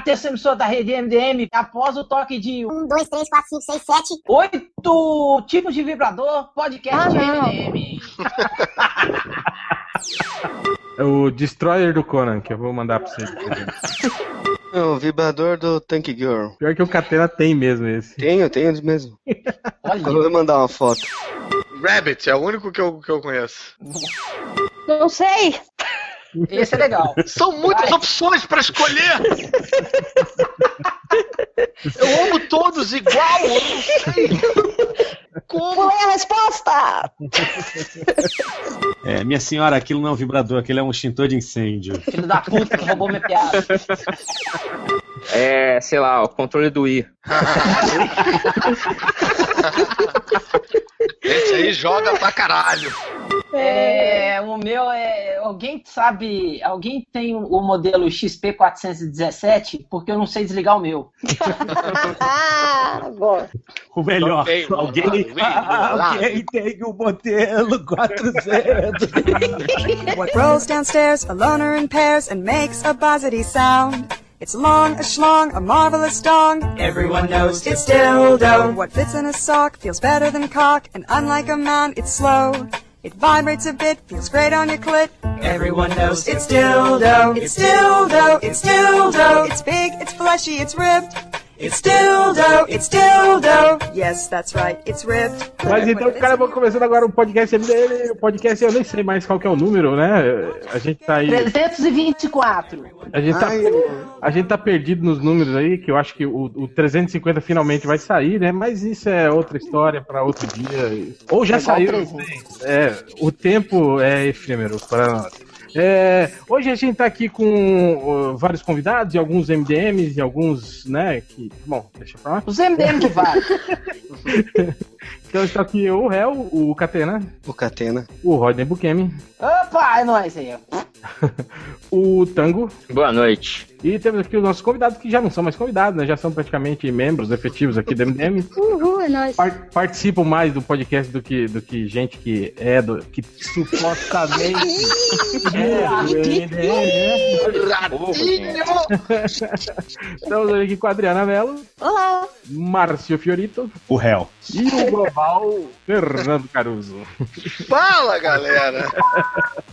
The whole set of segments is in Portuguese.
a terceira emissora da rede MDM, após o toque de 1, 2, 3, 4, 5, 6, 7. oito tipos de vibrador, podcast Ah. MDM. É o Destroyer do Conan, que eu vou mandar pra vocês. É o vibrador do Tank Girl. Pior que o Catena tem mesmo esse. Tenho, tenho mesmo. Olha, Eu vou mandar uma foto. Rabbit é o único que eu, que eu conheço. Não sei. Esse é legal. São muitas opções pra escolher! Eu amo todos igual, eu não sei! Como? Qual é a resposta? É, minha senhora, aquilo não é um vibrador, aquilo é um extintor de incêndio. Filho da puta, roubou minha piada. É, sei lá, o controle do I. Esse aí joga pra caralho. É, o meu é. Alguém sabe. Alguém tem o modelo XP417? Porque eu não sei desligar o meu. Ah, bom. O melhor, tem, não. alguém, Lá. alguém tem o modelo 400. What rolls downstairs, a loner in pairs, and makes a buzzity sound. It's long, a schlong, a marvelous dong. Everyone knows it's dildo. What fits in a sock feels better than cock, and unlike a man, it's slow. It vibrates a bit, feels great on your clit. Everyone knows it's dildo. It's dildo. It's dildo. It's big, it's fleshy, it's ribbed. It's dildo. It's dildo. Yes, that's right. It's ribbed. Mas então, cara, vou começando agora o podcast dele. O podcast eu nem sei mais qual que é o número, né? A gente tá aí. 324. A gente tá, Ai, a gente tá perdido nos números aí, que eu acho que o, o 350 finalmente vai sair, né? Mas isso é outra história pra outro dia. Ou já É saiu. 300. É, o tempo é efêmero para nós. É, hoje a gente tá aqui com uh, vários convidados e alguns MDMs e alguns, né, que... Bom, deixa pra lá. Os MDM que vale. Então está aqui o Réu, o Catena, O Catena. o Rodney Bukemi, Opa, é nóis aí. ó. o Tango Boa noite. E temos aqui os nossos convidados que já não são mais convidados, né? Já são praticamente membros efetivos aqui do MDM. Uhul, é nóis. Par- participam mais do podcast do que, do que gente que é do que supostamente é do MDM, né? Estamos aqui com a Adriana Mello, Olá. Márcio Fiorito O réu. e o global Fernando Caruso. Fala, galera!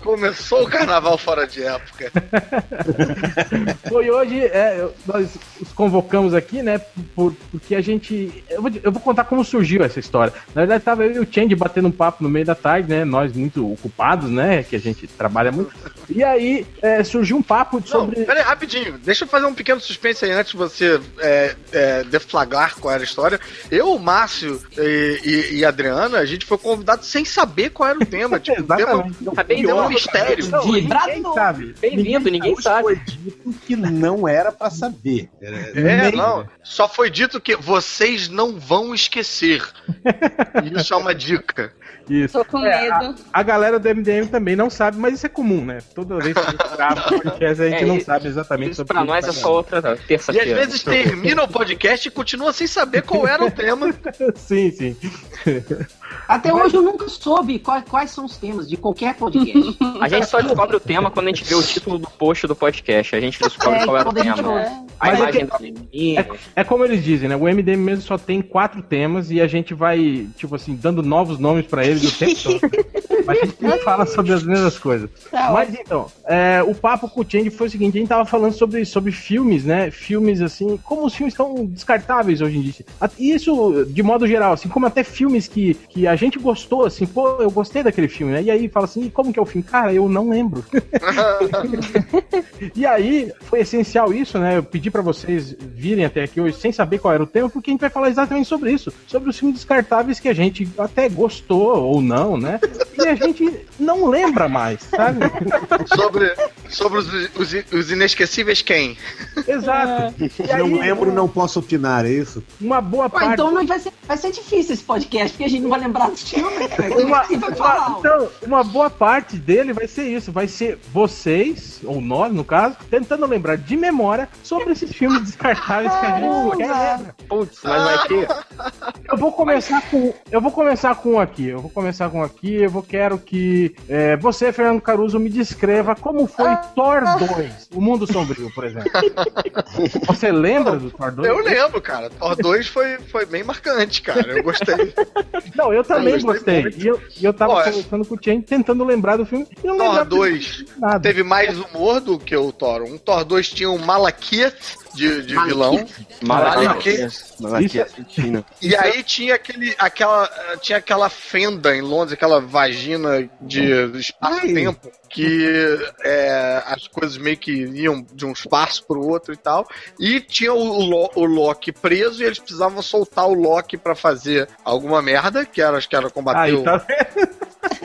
Começou o carnaval fora de época. Foi hoje, é, nós os convocamos aqui, né? por- porque a gente. Eu vou, eu vou contar como surgiu essa história. Na verdade, tava eu e o Change batendo um papo no meio da tarde, né? Nós muito ocupados, né? Que a gente trabalha muito. E aí é, surgiu um papo Não, sobre. pera aí, rapidinho. Deixa eu fazer um pequeno suspense aí antes de você é, é, deflagrar qual era a história. Eu, o Márcio e, e, e a Adriana, a gente foi convidado sem saber qual era o tema. Tipo, o tema, Exatamente. Tá bem tema é um mistério. Não, ninguém sabe. Bem-vindo, ninguém sabe. Foi dito que não era pra saber. Era- É, não. Só foi dito que vocês não vão esquecer. Isso é uma dica. Isso. Tô com É, a- medo. A galera do MDM também não sabe, mas isso é comum, né? Toda vez que a gente grava podcast, a gente É, não sabe exatamente Isso sobre pra nós tá é só outra E às terça-feira. vezes termina o podcast e continua sem saber qual era o tema. Sim, sim. Até hoje eu nunca soube quais, quais são os temas de qualquer podcast. A gente só descobre o tema quando a gente vê o título do post do podcast. A gente descobre É, qual era o quando a Mas é imagem que- do menino. É como eles dizem, né? O MDM mesmo só tem quatro temas e a gente vai, tipo assim, dando novos nomes pra eles o tempo todo. Mas a gente fala sobre as mesmas coisas. Tá Mas então, é, o papo com o Change foi o seguinte: a gente tava falando sobre, sobre filmes, né? Filmes assim, como os filmes estão descartáveis hoje em dia. Isso de modo geral, assim, como até filmes que, que a gente gostou, assim, pô, eu gostei daquele filme, né? E aí fala assim, como que é o filme? Cara, eu não lembro. E aí, foi essencial isso, né? Eu pedi pra vocês virem até aqui hoje sem saber qual era o tema, porque a gente vai falar exatamente sobre isso. Sobre os filmes descartáveis que a gente até gostou ou não, né? E a gente não lembra mais, sabe? Sobre, sobre os, os, os inesquecíveis quem? Exato. Aí, Não lembro, não posso opinar, é isso? uma boa Pô, parte. então não vai ser, vai ser difícil esse podcast, porque a gente não vai lembrar dos filmes. cara. Uma, uma- então, uma boa parte dele vai ser isso, vai ser vocês, ou nós no caso, tentando lembrar de memória sobre esses filmes descartáveis que a gente quer lembra. Putz, mas vai ter. Eu vou começar com. Eu vou começar com um aqui. Eu vou começar com um aqui. Eu vou quero que é, você, Fernando Caruso, me descreva como foi Thor 2, O Mundo Sombrio, por exemplo. Você lembra do Thor 2? Eu lembro, cara. Thor 2 foi, foi bem marcante, cara. Eu gostei. Não, eu também Eu gostei. gostei. E eu, e eu tava Ó, conversando com o Chen, tentando lembrar do filme. E não Thor lembrava 2 nada. teve mais humor do que o Thor 1. Thor 2 tinha um Malakith de, de vilão. Malaquias. Malaquias é- Argentina. E aí tinha aquele, aquela, tinha aquela fenda em Londres, aquela vagina de espaço-tempo, que é, as coisas meio que iam de um espaço pro outro e tal. E tinha o, Lo- o Loki preso e eles precisavam soltar o Loki pra fazer alguma merda, que era, acho que era combater Aí, tá vendo?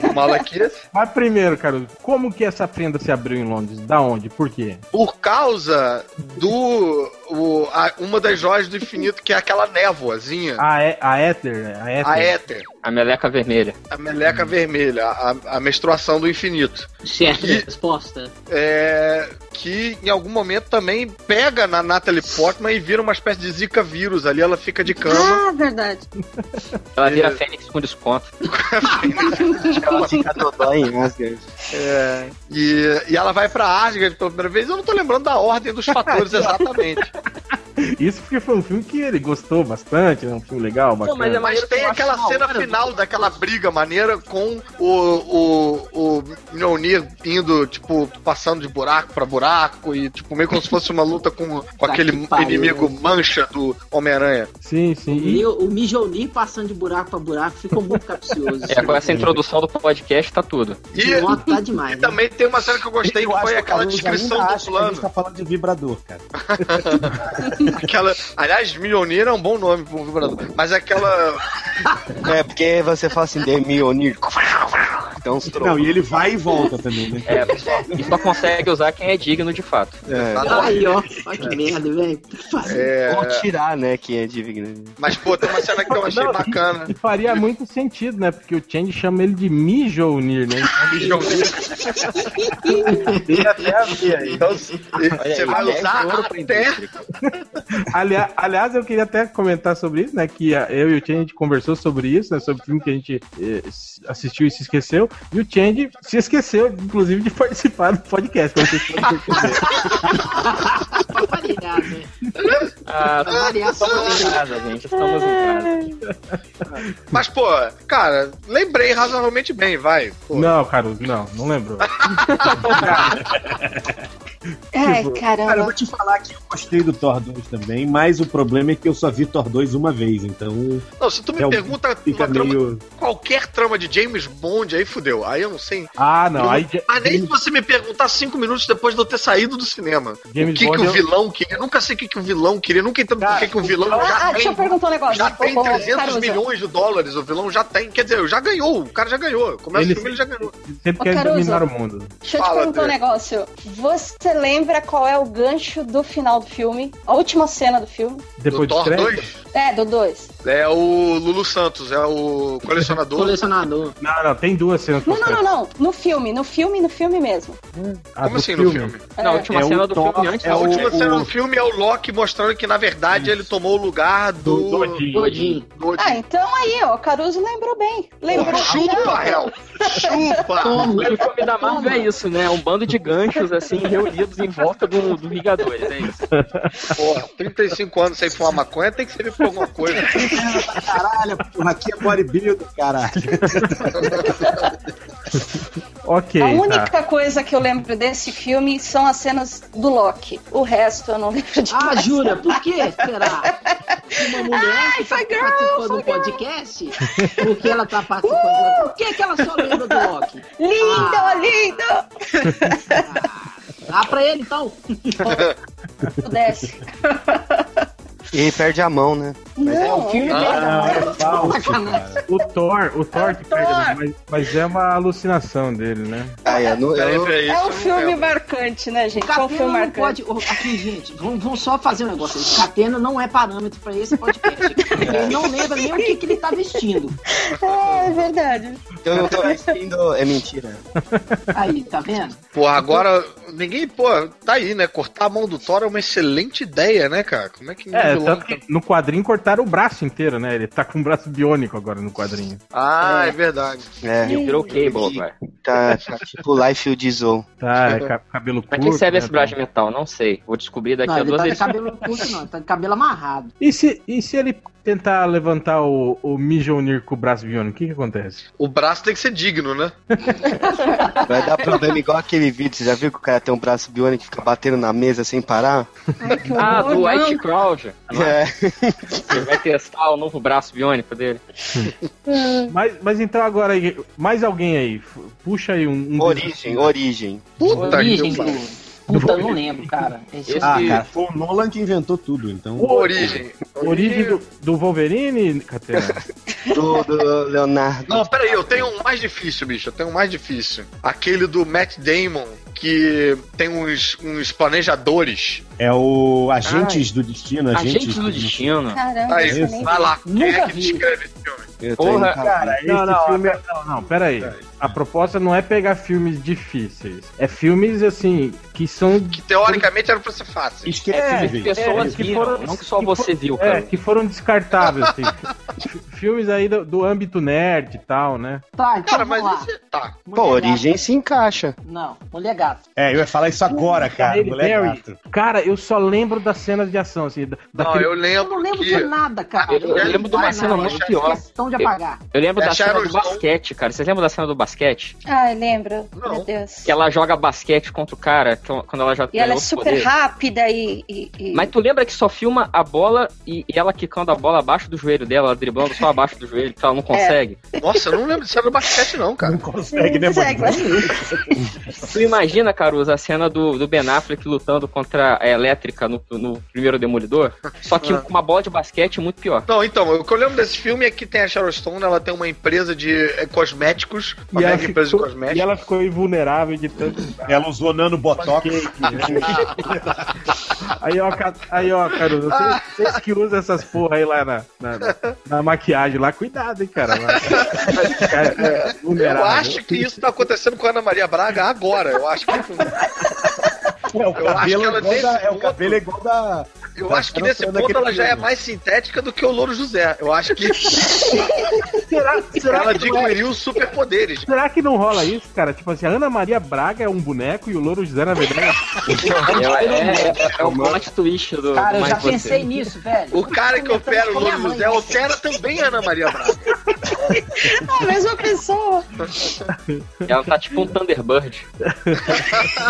o Malakith. Mas primeiro, cara, como que essa fenda se abriu em Londres? Da onde? Por quê? Por causa do. o- a- uma das joias do infinito, que é aquela névoazinha. A, é- a Éter, né? A Éter. A éter, A meleca vermelha. a meleca vermelha, a, a menstruação do infinito. Certa E- resposta. é, que em algum momento também pega na Natalie Portman e vira uma espécie de zika vírus ali, ela fica de cama. Ah, verdade. Ela vira É. Fênix com desconto. Ela fica dodói em Asgard. É, e, e ela vai pra Asgard pela primeira vez. Eu não tô lembrando da ordem dos fatores exatamente. Isso porque foi um filme que ele gostou bastante, né? Um filme legal, bacana. mas é Mas tem aquela cena hora, final daquela briga maneira com o, o, o Mjolnir indo, tipo, passando de buraco pra buraco e, tipo, meio como se fosse uma luta com, com Tá aquele inimigo mancha do Homem-Aranha. Sim, sim. E, o, o Mijoni passando de buraco pra buraco ficou muito capcioso. É, com essa introdução do podcast tá tudo. E, tá demais. e né? também tem uma cena que eu gostei, Eu que foi aquela descrição do que a gente plano. tá falando de vibrador, cara. Aquela, aliás, Mjolnir é um bom nome pro vibrador. Mas aquela. É, porque você fala assim, de Mionir. Então, Não, e ele vai e volta também, né? É, só, e só consegue usar quem é digno de fato. É. Aí, ó. Olha que merda, velho. É, Ou tirar, né, que é digno. mas, pô, tem uma cena que eu achei Não, bacana. e faria muito sentido, né? Porque o Change chama ele de Mijonir, né? Tem até a ver aí. Então, você vai dez usar pra até. Aliás, aliás, eu queria até comentar sobre isso, né? Que eu e o Change a gente conversou sobre isso, né? Sobre o filme que a gente eh, assistiu e se esqueceu. E o Change se esqueceu, inclusive, de participar do podcast. Como vocês podem perceber. Variar, né? Ah, Pra variar, estamos em casa, gente. Estamos em casa. Mas, pô, cara, lembrei razoavelmente bem, vai. Pô. Não, Carlos, não, não lembrou. Ai, Tipo, caramba. Cara, eu vou te falar que eu gostei do Thor 2 também, mas o problema é que eu só vi Thor 2 uma vez, então Não, se tu me É, pergunta uma trama- meio. qualquer trama de James Bond, aí fudeu. Aí eu não sei. Ah, não. Aí, Ah, nem se você me perguntar cinco minutos depois de eu ter saído do cinema. James o que, Bond que o eu- vilão queria? Eu nunca sei o que, que o vilão queria. Nunca entendo por que, que o vilão Ah, já deixa eu tem. perguntar um negócio. Já tem Ô, ô, 300 Caruso, milhões de dólares, o vilão já tem. Quer dizer, já ganhou, o cara já ganhou. Começa Ele- o filme, ele já ganhou. sempre quer dominar o mundo. Deixa eu te Fala, perguntar um negócio. Você lembra qual é o gancho do final do filme? A última cena do filme? Depois do do Thor crédito. 2 É, do 2. é o Lulu Santos, é o colecionador. Colecionador. Não, não, tem duas cenas Não, não, não, não. No filme, no filme, no filme mesmo. Ah, Como assim no filme? Na última É cena do Thor, filme antes é A da o- última cena o- do filme é o Loki mostrando que, na verdade, ele tomou o lugar do. Do- do Odin. Odin. do Odin. Ah, então aí, ó, o Caruso lembrou bem. Lembrou. Porra, chupa. Hel! Chupa! Toma. O filme da Marvel é isso, né? Um bando de ganchos, assim, reunidos em volta do, do Vingadores, é isso. Porra, 35 anos sem fumar maconha tem que servir pra alguma coisa. Caralho, porra, aqui é bodybuilder, caralho. Ok. A tá. única coisa que eu lembro desse filme são as cenas do Loki. O resto eu não lembro de Ah, mais. jura? Por quê? Será? Uma mulher Ai, que tá foi girl, participando do podcast? Porque ela tá participando. Por que, que ela só lembra do Loki? Lindo, Ah. lindo! Dá pra ele então. Desce. E perde a mão, né? Não, O filme Ah, é falso, cara. O Thor, o Thor que Thor. perde, mas, mas é uma alucinação dele, né? Ah, é, no, eu, é um eu filme marcante, né, gente? É Catena filme não marcante. pode. Aqui, gente, vamos, vamos só fazer um negócio aí. Catena não é parâmetro pra esse podcast. Ele não lembra nem o que, que ele tá vestindo. É, é verdade. eu não tô vestindo. É mentira. Aí, tá vendo? Pô, agora ninguém, pô, tá aí, né? Cortar a mão do Thor é uma excelente ideia, né, cara? Como é que É, tanto que no quadrinho cortaram o braço inteiro, né? Ele tá com o braço biônico agora no quadrinho. Ah, é, verdade. É, Ele virou Cable agora. tá, tá tipo Life Dizou. Tá, é ca- cabelo Pra curto. que serve né, esse braço de metal? Não sei. Vou descobrir daqui Não, a ele duas tá de edições. cabelo curto, não, tá de cabelo amarrado. E se, e se ele tentar levantar o, o Mijonir com o braço biônico, o que que acontece? O braço tem que ser digno, né? Vai dar problema igual aquele vídeo, você já viu que o cara tem um braço biônico e fica batendo na mesa sem parar? Que Ah, do não. White Crowd. É. Ele vai testar o novo braço biônico dele. Mas, mas então agora, aí, mais alguém aí, puxa aí um... um Origem, origem. Puta Origem que pariu. do. Puta, eu não lembro, cara. Esse Esse- Ah, cara, foi o Nolan que inventou tudo, então. Origem. Origem do, do Wolverine, Catena? Do, do Leonardo. Não, peraí, eu tenho um mais difícil, bicho. Eu tenho um mais difícil. Aquele do Matt Damon, que tem uns, uns planejadores. É o Agentes do Destino, Agentes, Agente do Destino. Caramba, Aí, isso vai lá. Quem é Nunca que vi. descreve esse filme? Porra, indo Cara, esse Não, não, filme é... não, não, pera aí. A proposta não é pegar filmes difíceis. É filmes, assim, que são... Que teoricamente era pra ser fácil. esquecíveis. Pessoas que viram, foram- não que só que você for- viu, É, cara. que foram descartáveis, assim. Filmes aí do, do âmbito nerd e tal, né? Tá, então Cara, vamos mas lá. esse. Tá. Mulher Pô, origem se encaixa. Não, Mulher Gato. É, eu ia falar isso agora, cara. Halle Mulher Berry. gato. Cara, eu só lembro das cenas de ação, assim. da- Não, daquele- eu Eu lembro. não lembro que... de nada, cara. Eu- eu lembro de uma cena muito eu pior. Questão de apagar. Eu lembro É da cena do basquete, cara. Vocês lembram da cena do basquete? Ai, lembro. Não. Meu Deus. Que ela joga basquete contra o cara que- quando ela já E ela é super poderes. rápida e. e- e- Mas tu lembra que só filma a bola e, e ela quicando a bola abaixo do joelho dela, ela driblando só abaixo do joelho, que ela não consegue? Nossa, eu não lembro de cena do basquete, não, cara. Não consegue, né, Consegue, mano? Tu imagina, Caruso, a cena do, do Ben Affleck lutando contra a elétrica no, no primeiro Demolidor? Só que Ah. com uma bola de basquete muito pior. Não, então, o que eu lembro desse filme é que tem a Sharon Stone, ela tem uma empresa de eh, cosméticos, uma E ela, mega empresa de ficou, cosméticos. e ela ficou invulnerável de tanto. Ela usou nano botox. Aí, ó, aí, ó, Caruso, vocês, vocês que usam essas porra aí lá na, na, na- maquiagem lá, cuidado, hein, cara. Vai ficar, é, Eu vulnerável. acho que isso tá acontecendo com a Ana Maria Braga agora. Eu acho que, É, o cabelo é igual da, é, o cabelo é igual da. Eu Tá acho que nesse ponto ela já é mais sintética do que o Louro José. Eu acho que Será, será, ela que é- adquiriu superpoderes. será que não rola isso, cara? Tipo assim, a Ana Maria Braga é um boneco e o Louro José, na verdade, É, é, é, é o plot twist do Cara, eu já você. pensei nisso, velho. O cara que opera o Louro José opera também a Ana Maria Braga. A mesma pessoa. Ela tá tipo um Thunderbird.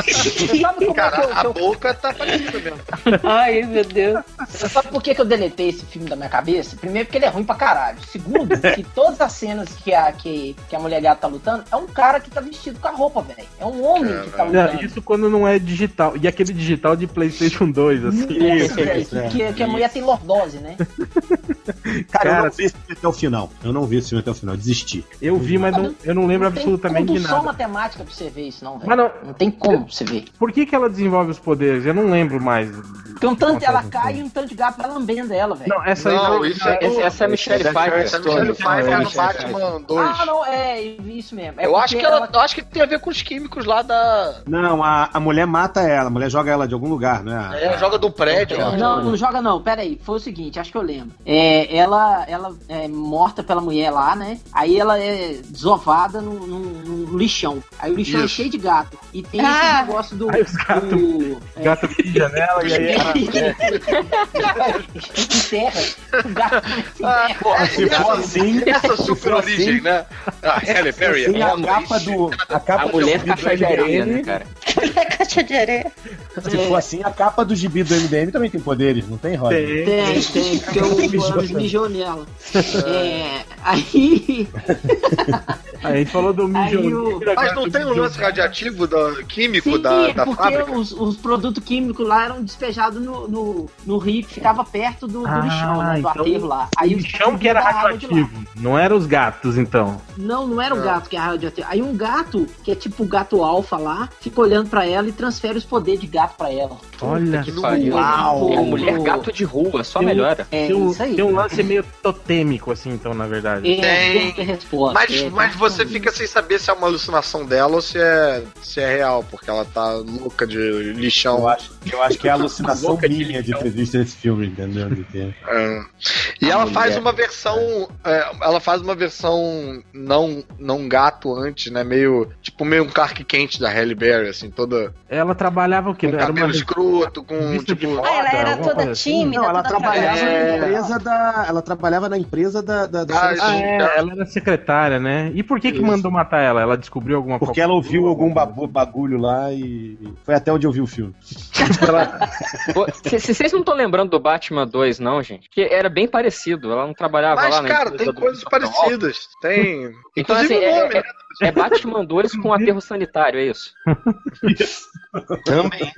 Você sabe como Cara, é que eu, a boca tá parecida mesmo. Ai, meu Deus. Você sabe por que, que eu deletei esse filme da minha cabeça? Primeiro, porque ele é ruim pra caralho. Segundo, que todas as cenas que a, que, que a mulher gata tá lutando é um cara que tá vestido com a roupa, velho. É um homem que tá Não, lutando. isso quando não é digital. E aquele digital de PlayStation 2, assim. Isso, velho, que, que- que a mulher tem lordose, né? Cara, eu Cara, não vi esse filme até o final. Eu não vi esse filme até o final, desisti. Eu vi, mas não, eu não lembro tem absolutamente de nada. matemática pra você ver isso, não, velho. Mas não, Não tem como você ver. por que, que ela desenvolve os poderes? Eu não lembro mais. Porque um tanto ela cai e um tanto de gato vai lambendo ela, velho. Não, essa aí Não, não. isso é Essa, essa é a Michelle Pfeiffer. Essa Michelle Pfeiffer no Batman 2. Ah, não, é isso mesmo. É Eu acho que ela, eu acho que tem a ver com os químicos lá da. Não, a, a mulher mata ela, a mulher joga ela de algum lugar, né? É, joga do prédio. ó. Não, não joga não, pera aí, foi o seguinte, acho que eu lembro. É, ela, ela é morta pela mulher lá, né? Aí ela é desovada no, no- no lixão. Aí o lixão é Isso. cheio de gato. E tem Ah. esse negócio do. Aí os gatos- do é, Gata pija nela e aí ela. Enterra. O gato Ah, enterra. porra, Se for assim, essa super origem, assim, né? A Halle Berry. é a capa do. A capa A do mulher gibi do caixa de areia, né, MDM, cara? Caixa de areia. Se for assim, a capa do gibi do MDM também tem poderes, não tem, Roger? Tem. Tem, tem, porque o Anos mijou nela. É, aí. Aí a gente falou do Aí mijo. o- Mas não tem um lance radiativo da, químico Sim, da, é da porque fábrica? os, os produtos químicos lá eram despejados no, no, no rio que ficava perto do, do Ah, lixão, né, do então aterro lá. O os lixão que era radioativo. Não eram os gatos, então. Não, não era um gato que era radioativo. Aí um gato, que é tipo o gato alfa lá, fica olhando pra ela e transfere os poderes de gato pra ela. Olha que pariu. Uau! É a mulher gato de rua, só Tem melhora. É Tem um, isso aí. tem um lance meio totêmico, assim, então, na verdade. É, Tem. resposta. Mas, é, mas você fica sem saber se é uma alucinação dela ou se é, se é real, porque ela tá louca de lixão. Eu acho, eu acho que é a alucinação Louca de minha de ter visto esse filme, entendeu? É. E ela faz uma versão. é, ela faz uma versão não, não gato antes, né? Meio. Tipo, meio um carque quente da Halle Berry, assim, toda. Ela trabalhava o quê? Com Era cabelo uma escroto, com tipo. moda, Ah, ela era toda coisa assim? tímida, Não, ela toda trabalhava na empresa da. Ela trabalhava na empresa da. da, da Ah, Ah, é, ela era secretária, né? E por que que mandou matar ela? Ela descobriu alguma Porque ela ouviu algum bagulho lá e foi até onde eu vi o filme. Se- se Vocês não estão lembrando do Batman 2, não, gente? Que era bem parecido. Ela não trabalhava Mas, lá na cara, tem coisas parecidas. Tem. Então, Inclusive assim, o é, nome, é- né? é Batman 2 com aterro sanitário, é isso? Também.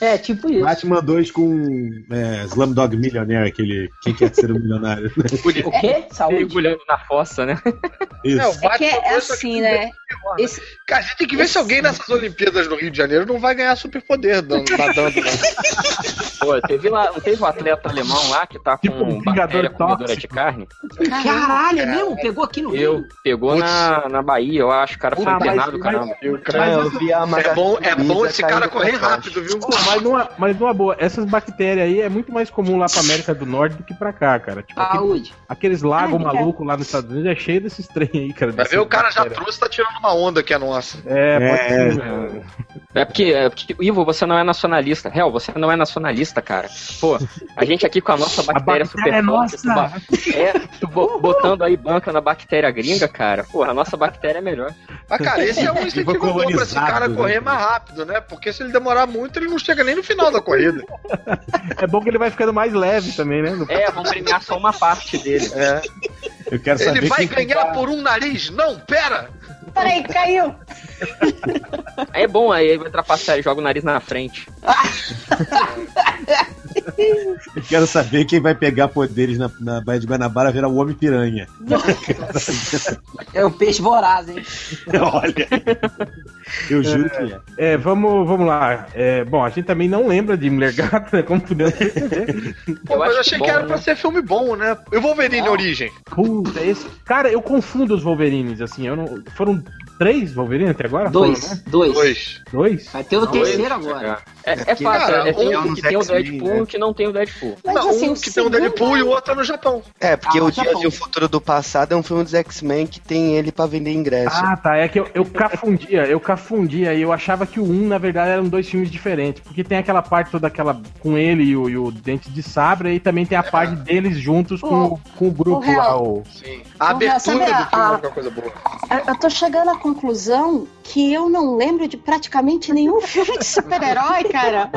É, tipo isso. Batman 2 com é, Slumdog Millionaire, aquele. Quem quer ser um milionário? O quê? Saúde. Mergulhando na fossa, né? Isso. É, o É que é assim, que- né? Esse- Cara, a gente tem que ver se alguém nessas Olimpíadas do Rio de Janeiro não vai ganhar superpoder dando- nadando. né? Pô, teve lá, não teve um atleta alemão lá que tá com Tipo um vingador bactéria comedora de carne? Caralho, é mesmo? Pegou aqui no Eu, Rio. pegou Putz. na, na Bahia, eu acho, o cara foi Ah, mas- internado, mas- caramba. É, cara- eu vi a É bom, é bom esse cara caindo correr rápido, viu? Pô, mas, numa, mas numa boa, essas bactérias aí é muito mais comum lá pra América do Norte do que pra cá, cara. Tipo, aquele- Saúde. aqueles lagos cara. malucos lá nos Estados Unidos é cheio desses trem aí, cara. Vai ver o cara já trouxe e tá tirando uma onda que é nossa. É, pode É, ser. né? É porque, é porque, Ivo, você não é nacionalista. Real, você não é nacionalista, cara. Pô, a gente aqui com a nossa A bactéria, bactéria é super forte, nossa! ba- É, botando aí banca na bactéria gringa, cara. Porra, a nossa bactéria é melhor. Mas, cara, esse é um incentivo bom pra esse cara né? correr mais rápido, né? Porque se ele demorar muito, ele não chega nem no final da corrida. É bom que ele vai ficando mais leve também, né? É, vamos premiar só uma parte dele. É. Eu quero saber Ele vai quem ganhar por um nariz? Não, pera! Peraí, caiu! É bom, aí vai ultrapassar e joga o nariz na frente. Eu quero saber quem vai pegar poderes na, na Baía de Guanabara virar o Homem Piranha. É o peixe voraz, hein? Olha. Eu juro que é. É, vamos, vamos lá. É, bom, a gente também não lembra de Mulher Gata, né? Como podemos perceber. Pô, mas eu achei bom, que era né? pra ser filme bom, né? E o Wolverine Origem? Puta, esse... Cara, eu confundo os Wolverines, assim. Eu não... Foram três Wolverines até agora? Dois. Foram, né? Dois. Dois. Dois? Vai ter o terceiro agora. É, é fácil, cara, é, tem um que tem o Deadpool né? e um que não tem o Deadpool. Mas Não, assim, um que tem o segundo- Deadpool e o outro é no Japão. É, porque Ah, o já Dias bom. e o Futuro do Passado é um filme dos X-Men que tem ele pra vender ingresso. Ah, tá. É que eu, eu cafundia, eu cafundia e eu achava que o um, na verdade, eram dois filmes diferentes. Porque tem aquela parte toda aquela com ele e o, e o Dente de Sabre, e também tem a parte deles juntos com, o- com o grupo o lá. O... Sim. A Real, abertura do a- filme é a- uma coisa boa. Eu tô chegando à conclusão que eu não lembro de praticamente nenhum filme de super-herói, cara.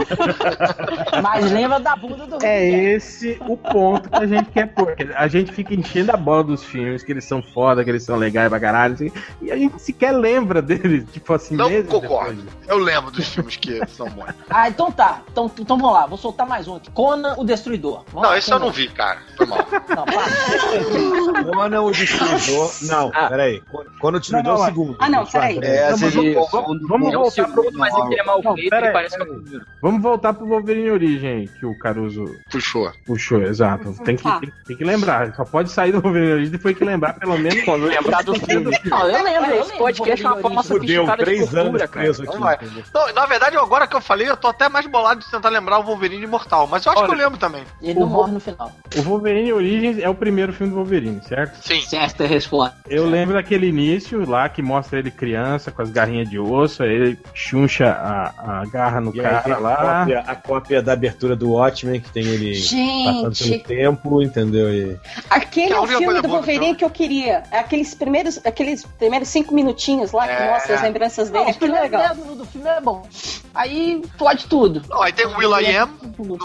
Mas lembra da bunda do É esse o ponto que a gente quer pôr. A gente fica enchendo a bola dos filmes, que eles são foda, que eles são legais pra caralho, assim, e a gente sequer lembra deles, tipo assim, Não concordo. depois. Eu lembro dos filmes que são bons. Ah, então tá. Então, então vamos lá, vou soltar mais um. aqui. Conan o Destruidor. Vamos Não, lá, esse eu não vi, cara. Foi mal. Não, para. Conan o Destruidor. Não, Ah. peraí. Conan o Destruidor Não, não, é o segundo. Ah, não, peraí. É, confundo Vamos É voltar pro- segundo, mas ele é mal Não, feito pera e aí, parece que é pera. Vamos voltar pro Wolverine Origem, que o Caruso Puxou. puxou, exato. Tem que, Tá. tem, tem que lembrar. Só pode sair do Wolverine Origem depois que lembrar, pelo menos. Quando lembrar do filme. Não, eu lembro, eu Esse podcast é uma forma sofisticada de três anos cara. aqui. Vamos? Não, na verdade, agora que eu falei, eu tô até mais bolado de tentar lembrar o Wolverine Imortal. Mas eu acho que eu lembro também. Ele não O- morre no final. O Wolverine Origins é o primeiro filme do Wolverine, certo? Sim. Certa resposta. Eu lembro daquele início lá que mostra ele criança com as garrinhas de osso, aí ele chuncha a, a garra no E aí cara a lá. cópia, a cópia da abertura do Watchmen, que tem ele passando pelo Gente, tempo, entendeu? E... aquele Que é a é o filme do Wolverine filme. que eu queria. Aqueles primeiros, aqueles primeiros cinco minutinhos lá que É. mostra as lembranças Não, dele. os Que primeiros legal. 10 minutos do filme é bom. Aí pode tudo. Não, aí tem o Will I Am, do...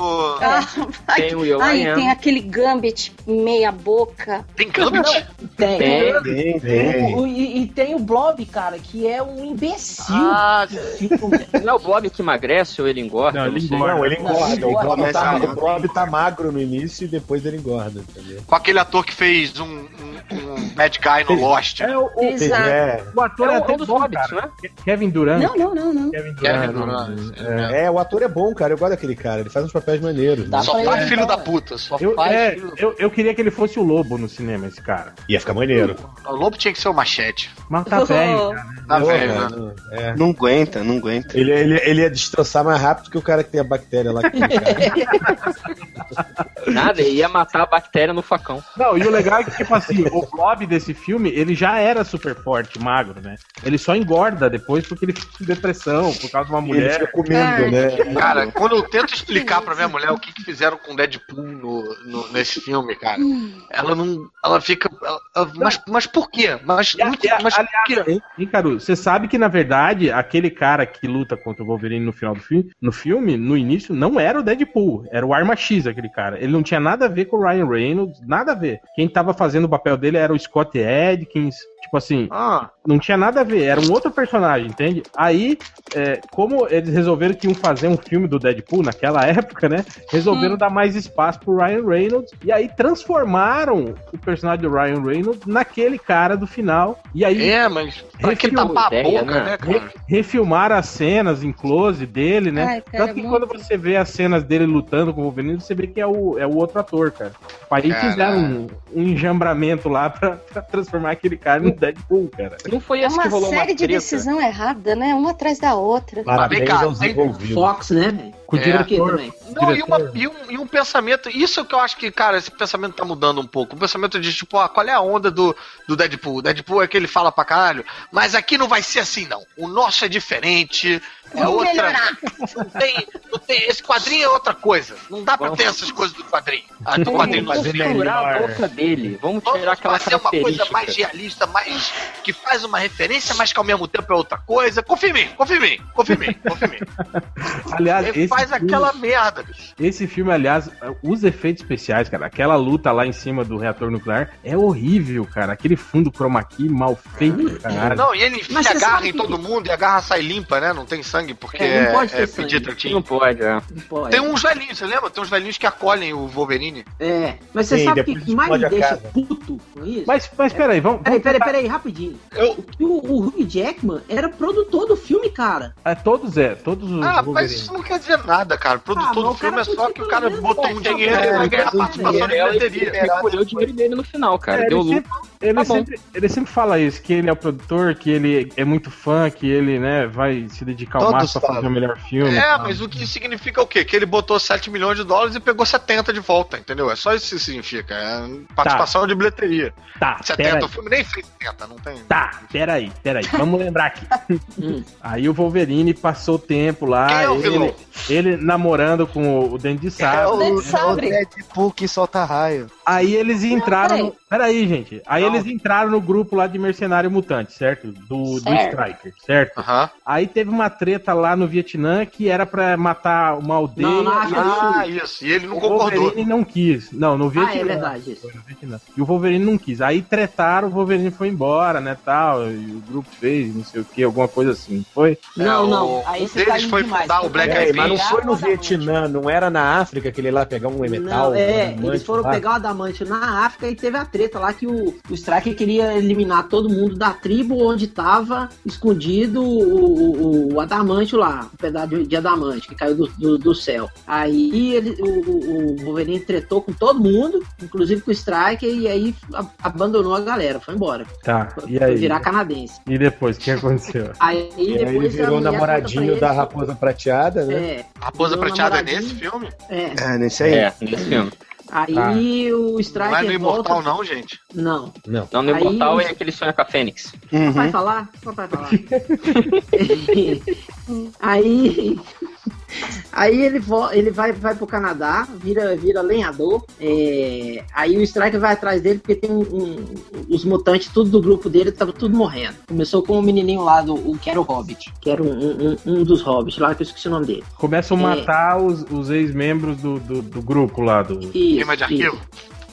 Ah, Tem o Will Ai, I Am. tem aquele Gambit meia boca. Tem Gambit? Tem. Tem. Tem, Tem o- e, e tem o Blob, cara, que é um imbecil. Ah, Não é o Bob que emagrece ou ele engorda? Não, ele engorda. Não, ele engorda. O começa tá, o Bob tá magro no início e depois ele engorda, entendeu? com aquele ator que fez um, um um bad guy no Lost. É, o, o, Exato. É, o ator é, É até um dos bom, hobbits, cara. né? Kevin Durant. Não, não, não, não. Kevin Kevin Durant. Durant. é. é, o ator é bom, cara. Eu gosto daquele cara. Ele faz uns papéis maneiros. Né? Só faz filho da é. puta. Só Eu, faz é, filho da eu, eu queria que ele fosse o lobo no cinema, esse cara. Ia ficar maneiro. O lobo tinha que ser o machete. Mas tá velho, cara. Tá Pô, velho, cara, né? não- é. Não aguenta, não aguenta. Ele, ele, ele ia destroçar mais rápido que o cara que tem a bactéria lá. Que cara. Nada, ele ia matar a bactéria no facão. Não, e o legal é que, tipo assim, o Blob desse filme, ele já era super forte, magro, né? Ele só engorda depois porque ele fica com depressão, por causa de uma E ele fica mulher. comendo, né? Cara, quando eu tento explicar pra minha mulher o que, que fizeram com o Deadpool no, no- nesse filme, cara, ela não. Ela fica. ela- ela- mas, mas por quê? Mas, E a- muito- a- mas por quê? Hein, hein, Caru, você sabe que, na verdade, aquele cara que luta contra o Wolverine no final do filme, no filme, no início, não era o Deadpool, era o Arma X, aquele cara. Ele não tinha nada a ver com o Ryan Reynolds, nada a ver. Quem tava fazendo o papel dele era o Scott Adkins, tipo assim, Ah, não tinha nada a ver, era um outro personagem, entende? Aí, é, como eles resolveram que iam fazer um filme do Deadpool naquela época, né? Resolveram dar mais espaço pro Ryan Reynolds e aí transformaram o personagem do Ryan Reynolds naquele cara do final. E aí é, mas pra que tapar a boca, né? né, refilmaram as cenas em close dele, né? Ai, cara, Tanto que muito. quando você vê as cenas dele lutando com o Wolverine, você vê que é o, é o outro ator, cara. Aí Caralho. fizeram um, um enjambramento lá pra, pra transformar aquele cara no Deadpool, cara. Não foi É esse que uma rolou uma série de treta? decisão errada, né? Uma atrás da outra. Parabéns Vem cá, aos envolvidos. Fox, né, velho? Com o É. diretor. também. Não, e, uma- e um, e um pensamento, isso que eu acho que, cara, esse pensamento tá mudando um pouco. Um pensamento de tipo, ah, qual é a onda do, do Deadpool? O Deadpool é que ele fala pra caralho, mas aqui não vai ser assim, não. O nosso é diferente, é Vamos outra. melhorar. Não tem, não tem, esse quadrinho é outra coisa. Não dá pra ter essas coisas do quadrinho. Ah, do quadrinho não fazer. Segurar a melhor. boca dele. Vamos Vamos tirar aquela fazer uma coisa mais realista, mais. que faz uma referência, mas que ao mesmo tempo é outra coisa. Confia em mim, confia em mim, confia em mim, confia em mim. Aliás, Ele esse faz filme, aquela merda, bicho. esse filme, aliás, os efeitos especiais, cara, aquela luta lá em cima do reator nuclear é horrível, cara. Aquele fundo chroma key mal feito, cara. Não, e ele Mas a você garra sabe em que- todo mundo e a garra sai limpa, né? Não tem sangue porque É, não é, pode ter é sangue. PG-13. Não pode, é. Não pode. Tem uns velhinhos, você lembra? Tem uns velhinhos que acolhem o Wolverine. É, mas você Sim, sabe o depois que mais me a deixa puto com isso? Mas, mas peraí, vamos. Peraí, vamos peraí, tentar- peraí, rapidinho. Eu- O, o Hugh Jackman era produtor do filme, cara. É, todos é, todos os. Ah, mas Wolverine. isso não quer dizer nada, cara. Produtor Ah, mas do filme é só que o cara botou um botar dinheiro e um vai ganhar dinheiro, participação de bilheteria. recolheu o dinheiro dele no final, cara. É, Deu ele, lucro. sempre, ele, Tá sempre, ele sempre fala isso, que ele é o produtor, que ele é muito fã, que ele, né, vai se dedicar ao Todos pra fazer o melhor filme. É, mas o que significa o quê? Que ele botou 7 milhões de dólares e pegou 70 de volta, entendeu? É só isso que significa. É participação de bilheteria. Tá, 70, peraí. o filme nem fez 70, não tem. Tá, peraí, peraí, vamos lembrar aqui. Hum. Aí o Wolverine passou o tempo lá, Quem é o ele, ele namorando com o Dente de É Sabre. o, Dente é o. Deadpool que solta raio. Aí eles entraram. peraí. no... Peraí, gente. Aí Não. eles entraram no grupo lá de Mercenário Mutante, certo? Do, do Certo. Striker, certo? Aham. Aí teve uma treta lá no Vietnã que era pra matar uma aldeia. Não, não, Ah, isso. E ele não o concordou. Wolverine não quis. Não, no Ah, Vietnã. é verdade isso. Foi no Vietnã. E o Wolverine não quis. Aí tretaram, o Wolverine foi embora, né, tal. E o grupo fez, não sei o que, alguma coisa assim. Foi? Não, É, não. o- Aí um você tá deles indo foi demais. fundar o Black Peraí, Eyed mas não foi no. Vietnã, não era na África que ele ia lá pegar um metal. Não, é, um eles foram lá. pegar o Adamante na África e teve a treta lá que o, o Striker queria eliminar todo mundo da tribo onde tava escondido o, o, o Adamante lá, o pedaço de, de Adamante que caiu do, do, do céu. Aí ele, o, o, Wolverine tretou com todo mundo, inclusive com o Striker, e aí a- abandonou a galera, foi embora. Tá. E Foi aí? virar canadense. E depois, o que aconteceu? Aí, E aí ele depois virou namoradinho da Raposa Prateada, né? É, Raposa Prateada é nesse filme? é. É, nesse aí. É, nesse filme. Aí o Não Striker é no Imortal, volta... não, gente. Não. Não. Não, no Aí- Imortal é aquele sonho com a Fênix. Uhum. Vai falar? Vai falar. aí. Aí ele, ele vai, vai pro Canadá, vira, vira lenhador. é, aí o Striker vai atrás dele porque tem um, um- os mutantes, tudo do grupo dele, tava tudo morrendo. Começou com o menininho lá, do, o, que era o Hobbit, que era um, um, um- um dos Hobbits lá, que eu esqueci o nome dele. Começam a É. matar os, os ex-membros do, do, do grupo lá. Do... Isso, Queima de isso.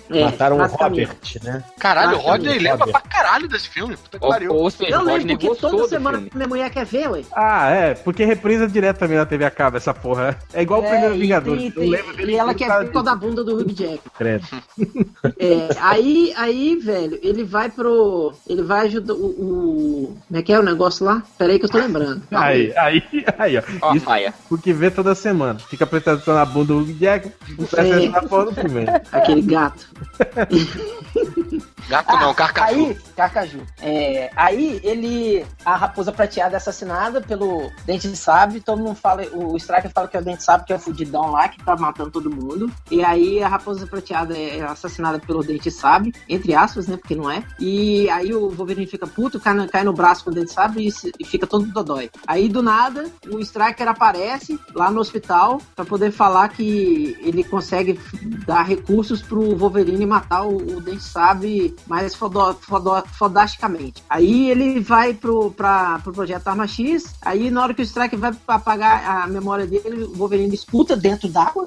É, Mataram o. Robert, né? Caralho, o Rodney lembra Robert. pra caralho desse filme. Puta que pariu. ou seja, Eu o lembro Rodney porque gostou toda semana minha mulher quer ver, ué. Ah, é, porque reprisa direto também na TV a cabo essa porra. É igual o É, primeiro e Vingador. lembro dele e ela quer ver toda a bunda do Hugh Jack. credo. É, aí, aí, velho, ele vai pro. Ele vai ajudar o, o. Como é que é o negócio lá? Peraí que eu tô lembrando. Aí, aí, aí, ó. Ó, Isso Maia. porque vê toda semana. Fica prestando atenção na bunda do Hugh Jack, não presta atenção na porra do filme. Aquele gato. Gato não, carcaju. Aí, Carcaju. É, aí ele. A raposa prateada é assassinada pelo Dente de Sabre. Todo mundo fala. O Striker fala que é o Dente de Sabre, que é o fudidão lá, que tá matando todo mundo. E aí a raposa prateada é assassinada pelo Dente de Sabre, entre aspas, né? Porque não é. E aí o Wolverine fica puto, cai no, cai no braço com o Dente de Sabre e, se- e fica todo dodói. Aí do nada, o Striker aparece lá no hospital pra poder falar que ele consegue dar recursos pro Wolverine matar o, o Sabre mais fodo, fodo, fodasticamente. Aí ele vai pro, pra, pro projeto Arma X, aí na hora que o Striker vai apagar a memória dele, o Wolverine disputa dentro d'água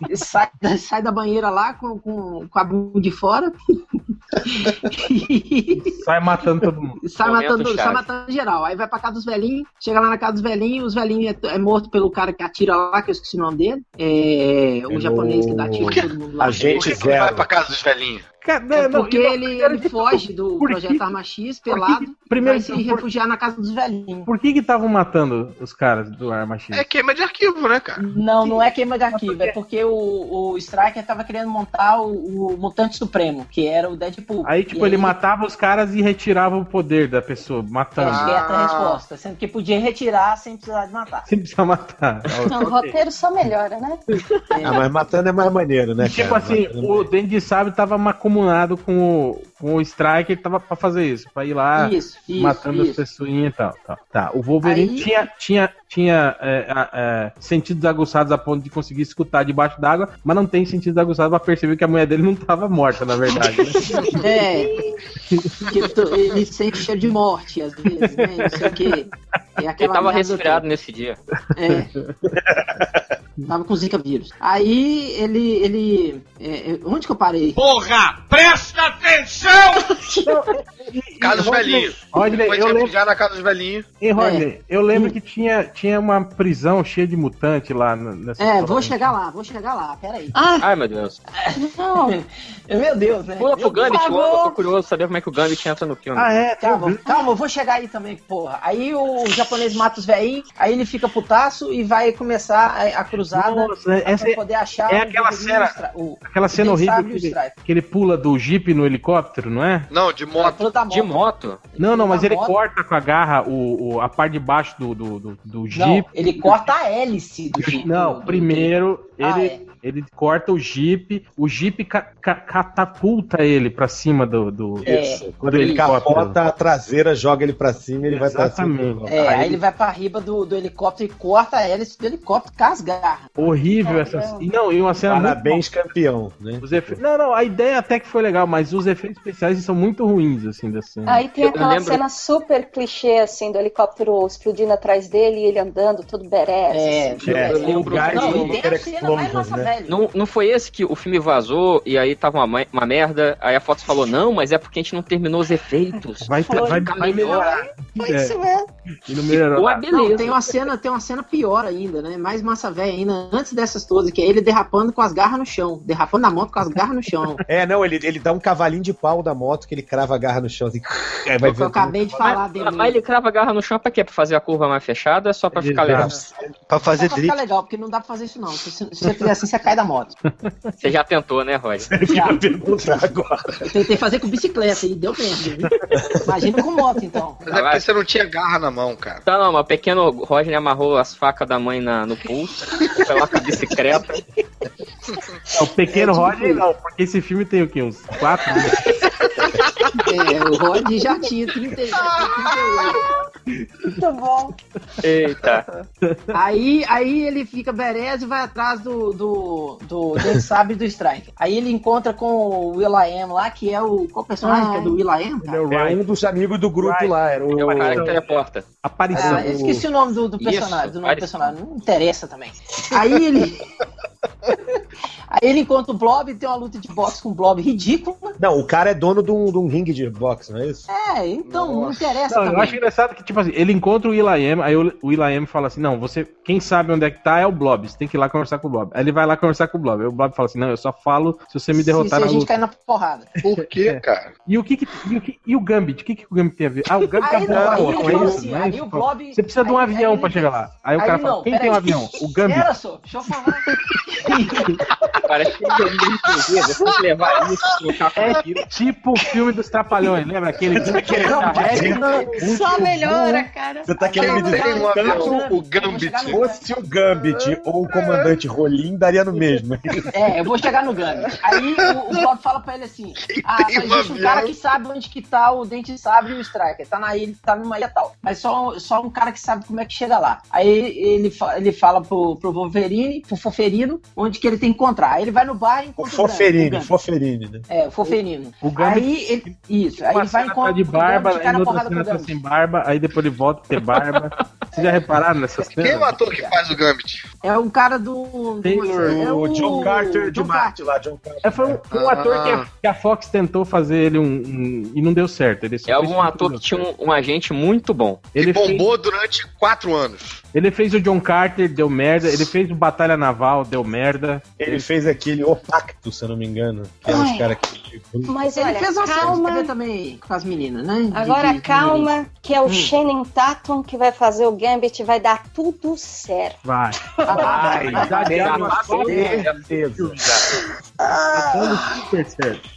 e sai, sai da banheira lá com, com, com a bunda de fora. Sai matando todo mundo. sai, Momento matando, chave. sai matando geral. Aí vai pra casa dos velhinhos, chega lá na casa dos velhinhos, os velhinhos é, é morto pelo cara que atira lá, que eu esqueci o nome dele. É, o É japonês que dá tiro todo mundo lá. Gente Por que, que ele zero. vai pra casa dos velhinhos? Cara, É não, porque não, ele, ele foge do por que- projeto Arma X por que- pelado primeiro vai se por- refugiar na casa dos velhinhos. Por que que estavam matando os caras do Arma X? É queima de arquivo, né, cara? Não, não é queima de arquivo, é porque o, o Striker tava querendo montar o, o Mutante Supremo, que era o Deadpool. Aí, tipo, E ele matava os caras e retirava o poder da pessoa, É, matando. quieta a Ah. resposta, sendo que podia retirar sem precisar de matar. Sem precisar matar. Não, o roteiro só melhora, né? Ah, mas matando é mais maneiro, né, Tipo cara? assim, Matando é o Dente de Sabre tava macumunado com o, com o Striker, tava pra fazer isso, pra ir lá isso, isso, matando as isso. pessoinhas e tal, tal. Tá, o Wolverine Aí- tinha, tinha, tinha é, é, sentidos aguçados a ponto de conseguir escutar debaixo d'água, mas não tem sentidos aguçados pra perceber que a mulher dele não tava morta, na verdade. né? É, ele sente cheiro de morte, às vezes, né? Não sei o quê. É Ele tava resfriado nesse dia. É. Tava com Zika vírus. Aí ele. ele é, é, onde que eu parei? Porra! Presta atenção! Casa dos velhinhos. Rodney, eu lembro, refugiar na casa dos velhinhos. hein, Rodney, eu lembro que tinha, tinha uma prisão cheia de mutante lá nessa É, vou chegar lá, vou chegar lá, peraí. Ah, Ai, meu Deus. Não, meu Deus, né? Pula pro Gambit eu tô curioso saber como é que o Gambit entra no filme. Ah, é? Calma, calma, eu vou chegar aí também, porra. Aí o japonês mata os velhinhos, aí ele fica putaço e vai começar a, a cruzada Nossa, essa pra é poder achar é o aquela cena- o aquela cena horrível que o ele, que ele pula do jeep no helicóptero, não é? Não, de moto. da De moto? Não, não, mas ele moto. corta com a garra o, o- a parte de baixo do, do, do, do Não, jeep. ele corta a hélice do jeep. Não, do- do- primeiro Ah, ele, é. Ele corta o jeep, o jeep ca- ca- catapulta ele pra cima do, do, É. Quando ele capota a traseira, joga ele pra cima e ele vai pra cima. Exatamente. É, aí ele vai pra riba do, do helicóptero e corta a hélice do helicóptero com as garras. Horrível essa. E não, e uma cena muito Parabéns, campeão, né? Os efe... Não, não, a ideia até que foi legal, mas os efeitos especiais são muito ruins, assim, da cena. Aí tem aquela lembro- cena super clichê, assim, do helicóptero explodindo atrás dele e ele andando todo berés. É, assim. É, eu lembro- o gás Não, e tem a cena mais né? Velha. Não, não foi esse que o filme vazou e aí tava uma, ma- uma merda, aí a Fox falou, não, mas é porque a gente não terminou os efeitos. Vai, ter- vai, vai melhor. melhorar. Foi É, isso mesmo. e não melhorou. Beleza. Não, tem uma cena, tem uma cena pior ainda, né? Mais massa velha ainda, antes dessas todas, que é ele derrapando com as garras no chão. Derrapando na moto com as garras no chão. É, não, ele, ele dá um cavalinho de pau da moto que ele crava a garra no chão assim. Aí vai o que eu acabei de falar Mas, dele. mas ele crava a garra no chão pra quê? Pra fazer a curva mais fechada ou é só pra ficar legal? Pra fazer Pra drift. ficar legal, porque não dá pra fazer isso não. Se, se você fizer assim, você cai da moto. Você já tentou, né, Roy? Já. perguntar agora. Eu tentei fazer com bicicleta e deu merda. Imagina com moto, então. Mas é porque você não tinha garra na mão, cara. Tá, não, mas o pequeno Roger amarrou as facas da mãe na, no pulso, foi lá com a bicicleta. É, o pequeno É, tipo Roger não, porque esse filme tem o quê? Uns quatro? É, o Rod já tinha 30, já tinha 38. Muito bom. Eita. Aí, aí ele fica berez e vai atrás do, do, do Dave Sabre e do Strike. Aí ele encontra com o Will.i.am lá, que é o... Qual personagem que é do Will.i.am? Ele é o É Ryan. um dos amigos do grupo Right. lá, era o. É o cara que teleporta. Aparição. Ah, esqueci o nome do, do Isso, personagem, do nome do personagem, não interessa também. Aí ele. Aí ele encontra o Blob, tem uma luta de boxe com o Blob ridícula. Não, o cara é dono de um, de um ringue de boxe, não é isso? É, então, não interessa Não, eu acho engraçado que, tipo assim, ele encontra o Will.i.am, aí o Will.i.am fala assim, não, você, quem sabe onde é que tá é o Blob, você tem que ir lá conversar com o Blob. Aí ele vai lá conversar com o Blob, aí o Blob fala assim, não, eu só falo se você me Se, se derrotar a gente luta. cair na porrada. Por quê, cara? E o que, que- e o que e o Gambit? O que, que o Gambit tem a ver? Ah, o Gambit Aí é não, aí é isso, assim, é isso? o Blob- Você precisa de um aí- avião aí pra chegar lá. Aí o cara fala, quem tem um avião? O Gambit. Pera só, deixa eu falar. Parece que ele de levar isso, colocar É tipo o filme dos Trapalhões, lembra? Aquele que carrega Só melhora, cara. Você tá querendo me dizer tem um tanto O Gambit. se fosse o Gambit ou o comandante Rolim, daria no mesmo. É, eu vou chegar no Gambit. Aí o, o Blob fala pra ele assim: Ah, tem um existe um cara que sabe onde que tá o Dente Sabre e o Striker. Tá na ilha, tá numa ilha tal. Mas só, só um cara que sabe como é que chega lá. Aí ele, ele fala pro, pro Wolverine, pro Foferino, onde que ele tem que encontrar. Ele vai no bar e O encontra o Foferini, Gambit. Foferini, né? É, o Foferino. O Gambit- Aí ele, isso, aí ele vai e cena tá encontra de barba, o Gambit, cai aí outra cena o tá sem barba, aí depois ele volta a ter barba. Vocês já repararam nessas Quem é o ator que faz o Gambit? É um cara do. do Taylor, é o John Carter de Marte lá, John Carter. É, foi um, foi um Ah. ator que a, que a Fox tentou fazer ele um, um- e não deu certo. Ele só É algum ator que tinha um, um agente muito bom. Ele que fez, bombou durante quatro anos. ele fez o John Carter, deu merda. Ele fez o Batalha Naval, deu merda. Ele fez aquele O Pacto, se eu não me engano. Que é uns Ai. caras que. Mas Ele olha, fez uma série de calma. TV também com as meninas, né? De- Agora de- de- calma, que é Hum. o Shannon Tatum que vai fazer o Gambit, vai dar tudo certo. Vai. Vai, vai, certeza. Tá dando super certo.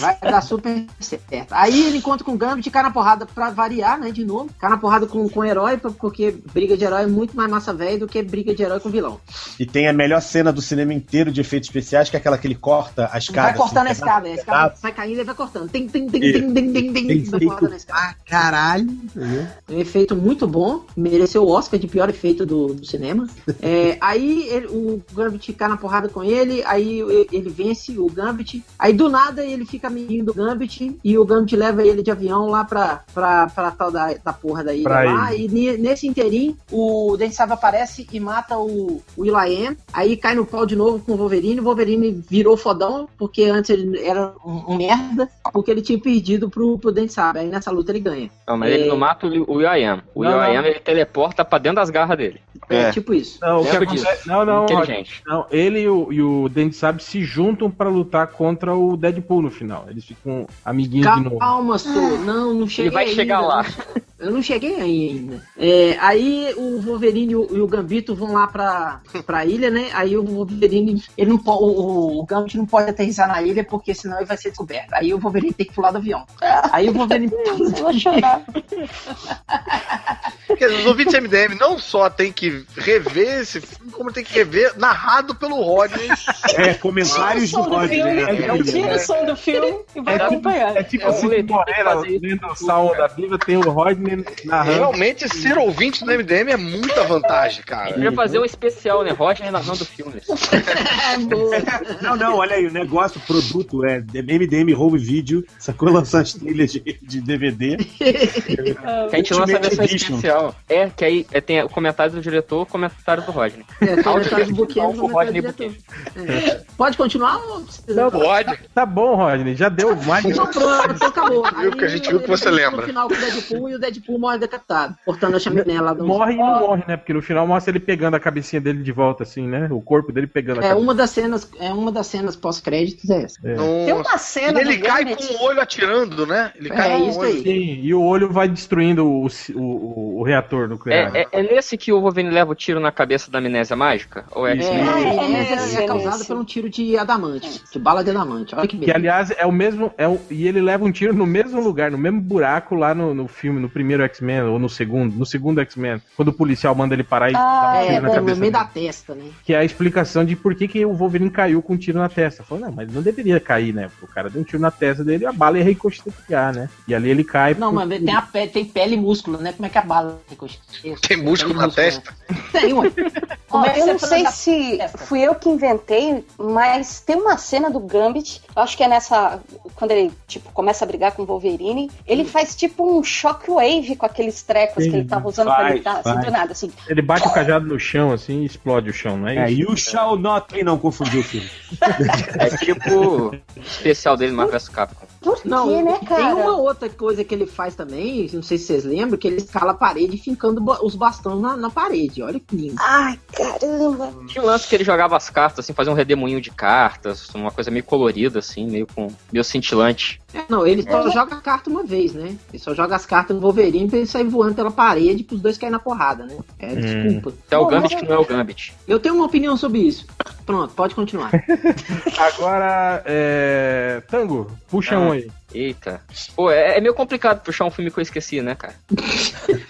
Vai dar super certo. Aí ele encontra com o Gambit, cai na porrada pra variar, né? De novo. Cai na porrada com, com o herói, porque briga de herói é muito mais massa velho do que briga de herói com vilão. E tem a melhor cena do cinema inteiro de efeitos especiais, que é aquela que ele corta a escada. vai cortando assim, escada, a escada pedaço. sai caindo e vai cortando. Tem, tem, tem, E- tem, tem, tem, tem, Tem vai feito cortando a escada. pra caralho. entendeu? Um efeito muito bom, mereceu o Oscar de pior efeito do, do cinema. É, aí ele- o Gambit cai na porrada com ele, aí e- ele vence o Gambit. Aí do nada ele fica amiguinho do Gambit e o Gambit leva ele de avião lá pra, pra, pra tal da, da porra da ilha Pra lá. E ne- nesse inteirinho o Dente Sabre aparece e mata o, o Will.i.am. Aí cai no pau de novo com o Wolverine. O Wolverine virou fodão, porque antes ele era um, merda, porque ele tinha perdido pro, pro Dente Sabre. Aí nessa luta ele ganha. Não, mas ele É. não mata o Will.i.am. O não. ele teleporta pra dentro das garras dele. É, É. tipo isso. Não, o que acontece- disso? não, não, Inteligente. Não, ele e o, e o Dente Sabe se juntam pra lutar contra o Deadpool no final. Eles ficam amiguinhos de novo. Calma, Sô. Não, não cheguei Ele vai ainda. chegar lá. Eu não cheguei aí ainda. É, aí o Wolverine e o, e o Gambito vão lá pra, pra ilha, né? Aí o Wolverine, ele não pode, o, o Gambit não pode aterrissar na ilha porque senão ele vai ser descoberto. Aí o Wolverine tem que pular do avião. Aí o Wolverine. Eu vou chorar. Quer dizer, os ouvintes MDM não só tem que rever esse filme, como tem que rever narrado pelo Rodney. É, comentários do Rodney. filme, né? tira o som do filme e vai É tipo- acompanhar. É tipo É, assim, Moreira isso. lendo o Salmo da Bíblia, tem o Rodney narrando. Realmente, ser ouvinte do MDM é muita vantagem, cara. Podia fazer um especial, né? Roger narrando filmes. É, boa. Não, não, olha aí, o negócio, o produto é MDM Home Video, sacou lançar as trilhas de, de DVD. Que a gente lança a versão Edition. especial. É, que aí é, tem o comentário do diretor e o comentário do Rodney. É, comentário do Rodney. É. Pode continuar ou precisa? Pode. Tá bom, Rodney, já deu mais Então pronto, então acabou. Viu que a gente viu que você lembra. No final com o Deadpool e o Deadpool morre decapitado, cortando a chaminé lá do. Morre e não morre, né? Porque no final mostra ele pegando a cabecinha dele de volta, assim, né? O corpo dele pegando a É cabeça. uma das cenas, é uma das cenas pós-créditos é essa. É. Tem uma cena E ele cai Gambit. com o olho atirando, né? Ele cai É, com o isso olho. aí. Sim, e o olho vai destruindo o, o, o- o reator nuclear. É, é, é nesse que o Wolverine leva o tiro na cabeça da amnésia mágica? Ou é É, esse é, mesmo? é, é, é, é é, causado é, por um tiro de adamante, de bala de adamante. Olha que Que, beleza. aliás, é o mesmo. É o, e ele leva um tiro no mesmo lugar, no mesmo buraco lá no, no filme, no primeiro X-Men, ou no segundo, no segundo X-Men, quando o policial manda ele parar e Ah, dar um é, tiro na É, no cabeça. meio dele. da testa, né? Que é a explicação de por que, que o Wolverine caiu com um tiro na testa. Falou, não, mas não deveria cair, né? O cara deu um tiro na testa dele e a bala ia reconstituir, né? E ali ele cai. Não, por- mas tem, a pele, tem pele e músculo, né? Como é que a bala reconstitui? Tem músculo na testa? Tem, ué. Ó, é que eu não sei se testa? fui eu que inventei, mas tem uma cena do Gambit, eu acho que é nessa. Quando ele, tipo, começa a brigar com o Wolverine, ele faz tipo um shockwave Beyblade com aqueles trecos que ele tava usando pra Faz, lutar, assim, faz. do nada, assim. Ele bate o cajado no chão, assim, e explode o chão, não é É, isso? e o Shall Not, quem não confundiu o filme? É tipo o especial dele, Marvel vs Capcom. Por Não, quê, né, tem cara? uma outra coisa que ele faz também, não sei se vocês lembram, que ele escala a parede fincando os bastões na, na parede. Olha que lindo. Ai, caramba. Tinha um lance que ele jogava as cartas, assim, fazia um redemoinho de cartas, uma coisa meio colorida, assim, meio com. meio cintilante. É, não, ele só joga a carta uma vez, né? Ele só joga as cartas no Wolverine pra ele sair voando pela parede pros dois caírem na porrada, né? É, desculpa. Até o Gambit que não é o Gambit. Eu tenho uma opinião sobre isso. Pronto, pode continuar. Agora, é... Tango, puxa Ah. um aí. Eita. Pô, é, é meio complicado puxar um filme que eu esqueci, né, cara?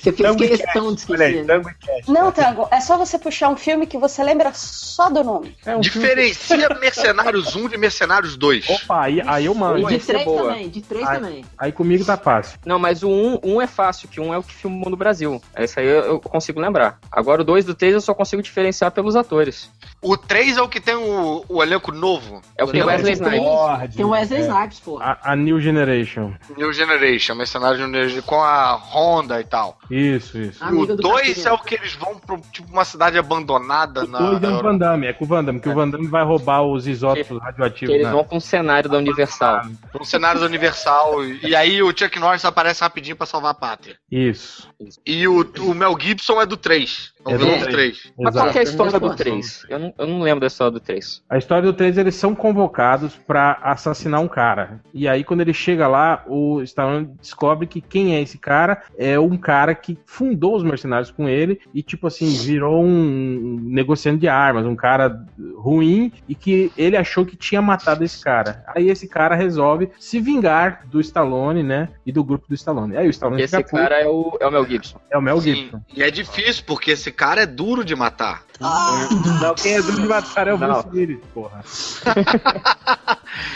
Você fez Tango e questão de esquecer. Tango e Cash. Não, Tango, é só você puxar um filme que você lembra só do nome. É um filme... Diferencia Mercenários 1 de Mercenários 2. Opa, aí, aí eu E mando. de é três boa. também, de três Ai. também. Aí comigo tá fácil. Não, mas o 1, um é fácil, que um é o que filmou no Brasil. Esse aí eu, eu consigo lembrar. Agora o 2 do 3 eu só consigo diferenciar pelos atores. O 3 é o que tem o, o elenco novo. É o que tem Wesley Tem Snipes. Tem o Wesley é. Snipes, porra. A, a New Generation. New Generation, Mercenários New Generation, com a Honda e tal. Isso, isso. Ah, o Amiga do 2 Caçulinha. é o que eles vão pra tipo, uma cidade abandonada O na. dois é na o Van Damme, é com o Van Damme, que o Van Damme vai roubar os isótopos Que radioativos. eles né? vão pra um cenário da Universal. um cenário da Universal. E aí o Chuck Norris aparece rapidinho pra salvar a pátria. Isso. E o, o Mel Gibson é do 3. É o vilão do três. 3. Mas qual é a história do Mesma 3? Eu não, eu não lembro da história do 3. A história do 3, eles são convocados pra assassinar um cara. E aí, quando ele chega lá, o Stallone descobre que quem é esse cara é um cara que fundou os mercenários com ele e, tipo assim, virou um negociante de armas, um cara ruim e que ele achou que tinha matado esse cara. Aí esse cara resolve se vingar do Stallone, né? E do grupo do Stallone. Aí o Stallone Esse cara é o, é o Mel Gibson. é o Mel Sim. Gibson. E é difícil, porque esse cara é duro de matar. Não, quem é duro de matar é o Não. Bruce Willis, porra.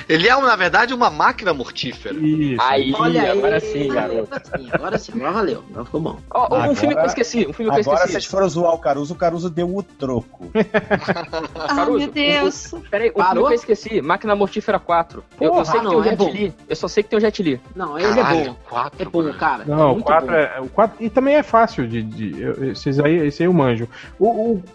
Ele é, na verdade, uma máquina mortífera. Isso. Aí, Olha agora aí, sim, garoto. Sim, agora sim, agora valeu. Agora ficou bom. Ó, um Agora- filme que eu esqueci, um filme que eu Agora esqueci. vocês foram zoar o Caruso, o Caruso deu o troco. Ah, Caruso, meu Deus. Peraí, um filme que eu esqueci, Máquina Mortífera 4. Eu, eu Porra, sei que tem não, o é Jet bom. Li. Eu só sei que tem o Jet Li. Não, ele é Caralho, bom. quatro, É bom, cara. Não, o muito 4 bom. é. O 4, e também é fácil de. de eu- esses aí, esse aí eu manjo. O,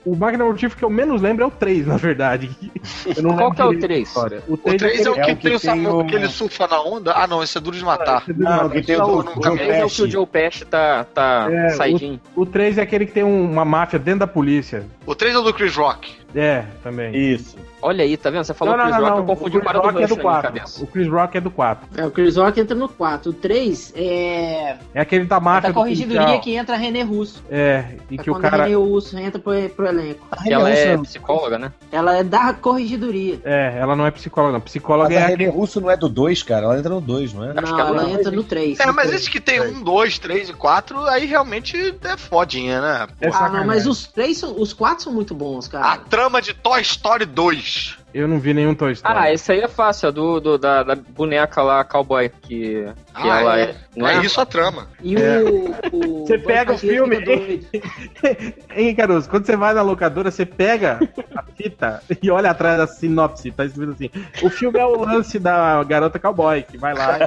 o, o Máquina Mortífera que eu menos lembro é o 3, na verdade. Eu não Qual que é o direito da 3? história. O O 3, 3 é o é que o que tem o tem Samu, o- que ele surfa na onda. Ah, não, esse é duro de matar. Não, que tem o Não, do não, Joe não, Esse é o que o. Joe Pesci tá, tá É, saidinho. O 3 é aquele que tem um- uma máfia dentro da polícia. O 3 é o do Chris Rock. É, também. Isso. Olha aí, tá vendo? Você falou não, Chris não, Rock, não. eu confundi o Chris cara do Rock é do na minha 4. cabeça. O Chris Rock é do 4. É, o Chris Rock entra no 4. O 3 é. É aquele da máfia Da do corregidoria policial. que entra René Russo. É, e É que o a cara. René Russo entra pro, pro elenco. Que ela é psicóloga, né? Ela é da corregidoria. É, ela não é psicóloga, não. Psicóloga Mas é a. René Russo não é do 2, cara. Ela entra no 2, não é? Acho não, que ela ela não. entra no 3. É, mas esse que tem um, dois, três e quatro, aí realmente é fodinha, né? É Ah, não, mas os três são, os quatro são muito bons, A cara. Trama de Toy Story 2. Eu não vi nenhum Toy Story. Ah, esse aí é fácil, é do, do- da, da boneca lá, cowboy, que, que Ah, ela é. é. Não É é? isso a trama. E É. o, o. Você pega o filme, doido. Hein, Caruso, quando você vai na locadora, você pega a fita e olha atrás da sinopse, tá escrito assim: o filme é o lance da garota cowboy, que vai lá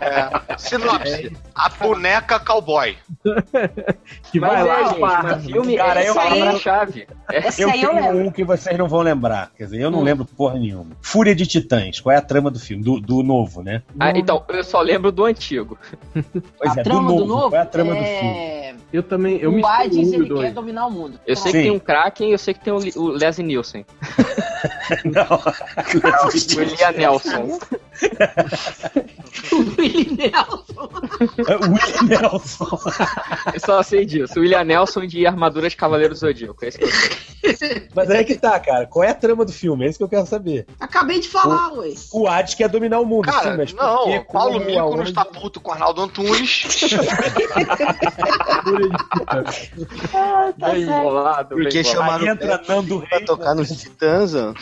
É. Sinopse. A boneca cowboy. que Mas vai é, lá. gente, mas filme Cara, é eu- palavra-chave. É, Esse Eu aí tenho um que vocês não vão lembrar. Quer dizer, eu não Hum. lembro porra nenhuma. Fúria de Titãs. Qual é a trama do filme? Do, do novo, né? Ah, então, eu só lembro do antigo. Pois a é, trama do novo, Qual é a trama do filme? é... Eu também, eu me o Hades, um e ele dois. quer dominar o mundo. Eu sei Sim. que tem um Kraken e eu sei que tem o, o Leslie Nielsen. Não. O William Nelson. O Willie Nelson. William Nelson. Eu só sei disso. O William Nelson de Armadura de Cavaleiro do Zodíaco. É isso que eu sei. Mas aí que tá, cara. Qual é a trama do filme? É isso que eu quero saber. Acabei de falar, ué. O Hades quer dominar o mundo, Cara, sim, mas por não, quê? o Paulo Mico não aonde? está puto com o Arnaldo Antunes. Ah, tá Bem bolado, bem Porque chamaram Aí entra Nando pra Reis. tocar nos Titãs, ó.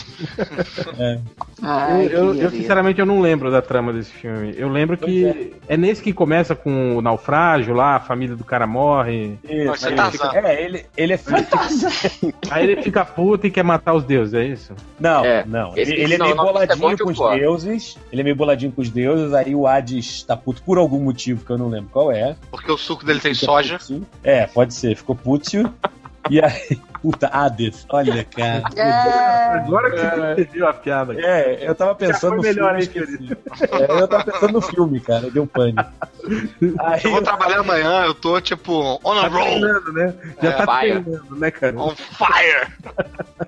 Ai, Eu, eu- eu, sinceramente eu não lembro da trama desse filme. Eu lembro que é. nesse que começa com o naufrágio lá, a família do cara morre. Isso, Você ele tá fica-. É, ele, ele é filho. Aí ele fica puto e quer matar os deuses, é isso? Não, É, não. esse- Ele, ele é meio não, é boladinho com os deuses. Ele é meio boladinho com os deuses. Aí o Hades tá puto por algum motivo que eu não lembro qual é. Porque o suco dele tem soja. putinho. É, pode ser. Ficou pútil. E aí, puta, Hades. Olha, cara. É, Agora que você entendeu a piada. cara. É, eu tava pensando no melhor, filme. hein, esqueci. É, eu tava pensando no filme, cara. Deu um pânico. Aí, Eu vou trabalhar amanhã, eu tô tipo on a Tá roll, treinando, né? Já É, tá fire. treinando, né, cara? on fire.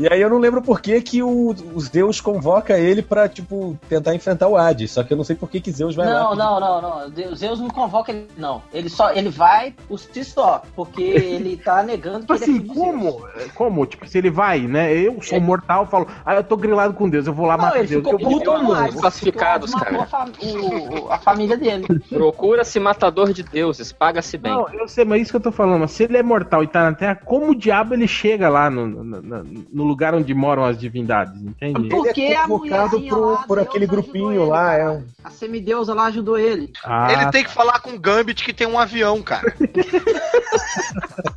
E aí eu não lembro por que, que o, os Zeus convoca ele pra, tipo, tentar enfrentar o Hades. Só que eu não sei por que, que Zeus vai lá. Não, não, não, não. Deus, Zeus não convoca ele, não. Ele só ele vai por si só, porque ele tá negando que Tipo ele é assim, filho de Zeus. como? Como? Tipo, se ele vai, né? Eu sou mortal, falo, ah, eu tô grilado com Deus, eu vou lá Não, matar ele Deus. ficou Eu vou puto mundo. Hades. classificados, cara. A, fam- o- o- a família dele. Procura-se matador de deuses, paga-se bem. Não, eu sei, mas isso que eu tô falando. mas Se ele é mortal e tá na Terra, como o diabo ele chega lá no, no, no- no lugar onde moram as divindades, entende? Porque Ele é a convocado por- lá, por Deus aquele grupinho ele, lá, é um- A semideusa lá ajudou ele. Ah, Ele tem que falar com o Gambit que tem um avião, cara.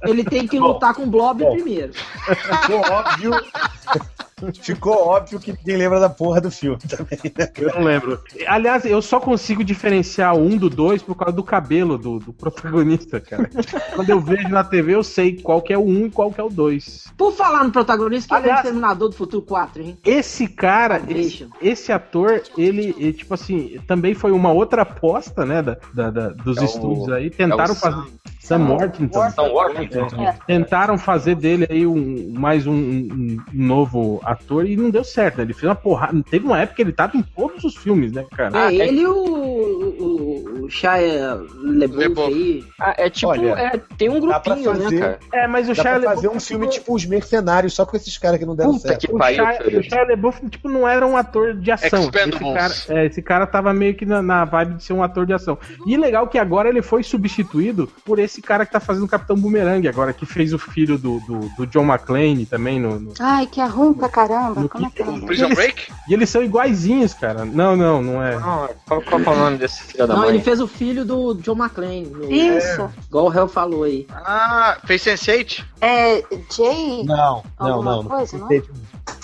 Ele tem que lutar com o Blob bom. primeiro. Ficou óbvio. Ficou óbvio que ninguém lembra da porra do filme também, né? Eu não lembro. Aliás, eu só consigo diferenciar o um do dois por causa do cabelo do, do protagonista, cara. Quando eu vejo na TV, eu sei qual que é o um e qual que é o dois. Por falar no protagonista, que é o Exterminador do Futuro 4, hein? Esse cara, esse, esse ator, ele, ele, tipo assim, também foi uma outra aposta, né, da, da- da- dos É o- estúdios aí. Tentaram é o fazer. Sam Worthington. São Worthington. É. Tentaram fazer dele aí um, mais um, um- um novo ator e não deu certo, né? Ele fez uma porrada. Teve uma época que ele tava em todos os filmes, né, cara? É, ele e o, o, o Shia aí. Ah, é tipo, Olha, é, tem um grupinho, né, fazer- cara? É, mas o Dá Shia pra LaBeouf, fazer um filme tipo, tipo Os Mercenários, só com esses caras que não deram Puta certo. que O pariu, Shia, o. Shia tipo, não era um ator de ação. Esse cara, é, esse cara tava meio que na, na vibe de ser um ator de ação. E legal que agora ele foi substituído por esse cara que tá fazendo o Capitão Boomerang agora, que fez o filho do, do, do John McClane também. No, no- Ai, que é ruim pra caramba. No Como é que é? o nome? Prison Break? E eles são iguaizinhos, cara. Não, não, não é. Não, qual, qual que é o nome desse filho da Não, mãe? ele fez o filho do John McClane. no- Isso. Igual o Hell falou aí. Ah, fez Sense8? É Jay? Não, não, não. não. coisa, não é?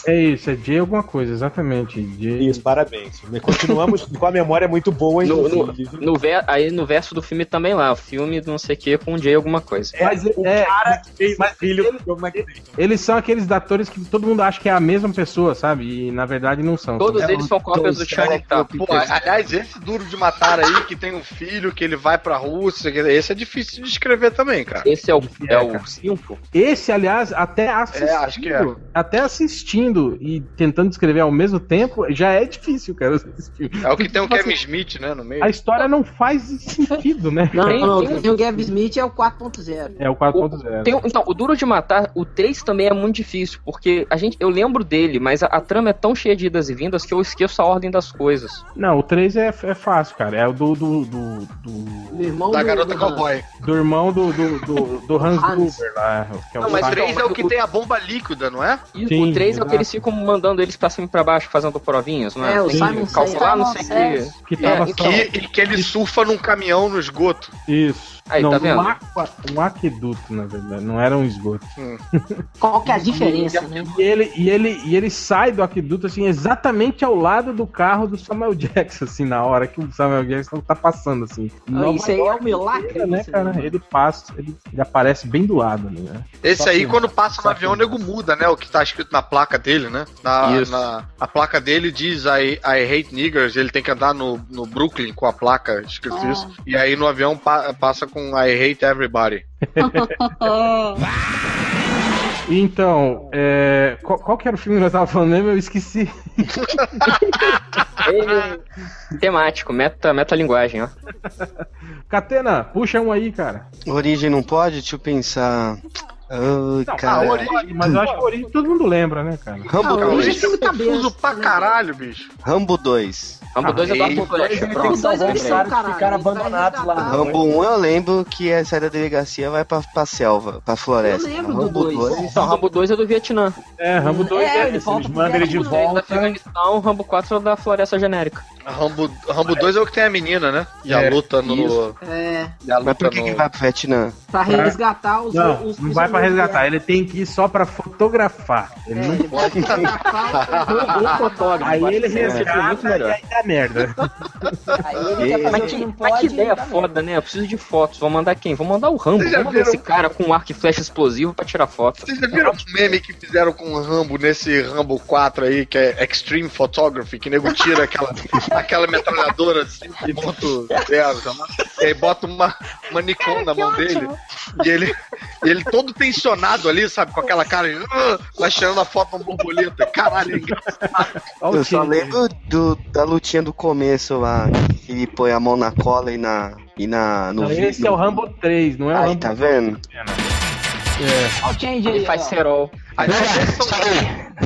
É isso, é Jay alguma coisa, exatamente. Jay. Isso, parabéns. Continuamos com a memória muito boa, No, no, no ver- aí no verso do filme também lá, o filme do não sei o que com o Jay alguma coisa. Mas o é, cara que fez mas o filho ele- do John McClane. eles são aqueles atores que todo mundo acha que é a mesma pessoa, sabe? E na verdade não são. Todos São- eles são cópias do Tatum. Pô, aliás, esse duro de matar aí, que tem um filho, que ele vai pra Rússia, esse é difícil de escrever também, cara. Esse é o, é É, o. 5? Esse, aliás, até assistindo, É, acho que é. até assistindo e tentando escrever ao mesmo tempo, já é difícil, cara. É o que tem o Porque, Kevin assim, Smith, né, no meio. A história não faz sentido, né? Não, Tem- não, tem- tem o Gavin Smith é o 4.0. É o 4.0. Tem um- então, o Duro de Matar, o 3 também é muito difícil, porque a gente, eu lembro dele, mas a, a trama é tão cheia de idas e vindas que eu esqueço a ordem das coisas. Não, o 3 é, é fácil, cara. É o do, do, do, do, O irmão Da do, garota do- cowboy. do irmão do, do, do, do Hans. Gruber lá. Que é o Não, mas Mas 3 não, é o que o- tem a bomba líquida, não é? E Sim, o 3 é o que exato. eles ficam mandando eles pra cima e pra baixo, fazendo provinhas, não é? É, o Tem Simon que calcular, não sei o que. que tava É, só. então- E, e que ele surfa num caminhão no esgoto. Isso. Aí, não, tá vendo? Um, aqua, um aqueduto, na verdade. Não era um esgoto. Qual que é a diferença, né? E ele, e, ele, e ele sai do aqueduto, assim, exatamente ao lado do carro do Samuel Jackson, assim, na hora que o Samuel Jackson tá passando, assim. Nova Isso aí é um milagre. né, isso, cara? né? Ele passa, ele, ele aparece bem do lado, né? Esse Só aí, que- quando passa no avião, o nego muda, né? O que tá escrito na placa dele, né? Na, na- a placa dele diz I, I hate niggers, ele tem que andar no, no Brooklyn com a placa escrito Ah. isso. E aí no avião pa- passa com I hate everybody. Então, é, qual, qual que era o filme que nós tava falando mesmo? Eu esqueci. Ele- Temático, meta, metalinguagem, ó. Catena, puxa um aí, cara. Origem não pode? Deixa eu pensar. Ai, Não, cara. a origem, mas eu acho que a origem todo mundo lembra, né, cara? Rambo Ah, hoje 2. é filme cabeça. Confuso pra né? caralho, bicho. Rambo 2. Rambo 2 é do Arthur Flecha, Os pronto. dois eles são, caralho. ficaram abandonados lá. resgatado. Rambo 1 eu lembro que é sair da delegacia vai pra, pra selva, pra floresta. Eu lembro do Rambo dois. 2. Então, Rambo 2 é do Vietnã. É, Rambo 2 É, é, ele volta pro mandam ele de volta. Afeganistão, Rambo 4 é da Floresta Genérica. Rambo, Rambo 2 é o que tem a menina, né? E a É, luta no. isso. É, E a luta Mas por que, no... que vai pro Vietnã? pra resgatar os. Não, os não vai pra resgatar, ele tem que ir só pra fotografar. Ele É, não Um bom fotógrafo. Aí ele é resgata e melhor. aí dá merda. aí ele Mas o que, que não mas que pode. ideia dá foda, né? Eu preciso de fotos. Vou mandar quem? Vou mandar o Rambo. Vou mandar viram- esse cara com um arco e flecha explosivo pra tirar foto. Vocês já viram o meme que fizeram com o Rambo nesse Rambo 4 aí, que é Extreme Photography, que nego tira aquela, aquela metralhadora 5.0, tá lá? e aí bota uma, uma Nikon na mão dele, e ele, e ele todo tensionado ali, sabe, com aquela cara, "Ah", mas tirando a foto uma borboleta. Caralho, é engraçado. O Eu só lembro do, da lutinha do começo lá, que ele põe a mão na cola e na. E na no Não. Esse é o Rambo 3, não é o Aí, Rambo tá vendo? Olha o change Ele aí, faz ó. cerol. Aí,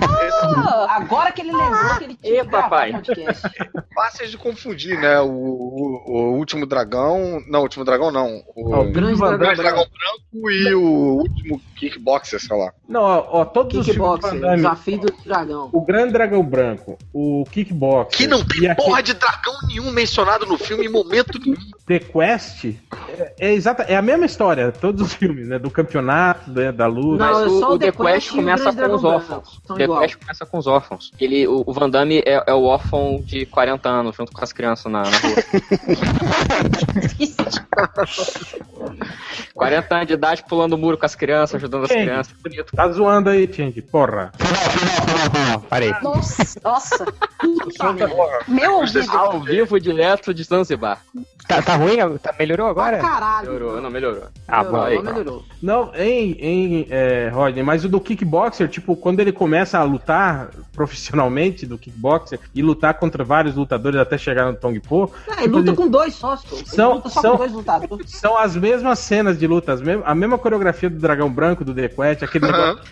Ah, Agora que ele lembrou que ele tinha gravar papai. podcast. fáceis de confundir, né? O, o, o Último Dragão. Não, o Último Dragão não. O, o Grande Dragão Grande Dragão Branco e o Último Kickboxer, sei lá. Não, ó, ó, todos os Kickboxer, Van Damme, desafio do dragão. o Grande Dragão Branco, o Kickboxer Que não tem porra de dragão nenhum mencionado no filme em momento nenhum. The Quest é, é, exata, é a mesma história, todos os filmes, né? Do campeonato, né, da luta. Não, Mas é o, só o The The Quest Quest começa com os órfãos. Igual. Quest começa com os órfãos. Ele, o, o Van Damme é, é o órfão de 40 anos, junto com as crianças na, na rua. 40 anos de idade pulando o muro com as crianças, ajudando as crianças. Bonito. Tá zoando aí, Change, porra. Parei. Nossa, nossa. Meu ouvido. Ao vivo, direto de Zanzibar. Tá, tá ruim? Tá, melhorou agora? Pra caralho. Melhorou, não melhorou. Ah, melhorou, bom, aí. melhorou. Não, em, em é, Rodney, mas o do kickboxer, tipo, quando ele começa a lutar profissionalmente do kickboxer e lutar contra vários lutadores até chegar no Tong Po, É, luta com dois sócios. São- luta só são- com dois lutadores. são as mesmas cenas de luta, a mesma coreografia do Dragão Branco, do The Quest, aquele negócio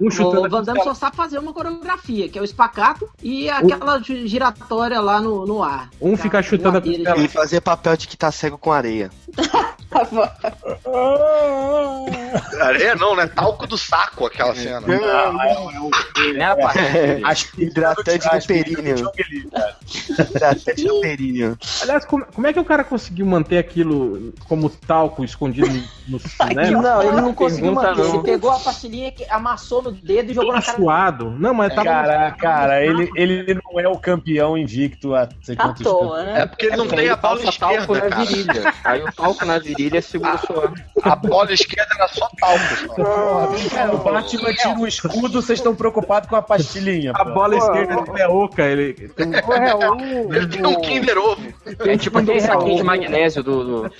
um chutando O Van Damme só sabe fazer uma coreografia, que é o espacato e aquela gi- giratória lá no, no ar. um ficar chutando a costela. Ele fazia papel de que tá cego com areia. Areia não, né? Talco do saco aquela cena. Né, rapaz? Hidratante do períneo. Hidratante do períneo. Aliás, como, como é que o cara conseguiu manter aquilo como talco escondido no, no né? Não, ele não conseguiu manter. não. Ele pegou a pastilhinha, que amassou no dedo e jogou na cara. suado. Não, mas tava Cara, cara, ele, ele não é o campeão invicto sei À quantos toa, É né? porque ele não tem a bola passa talco esquerda, na cara. virilha. Aí o talco na virilha segura o suor. A bola esquerda era só talco. só. Cara, o Batman tira o escudo, vocês estão preocupados com a pastilhinha. a pô. bola esquerda dele é oca. Ele tem um- Porra, o, Ele tem um Kinder Ovo. É tipo aquele saquinho de magnésio do. do...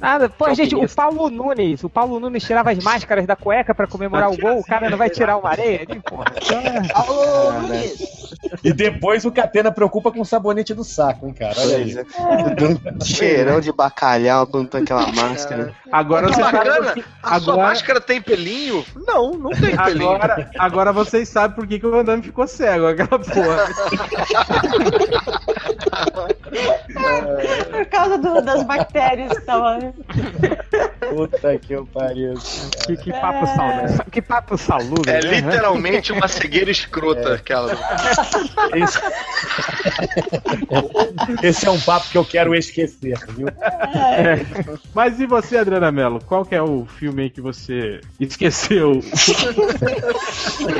Nada, pô, gente, o. Paulo Nunes, o Paulo Nunes tirava as máscaras da cueca pra comemorar o gol, o cara não vai tirar uma areia ali, porra. Alô, Luiz. E depois o Catena preocupa com o sabonete do saco, hein, cara? Olha aí. Um cheirão de bacalhau quando põe aquela máscara. Agora Que você bacana. sabe. A sua Agora, máscara tem pelinho? Não, não tem pelinho. agora, agora vocês sabem por que, que o Van Damme ficou cego, aquela porra. Por causa do- das bactérias que estavam. Puta que eu pariu. Que, que papo saludo. Que papo saludo. É né? literalmente uma cegueira escrota aquela. Esse... Esse é um papo que eu quero esquecer, viu? Mas e você, Adriana Mello? Qual que é o filme aí que você esqueceu?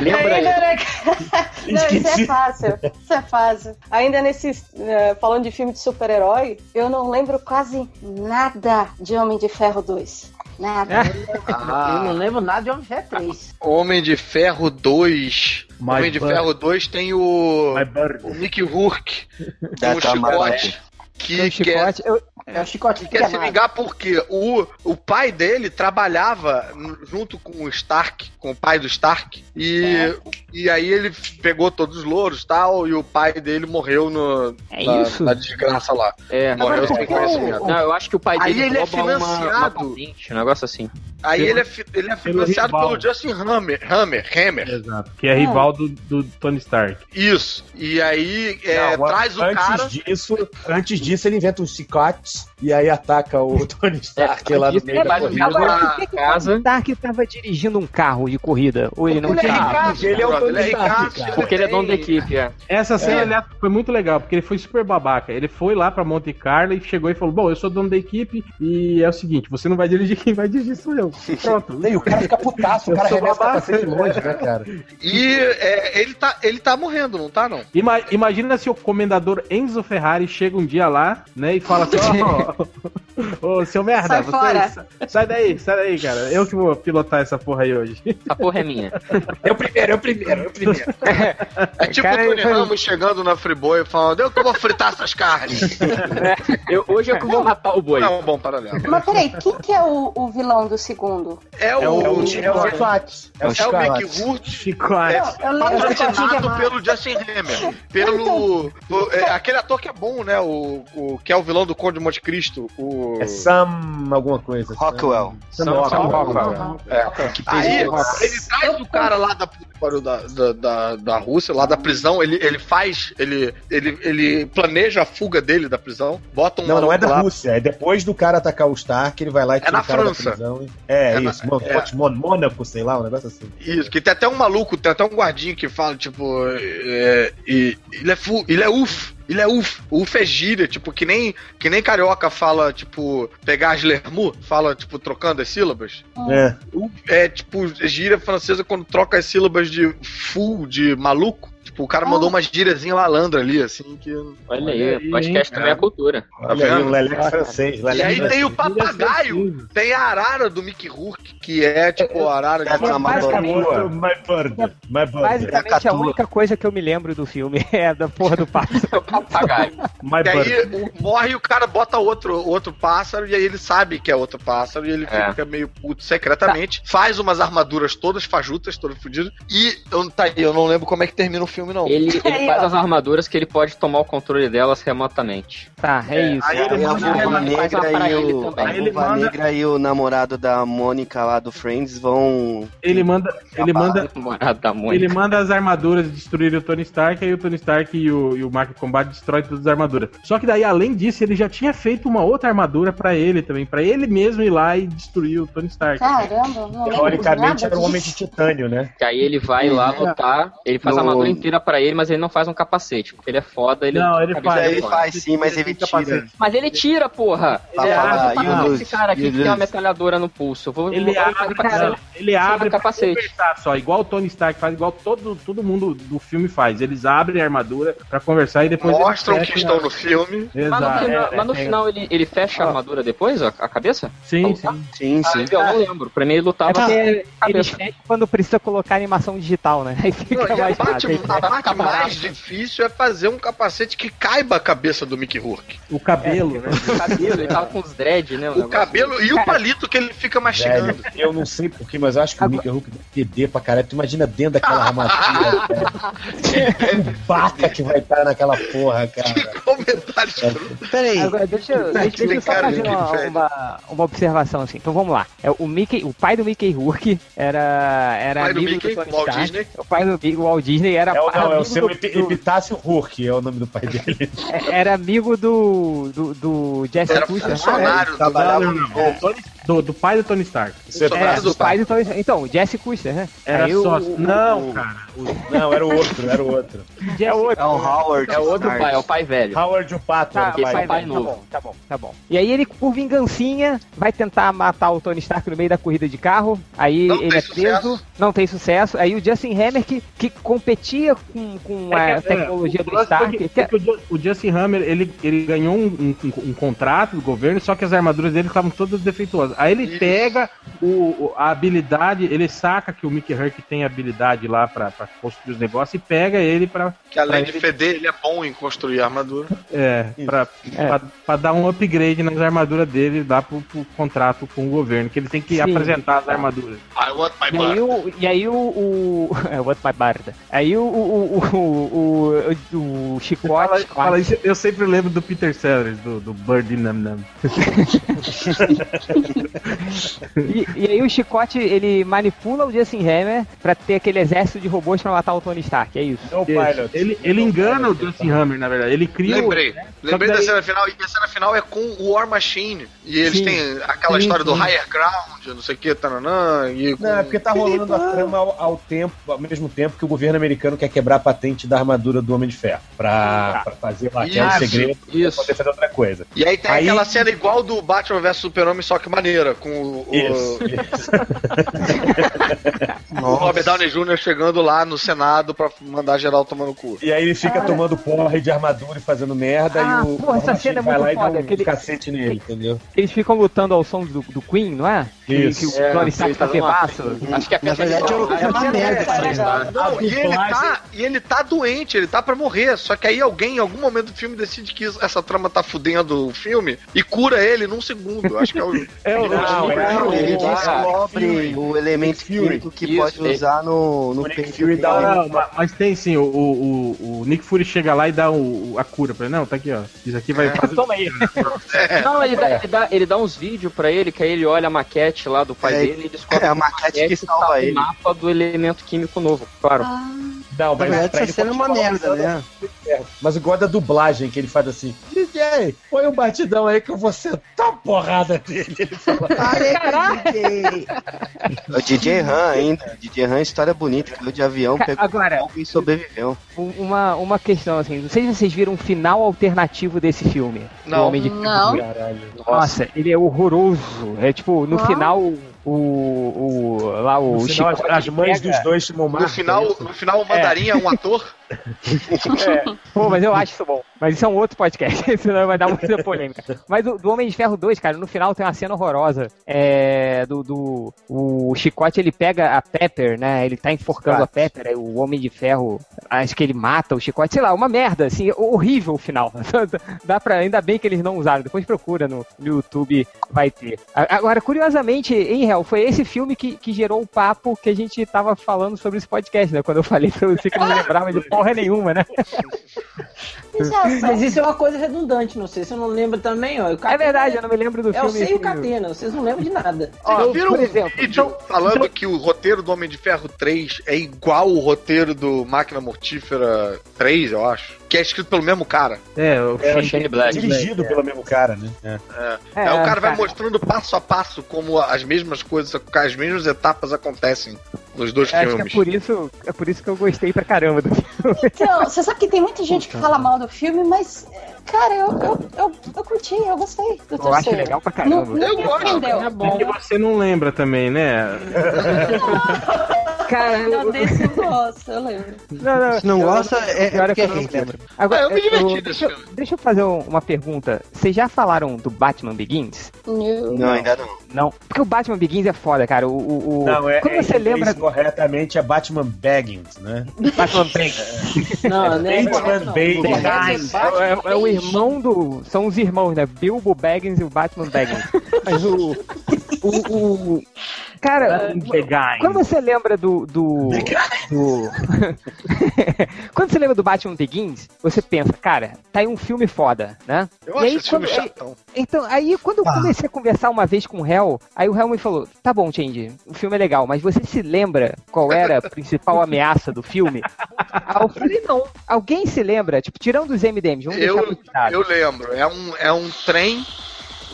Lembra aí? Ainda, né? Não, isso Esqueci. é fácil. Isso é fácil. Ainda nesses. Eh, falando de filme de super-herói, eu não lembro quase nada de Homem de Ferro 2. Nada. Eu não lembro nada de Homem de Ferro 3. Homem de Ferro 2. My Homem de Bird. Ferro 2 tem o. O Mickey Rourke. O trabalho. chicote. Que, quer, chicote. Eu, É o chicote que quer se vingar porque o, o pai dele trabalhava junto com o Stark, com o pai do Stark, e, e aí ele pegou todos os louros e tal, e o pai dele morreu no, É na, isso? na desgraça lá. É. Morreu sem conhecimento. Não, eu acho que o pai Aí dele ele é rouba uma- uma, financiado. patente, um negócio assim. Aí ele é, ele é Pelo financiado rival. pelo Justin Hammer, Hammer, Hammer. Exato. Que é rival do, do Tony Stark. Isso. E aí é, Não, traz o antes cara. disso, antes disso ele inventa os chicotes Thanks. E aí ataca o Tony Stark lá no meio é da corrida. Por que, que o casa- Tony Stark tava dirigindo um carro de corrida? Ou ele não Ele é tinha? ricaço, porque ele é o brother, Tony ele é Stark, cara. Porque ele é dono da equipe, é. Essa cena aliás, foi muito legal, porque ele foi super babaca. Ele foi lá pra Monte Carlo e chegou e falou: Bom, eu sou dono da equipe e é o seguinte, você não vai dirigir, quem vai dirigir sou eu. Pronto. E o cara fica putaço, o cara arremessa o babaca. capacete longe, né, cara? E é, ele, tá, ele tá morrendo, não tá, não? Ima- imagina se o comendador Enzo Ferrari chega um dia lá, né, e fala assim: Ó, Chao. ô, seu merda, Sai você- fora. sa- sai daí, sai daí, cara. Eu que vou pilotar essa porra aí hoje. Essa porra é minha. É o primeiro, é o primeiro, é o primeiro. É tipo Cara, o Tony Ramos chegando na Friboi e falando, eu que vou fritar essas carnes. Eu, hoje é que eu vou matar o boi. É um bom paralelo. Mas peraí, quem que é o, o vilão do segundo? É o, É o, é o é Chicote. É o é, Eu eu tinha patrocinado pelo Justin Hammer. Pelo. o- é, aquele ator que é bom, né? O, o, que é o vilão do Conde de Monte Cristo. O. É Sam alguma coisa. Rockwell. Sam, Sam Rockwell. Rockwell. É. Aí, ele traz o cara lá da, que da, da, da, Rússia, lá da prisão, ele, ele faz, ele, ele, ele planeja a fuga dele da prisão, bota um Não, não é da lá. Rússia. É depois do cara atacar o Stark, ele vai lá e tira na o cara França. da prisão. É, É na- isso. Mon- é. Mon- Mônaco, sei lá, um negócio assim. Isso, que tem até um maluco, tem até um guardinho que fala, tipo, é, e, ele é fu, ele é uf, ele é uf. O uf é gíria, tipo, que nem, que nem carioca fala, tipo, pegar as lermu, fala, tipo, trocando as sílabas. É. Uf é, tipo, gíria francesa quando troca as sílabas de fu, de maluco. Tipo, o cara mandou uma gíriazinha malandra ali, assim, que... Olha aí, aí, podcast hein, também é cultura. Olha aí, vendo? leleque francês. E aí francês. tem o papagaio, tem a arara do Mickey Rourke, que é, tipo, a arara É, de... é, basicamente, Boa, My bird. My bird. basicamente a única coisa que eu me lembro do filme é da porra do pássaro. É o papagaio. My E bird. aí o- morre e o cara bota outro, outro pássaro, e aí ele sabe que é outro pássaro, e ele É. fica meio puto secretamente, faz umas armaduras todas fajutas, todas fodidas, e eu, tá eu não lembro como é que termina o filme, não. Ele, ele Aí, faz ó. as armaduras que ele pode tomar o controle delas remotamente. Tá, é, isso. aí ele a manda- faz uma Negra pra e ele o, também. a Viúva manda- Negra e o namorado da Mônica lá do Friends vão. Ele manda, ele manda, Namorado da mãe. ele manda as armaduras destruir o Tony Stark, aí o Tony Stark e o, e o Mark Combat destrói todas as armaduras. Só que daí, além disso, ele já tinha feito uma outra armadura pra ele também, pra ele mesmo ir lá e destruir o Tony Stark. Caramba, não Teoricamente era um homem de titânio, né? Que aí ele vai lá lutar, ele faz a No- armadura inteira pra ele, mas ele não faz um capacete, porque ele é foda, ele Não, ele faz, dele Ele faz sim, mas ele tem tira. capacete. Mas ele tira, porra! Pra Ele falar, abre, e tá, o esse cara aqui o que tem uma metralhadora no pulso. Vou, Ele vou abre, pra cara, ele abre pra capacete. só, igual o Tony Stark faz, igual todo, todo mundo do filme faz. Eles abrem a armadura pra conversar e depois Mostram que estão no filme. Mas no Exato. final, é, mas no é, final ele, ele fecha a armadura depois, a, a cabeça? Sim, sim. Sim, sim. Eu não lembro. Pra mim ele lutava É porque cabeça. fecham quando precisa colocar animação digital, né? Aí fica Não, a mais fácil. A parte mais difícil é fazer um capacete que caiba a cabeça do Mickey Rourke. O cabelo, né? O cabelo, ele tava com os dread, né? O negócio. cabelo e o palito que ele fica mastigando. Velho, eu não sei porquê, mas eu acho que o Mickey Hulk deve ter pra caralho. Tu imagina dentro daquela armadura, velho. O baca que vai estar naquela porra, cara. Comentário escroto. Peraí. Agora, deixa, eu- deixa, deixa eu só fazer que uma, uma, uma observação assim. Então vamos lá. É, o, Mickey, o pai do Mickey Rourke era, era Pai do amigo Mickey, do Tony Walt Stark. Disney. O pai do Mickey, o Walt Disney era É, o- não, é o seu do- Epi- do- Epitácio Hulk, é o nome do pai dele. era amigo do, do, do Jesse Era Custer. funcionário do Trabalhava Não, não, não. Do, do pai do Tony Stark. Você Funcionário É, do do pai do Tony Então, o Jesse Custer, né? Era Aí o- sócio. o- não, o- cara. O Não, era o outro, era o outro. É o outro. É o Howard. É o outro Stark. pai, é o pai velho. Howard o Pato, Tá, era o é pai. o pai tá novo. bom, tá bom, tá bom. E aí ele, por vingancinha, vai tentar matar o Tony Stark no meio da corrida de carro. Aí Não ele é preso, sucesso. não tem sucesso. Aí o Justin Hammer, que, que competia com, com É a é, tecnologia do Stark. que- que- Ju- o Justin Hammer, ele, ele ganhou um, um- um contrato do governo, só que as armaduras dele estavam todas defeituosas. Aí ele Isso. pega o, a habilidade, ele saca que o Mickey Herc tem habilidade lá pra, pra construir os negócios e pega ele pra, Que além pra de feder, ele é bom em construir armadura. É, pra, É. pra, pra dar um upgrade nas armaduras dele, dar pro, pro contrato com o governo, que ele tem que Sim. apresentar as armaduras. I want my E aí o. E aí o. o é, what my barda. Aí o. O, o, o, o, o chicote. Fala, fala isso, eu sempre lembro do Peter Sellers, do, do Birdie Nam Nam. E, e aí o Chicote, ele manipula o Justin Hammer pra ter aquele exército de robôs pra matar o Tony Stark, é isso. No pilot. Ele, ele engana o Justin Hammer, na verdade. Ele cria. o- Lembrei. Só Lembrei que da daí- cena final. E a cena final é com o War Machine. E eles Sim. têm aquela Sim, história do sim. higher ground, não sei o que, tananã. E com... Não, é porque tá rolando a trama ao, ao tempo, ao mesmo tempo que o governo americano quer quebrar a patente da armadura do Homem de Ferro. Pra, pra fazer lá aquele segredo isso. pra poder fazer outra coisa. E aí tem Aí- aquela cena igual do Batman vs Super-Homem, só que maneira, com o, o- Isso, o Robert Downey Jr. chegando lá no Senado pra mandar geral tomar no cu. E aí ele fica tomando porra de armadura e fazendo merda Ah, e o porra, essa cena é vai muito lá e dá foda, um aquele- cacete nele, entendeu? Eles ficam lutando ao som do, do Queen, não é? Que- Isso. Que, o Tony Stark tá uma- bebaço. Acho que é Na verdade, é uma merda. Não, e ele, tá, e ele tá doente, ele tá pra morrer. Só que aí alguém, em algum momento do filme, decide que essa trama tá fudendo o filme e cura ele num segundo. Acho que é o. É o Não, é Não, o- ele o- descobre o elemento Fury. químico que Isso, pode usar no, no o Nick Fury dá Não, ma- mas tem sim, o, o, o, o Nick Fury chega lá e dá o, o- a cura pra ele. Não, tá aqui, ó. Isso aqui vai fazer. Toma aí. Não, ele dá, ele, dá, ele dá uns vídeos pra ele, que aí ele olha a maquete lá do pai É, dele e descobre é a que maquete que salva tá ele. o mapa do elemento químico novo, claro. Não, Na verdade, essa ele cena é uma merda, né? Mas eu gosto da dublagem que ele faz assim. DJ, põe um batidão aí que eu vou sentar a porrada dele. Ele fala, O DJ Han ainda. DJ Han, história bonita. Caiu de avião, Ca- pegou Agora, e sobreviveu. um- uma, uma questão assim, não sei se vocês viram um final alternativo desse filme. Não. Homem de Não. dois. Nossa, ele é horroroso. É tipo, no Ah. final, o, o. lá o no final, as, mães pega- dos dois chamam No final, é no final, o Mandarim é um ator. Pô, mas eu acho isso bom. Mas isso é um outro podcast, senão vai dar muita polêmica. Mas do, do Homem de Ferro 2, cara, no final tem uma cena horrorosa. É. Do. do o Chicote ele pega a Pepper, né? Ele tá enforcando a Pepper, aí o Homem de Ferro. Acho que ele mata o Chicote, sei lá, uma merda, assim, horrível o final. Dá pra. Ainda bem que eles não usaram. Depois procura no, no YouTube, vai ter. Agora, curiosamente, em real, foi esse filme que, que gerou o papo que a gente tava falando sobre esse podcast, né? Quando eu falei pra você que não lembrava de porra nenhuma, né? Mas isso é uma coisa redundante, não sei se eu não lembro também, ó. É verdade, eu não me lembro do É, eu filme. sei o Catena, vocês não lembram de nada. Ó, Vocês viram por um exemplo, vídeo então- falando então- que o roteiro do Homem de Ferro 3 é igual o roteiro do Máquina Mortífera 3, eu acho? Que é escrito pelo mesmo cara. É, o É, Shane Shane Black. Dirigido pelo mesmo cara, né? É. É, É, o cara vai mostrando passo a passo como as mesmas coisas, as mesmas etapas acontecem nos dois Acho que é filmes. por isso, é por isso que eu gostei pra caramba do filme. Então, você sabe que tem muita gente que fala mal do filme, mas, cara, eu, eu, eu, eu curti, eu gostei do Eu acho terceiro. legal pra Não, caramba. não Eu me gosto. É É bom. que você não lembra também, né? Cara, eu, Não, desse eu gosto, eu lembro. não, não, Se não eu- gosta, é, é porque é eu não hater. lembro. Agora, Ah, eu me diverti eu- desse deixa, filme. deixa eu fazer um- uma pergunta. Vocês já falaram do Batman Begins? Não. Não, ainda não. Não. Porque o Batman Begins é foda, cara. O, o, o- Não, é, Quando é, você em lembra corretamente é Batman Baggins, né? Batman Begins? Não, né? Batman não. Baggins. É, é- é o irmão do. São os irmãos, né? Bilbo Baggins e o Batman Baggins. Mas o. O. o- cara, quando você lembra do. do, do- quando você lembra do Batman Begins, você pensa, cara, tá aí um filme foda, né? Eu E acho aí, esse filme quando- aí- chatão. Então, aí quando eu Ah. comecei a conversar uma vez com o Hell, aí o Hell me falou: tá bom, Change, o filme é legal, mas você se lembra qual era a principal ameaça do filme? Eu falei, não. Alguém se lembra? Tipo, tirando os MDMs, vamos Eu, eu lembro. É um, é um trem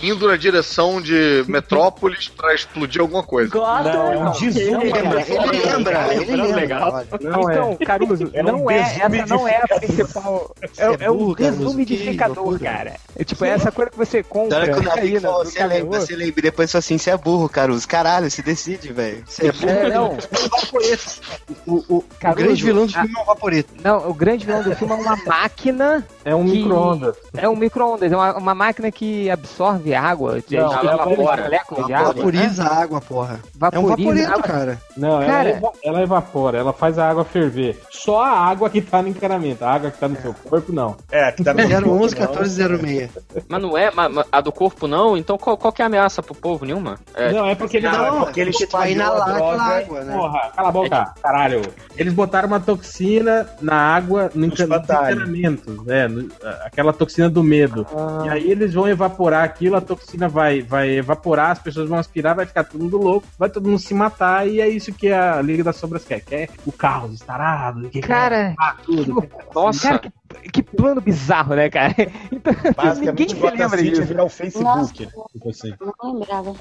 indo na direção de Metrópolis pra explodir alguma coisa. Gotham, Não, é um não. desumo. Ele lembra, ele lembra, ele lembra. Não é. Então, Caruso, É um não é, essa não é a principal. É, é é um desumidificador, que cara. É tipo, é essa coisa que você compra. hora que o aí Navico no- falou, no você lembra, você lembra. E depois falou assim, você é burro, Caruso. Caralho, se decide, velho. Você é burro. É, não, O, o- o Caruso, grande vilão do a- filme é o Vaporito. não, o grande vilão do filme é uma máquina É um micro-ondas. É um micro-ondas, é uma, uma máquina que absorve água, Não, ela evapora moléculas de água. Vaporiza a água, porra. É um Vaporiza vaporito, água. cara. Não, Cara- ela, eva- ela evapora, ela faz a água ferver. Só a água que tá no encanamento, a água que tá no seu corpo, não. É, que tá no 011 1406. Mas não é ma- ma- a do corpo, não? Então qual, qual que é a ameaça pro povo? Nenhuma? É, Não, é porque ele Não, não, é porque ele vai inalar aquela água, né? Porra, cala a boca, caralho. Eles botaram uma toxina na água, no Nos encan- nos fantasmas. encanamentos, é, no- aquela toxina do medo. E aí eles vão evaporar aquilo aquela toxina vai, vai evaporar, as pessoas vão aspirar, vai ficar todo mundo louco, vai todo mundo se matar, e é isso que a Liga das Sombras quer. Quer o caos estarado, que Cara, quer tudo. quer- Nossa. Cara, que, que plano bizarro, né, cara? Então, ninguém Basicamente, se lembra City disso. é virar o Facebook, assim. Não lembrava.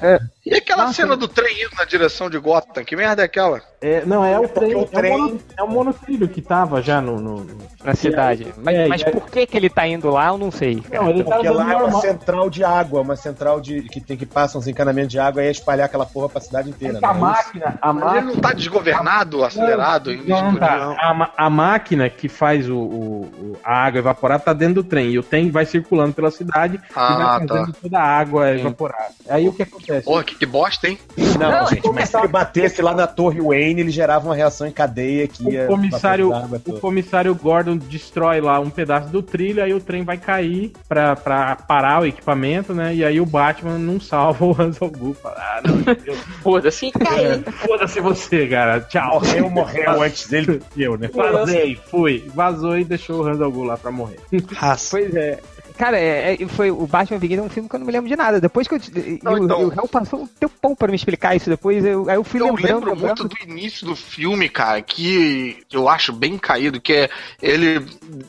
E aquela cena do trem indo na direção de Gotham? Que merda é aquela? É, não, é o trem, o é o trem- mono- é o monotrilho que tava já no. no- Na cidade. Mas, É, mas aí- por que, que ele tá indo lá, eu não sei. Cara. Não, ele tá Porque lá é uma central de água, uma central de que tem que passar uns encanamentos de água e é espalhar aquela porra pra cidade inteira. a né? máquina, a Mas máquina. ele não tá desgovernado, acelerado? Não, não tá. A, máquina que faz o, o- o- a água evaporar tá dentro do trem. E o trem vai circulando pela cidade e Ah, vai tá. fazendo toda a água evaporar. Aí o que acontece? Porra, que, que bosta, hein? Não, gente, mas se ele batesse lá na torre Wayne, ele gerava uma reação em cadeia que ia. O comissário, vapor d'água o comissário Gordon destrói lá um pedaço do trilho, aí o trem vai cair pra, pra parar o equipamento, né? E aí o Batman não salva o Hans Gu. Fala, ah, não. Foda-se. É, Foda-se você, cara. Tchau. Morreu, morreu antes dele que eu, né? Vazei, fui. Vazou e deixou o Hans Gu lá pra morrer. Raça. Pois é. Cara, é, é- foi, o Batman Begins é um filme que eu não me lembro de nada. Depois que eu. Não, o- então- passou um tempão pra me explicar isso depois. Eu, aí eu fui Eu lembrando. lembro lembrando. muito do início do filme, cara, que eu acho bem caído, que é ele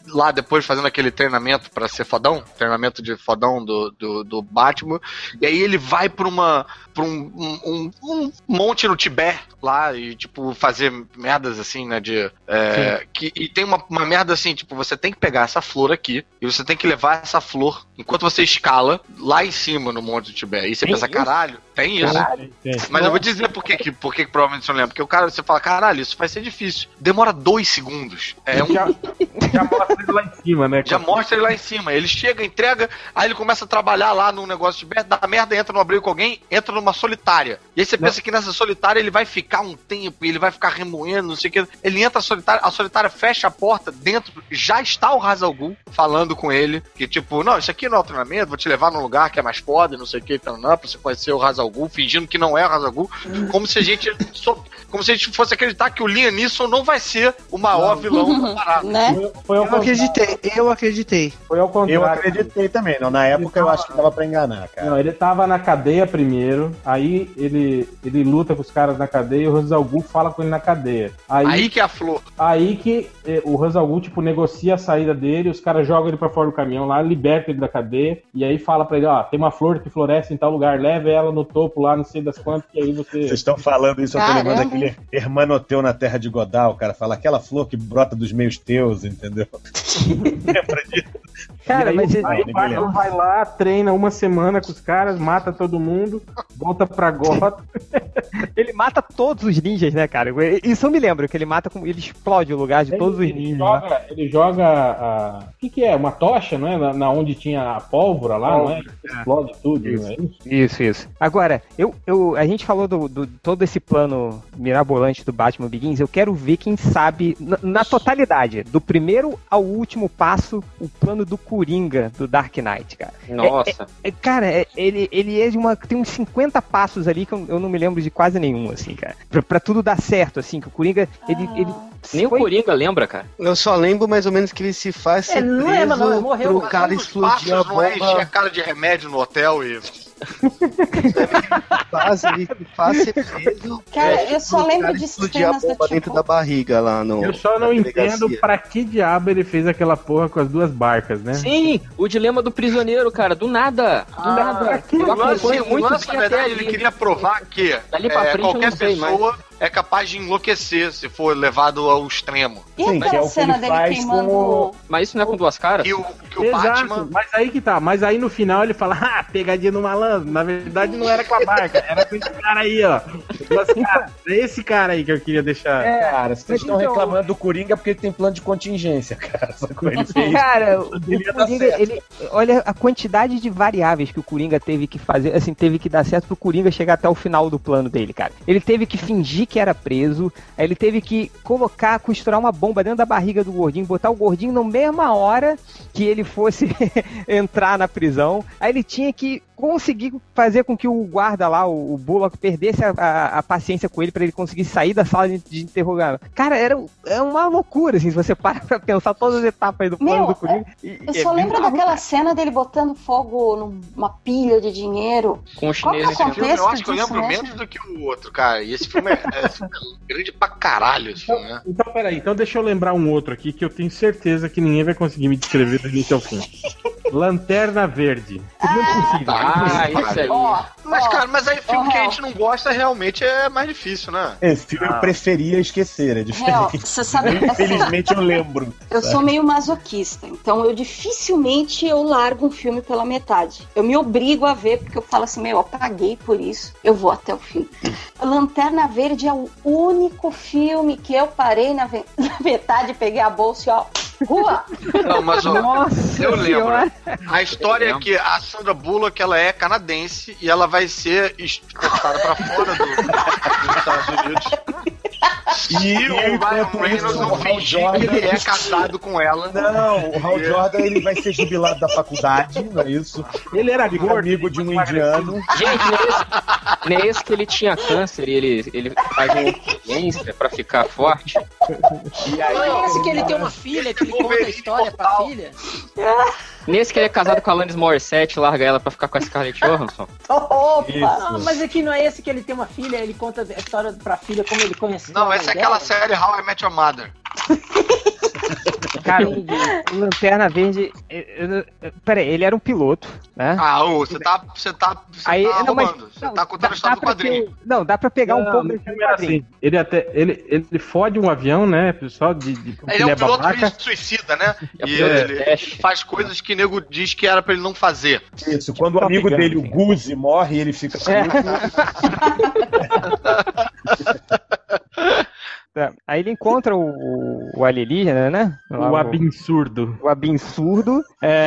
lá depois fazendo aquele treinamento pra ser fodão, treinamento de fodão do, do, do Batman, e aí ele vai pra uma pra um, um, um- um monte no Tibete lá e, tipo, fazer merdas assim, né, de... é, que, e tem uma, uma merda assim, tipo, você tem que pegar essa flor aqui e você tem que levar essa flor enquanto você escala lá em cima no monte do Tibete. E você Tem pensa, isso? caralho, tem isso? Mas eu vou dizer por que, que, por que provavelmente você não lembra. Porque o cara, você fala, caralho, isso vai ser difícil. Demora dois segundos. É um, Já, já mostra ele lá em cima, né? já mostra ele lá em cima. Ele chega, entrega, aí ele começa a trabalhar lá num negócio de merda, dá merda, entra no abrigo com alguém, entra numa solitária. E aí você pensa que nessa solitária ele vai ficar um tempo, ele vai ficar remoendo, não sei o que. Ele entra solitária, a solitária fecha a porta, dentro já está o Hazal Ghul falando com ele, que tipo, não, isso aqui não é o treinamento, vou te levar num lugar que é mais foda, não sei o que, não, pra você conhecer o Hazal Ghul, fingindo que não é o Hazal Ghul, como se a gente como se a gente fosse acreditar que o Liam Neeson não vai ser o maior vilão da parada. Né? Foi, foi Eu acreditei, eu acreditei. Foi ao contrário. Eu acreditei também, não. Na época eu acho que dava pra enganar, cara. Não, ele tava na cadeia primeiro, aí ele, ele luta com os caras na cadeia e o Hans Gu fala com ele na cadeia. Aí, Aí aí, que é a flor. que eh, o Hans Gu, tipo, negocia a saída dele, os caras jogam ele pra fora do caminhão lá, liberta ele da cadeia, e aí fala pra ele, ó, tem uma flor que floresce em tal lugar, leve ela no topo lá, não sei das quantas, que aí você... Vocês estão falando isso, eu tô lembrando Caramba. daquele Hermanoteu na terra de Godal, o cara fala aquela flor que brota dos meios teus, entendeu? Lembra disso? Cara, aí, mas aí o Batman ninguém vai lá, treina uma semana com os caras, mata todo mundo, volta pra Gotham. ele mata todos os ninjas, né, cara? Isso eu me lembro, que ele mata. Ele explode o lugar de todos os ele ninjas. né? joga, ele joga a. O que, que é? Uma tocha, não é? Na, na onde tinha a pólvora lá, não é? Explode tudo, não é isso? Isso, isso. Agora, eu, eu, a gente falou do, do todo esse plano mirabolante do Batman Begins. Eu quero ver quem sabe, na, na totalidade, do primeiro ao último passo, o plano do Coringa do Dark Knight, cara. Nossa. É, cara, é- ele, ele é de uma. Tem uns 50 passos ali que eu, eu não me lembro de quase nenhum, assim, cara. Pra, pra tudo dar certo, assim, que o Coringa. Ele, ele Nem o Coringa lembra, cara. Eu só lembro mais ou menos que ele se faz ser É, não preso lembra, não, morreu. pro cara dos explodir a passos não é encher a bomba. cara de remédio no hotel e. Faz ser preso. Cara, é, eu só lembro de a cenas do bomba tipo- dentro da barriga lá no. Eu só não entendo pra que diabo ele fez aquela porra com as duas barcas, né? Sim, o dilema do prisioneiro, cara, do nada. Do nada. Eu O lance, muito lance, na verdade, ali. ele queria provar que é, frente eu qualquer pessoa é capaz de enlouquecer se for levado ao extremo. E Sim, que é o que cena ele dele faz queimando. com Mas isso não é com duas caras? E o, que o Exato, Batman. mas aí que tá. Mas aí no final ele fala, ah, pegadinha no malandro. Na verdade não era com a barca, era com esse cara aí, ó. Duas caras. É esse cara aí que eu queria deixar. Cara, vocês estão então- reclamando do Coringa porque ele tem plano de contingência, cara. Sacou? Ele fez. Cara, o Coringa, ele, olha a quantidade de variáveis que o Coringa teve que fazer, assim, teve que dar certo pro Coringa chegar até o final do plano dele, cara. Ele teve que fingir que era preso, aí ele teve que colocar, costurar uma bomba dentro da barriga do gordinho, botar o gordinho na mesma hora que ele fosse entrar na prisão. Aí ele tinha que conseguir fazer com que o guarda lá, o, o Bullock, perdesse a, a- a paciência com ele pra ele conseguir sair da sala de, de interrogar. Cara, era é uma loucura, assim, se você para pra pensar todas as etapas do plano Meu, do Coringa. E- Eu é só lembro daquela cena dele botando fogo numa pilha de dinheiro. Com os Qual que é eu acho que eu lembro mesmo? menos do que o outro, cara. E esse filme é, é- é grande pra caralho, esse filme, né? Então, peraí, então deixa eu lembrar um outro aqui que eu tenho certeza que ninguém vai conseguir me descrever do início ao fim. Lanterna Verde. Ah, isso aí. Ó, Mas, ó, cara, mas aí filme ó, que a gente não gosta realmente é mais difícil, né? Esse filme eu preferia esquecer, é Real, diferente. você sabe, Infelizmente eu lembro. Eu sou meio masoquista, então eu dificilmente eu largo um filme pela metade. Eu me obrigo a ver, porque eu falo assim, meu, eu paguei por isso, eu vou até o fim. Lanterna Verde é o único filme que eu parei na, ve- na metade, peguei a bolsa e ó, rua! Não, mas ó, Nossa eu lembro. Senhora. A história é que a Sandra Bullock ela é canadense e ela vai ser exportada pra fora do- dos Estados Unidos. E o Ryan enquanto Reynolds isso, não o Hal que ele é Jordan- casado com ela. Não, o Hal Jordan ele vai ser jubilado da faculdade, não é isso? Ele era gordo. amigo de um indiano. Gente, não é, esse, não é esse que ele tinha câncer e ele, ele faz uma experiência pra ficar forte? Não é esse que ele tem uma filha, que ele conta a história pra filha? Nesse que ele é casado com a Alanis Morissette, larga ela pra ficar com a Scarlett Johansson? Opa! Não, mas aqui não é esse que ele tem uma filha, ele conta a história pra filha como ele conheceu. Não, essa é aquela série How I Met Your Mother. Cara, o o Lanterna Verde. eu- eu- eu- Peraí, ele era um piloto, né? Ah, ô, você tá, você tá, você Aí, tá não, mas-. Você tá contando a história do quadrinho. ter- não, dá pra pegar um Não, pouco desse filme era quadrinho. assim. Ele até. Ele, ele fode um avião, né? Pessoal de. de porque Ele é um piloto babaca. que suicida, né? É E ele, ele faz coisas que o nego diz que era pra ele não fazer. Isso, quando o amigo pegando, dele, o. Guzi, morre, ele fica puto. Tá. Aí ele encontra o, o, o alienígena, né? Lá, O absurdo. o absurdo. É...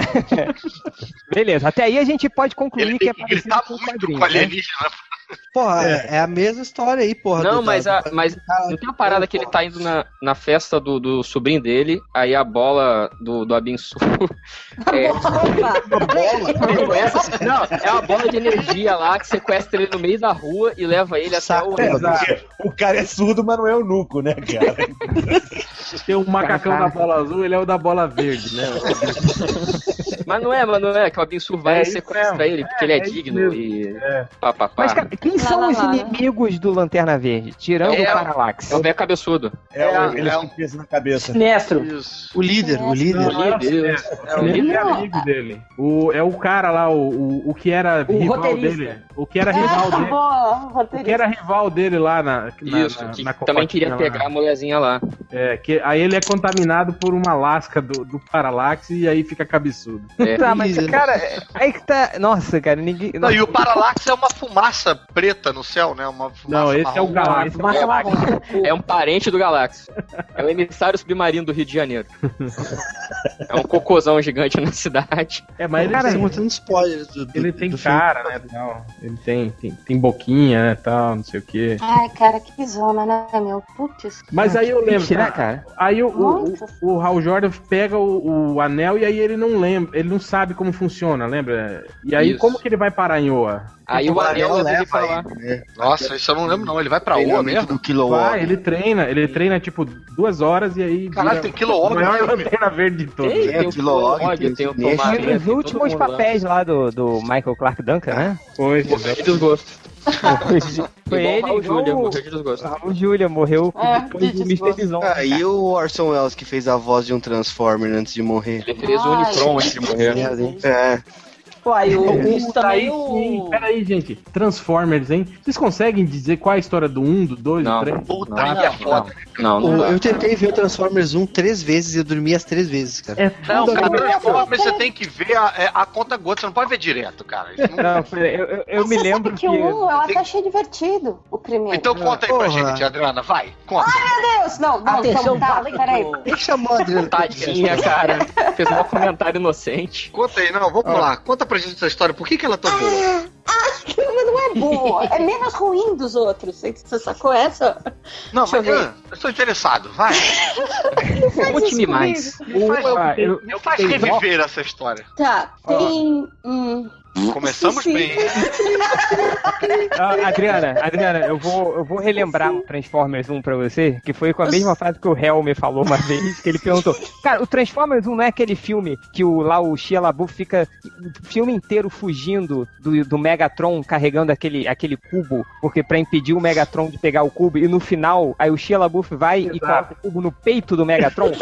Beleza, até aí a gente pode concluir Ele que é parecido com o muito quadrinho. com o né? Porra, é. é a mesma história aí, porra. Não, do- mas, a, mas não tem uma parada que ele tá indo na, na festa do, do sobrinho dele, aí a bola do, do Abinsu. É, não, é uma bola de energia lá que sequestra ele no meio da rua e leva ele até o. É, o cara é surdo, mas não é eunuco, né, cara? Tem um macacão da bola azul, ele é o da bola verde, né? Mas não é, mas não é, que o Abinsu vai É e sequestra mesmo. ele, porque ele é, É isso digno e. É. Pá, pá, pá. Mas, cara, quem Lá, são lá, os lá, né? inimigos do Lanterna Verde? Tirando É, o Parallax. É o velho cabeçudo. É, É, o- ele é é um- peso na cabeça. Sinestro. Isso. O líder, o líder. Deus. É o líder é amigo dele. O, é o cara lá, o, o, o que era O rival roteirista. dele. O que era rival dele. O que era rival dele lá na. na Isso, na, que na também queria pegar a mulherzinha lá. É, que aí ele é contaminado por uma lasca do, do Parallax e aí fica cabeçudo. É. Tá, mas, cara, é- aí que tá. Nossa, cara, ninguém. Não, e o Parallax é uma fumaça preta no céu, né? Uma Não, esse é o. Galactus. Fumaça marrom. É um parente do Galáxia. É o emissário submarino do Rio de Janeiro. É um cocôzão gigante na cidade. É, mas ele, Cara, tem, mostrando spoilers do, do, ele tem filme. cara, né? Tal. Ele tem, tem, tem boquinha, né? Tal, não sei o quê. Ai, cara, que zona, né, meu? Putz. Mas aí eu lembro. Né, cara? Aí o, o, o, o Hal Jordan pega o, o anel e aí ele não lembra, ele não sabe como funciona, lembra? E aí Isso. como que ele vai parar em Oa? Aí o anel leva ele, né? Nossa, isso eu não lembro, não. Ele vai pra Oa mesmo? do Kilowatt. Vai, ele treina, ele treina tipo duas horas e aí. Caralho, tem Kilowatt a maior lanterna verde de todos. Tem, É, tem o Kilowog, Kilowog, tem o tem o Tomás. E os últimos papéis lá do, do Michael Clark Duncan, né? Foi. Morreu de desgosto. Foi ele o Raul e Júlia, o morreu de desgosto. Raul Julia morreu É, depois de do. Mr. Bison. Ah, e o Orson Welles que fez a voz de um Transformer antes de morrer. Ele fez o. Unicron antes de morrer. É. Pô, aí o, isso Aí também sim, o. peraí, gente. Transformers, hein? Vocês conseguem dizer qual é a história do 1, do 2, do Não. 3? Puta, Não, aí é foda. Não, não O- dá. eu tentei ver o Transformers 1 três vezes e eu dormi as três vezes, cara. É Não, tudo cara, agora. Transformers você tem que ver a, é, a conta gota, você não pode ver direto, cara. Isso não- Não, foi- eu, eu, eu me você lembro sabe que. que o 1 eu até achei divertido, o primeiro. Então conta aí pra Porra. gente, Adriana, vai, conta. Meu Deus, não, não, Atenção, tá, peraí. Chamou a Adriana? Tadinha, cara. Fez um comentário inocente. Conta aí, não, vamos lá. Conta pra gente essa história. Por que, que ela é tão boa? Ah, não é boa, é menos ruim dos outros. Você você sacou essa? Não, Deixa eu mas ver. ah, eu sou interessado, vai. Conte-me mais. Me faz, Ah, eu- me faz reviver essa história. Tá, tem. Hum, Começamos Sim. bem. Ah, Adriana, Adriana, eu vou, eu vou relembrar o Transformers 1 pra você, que foi com a mesma frase que o Hell me falou uma vez, que ele perguntou, cara, o Transformers 1 não é aquele filme que o, lá o Shia LaBeouf fica o filme inteiro fugindo do, do Megatron, carregando aquele, aquele cubo, porque pra impedir o Megatron de pegar o cubo, e no final, aí o Shia LaBeouf vai e coloca o cubo no peito do Megatron.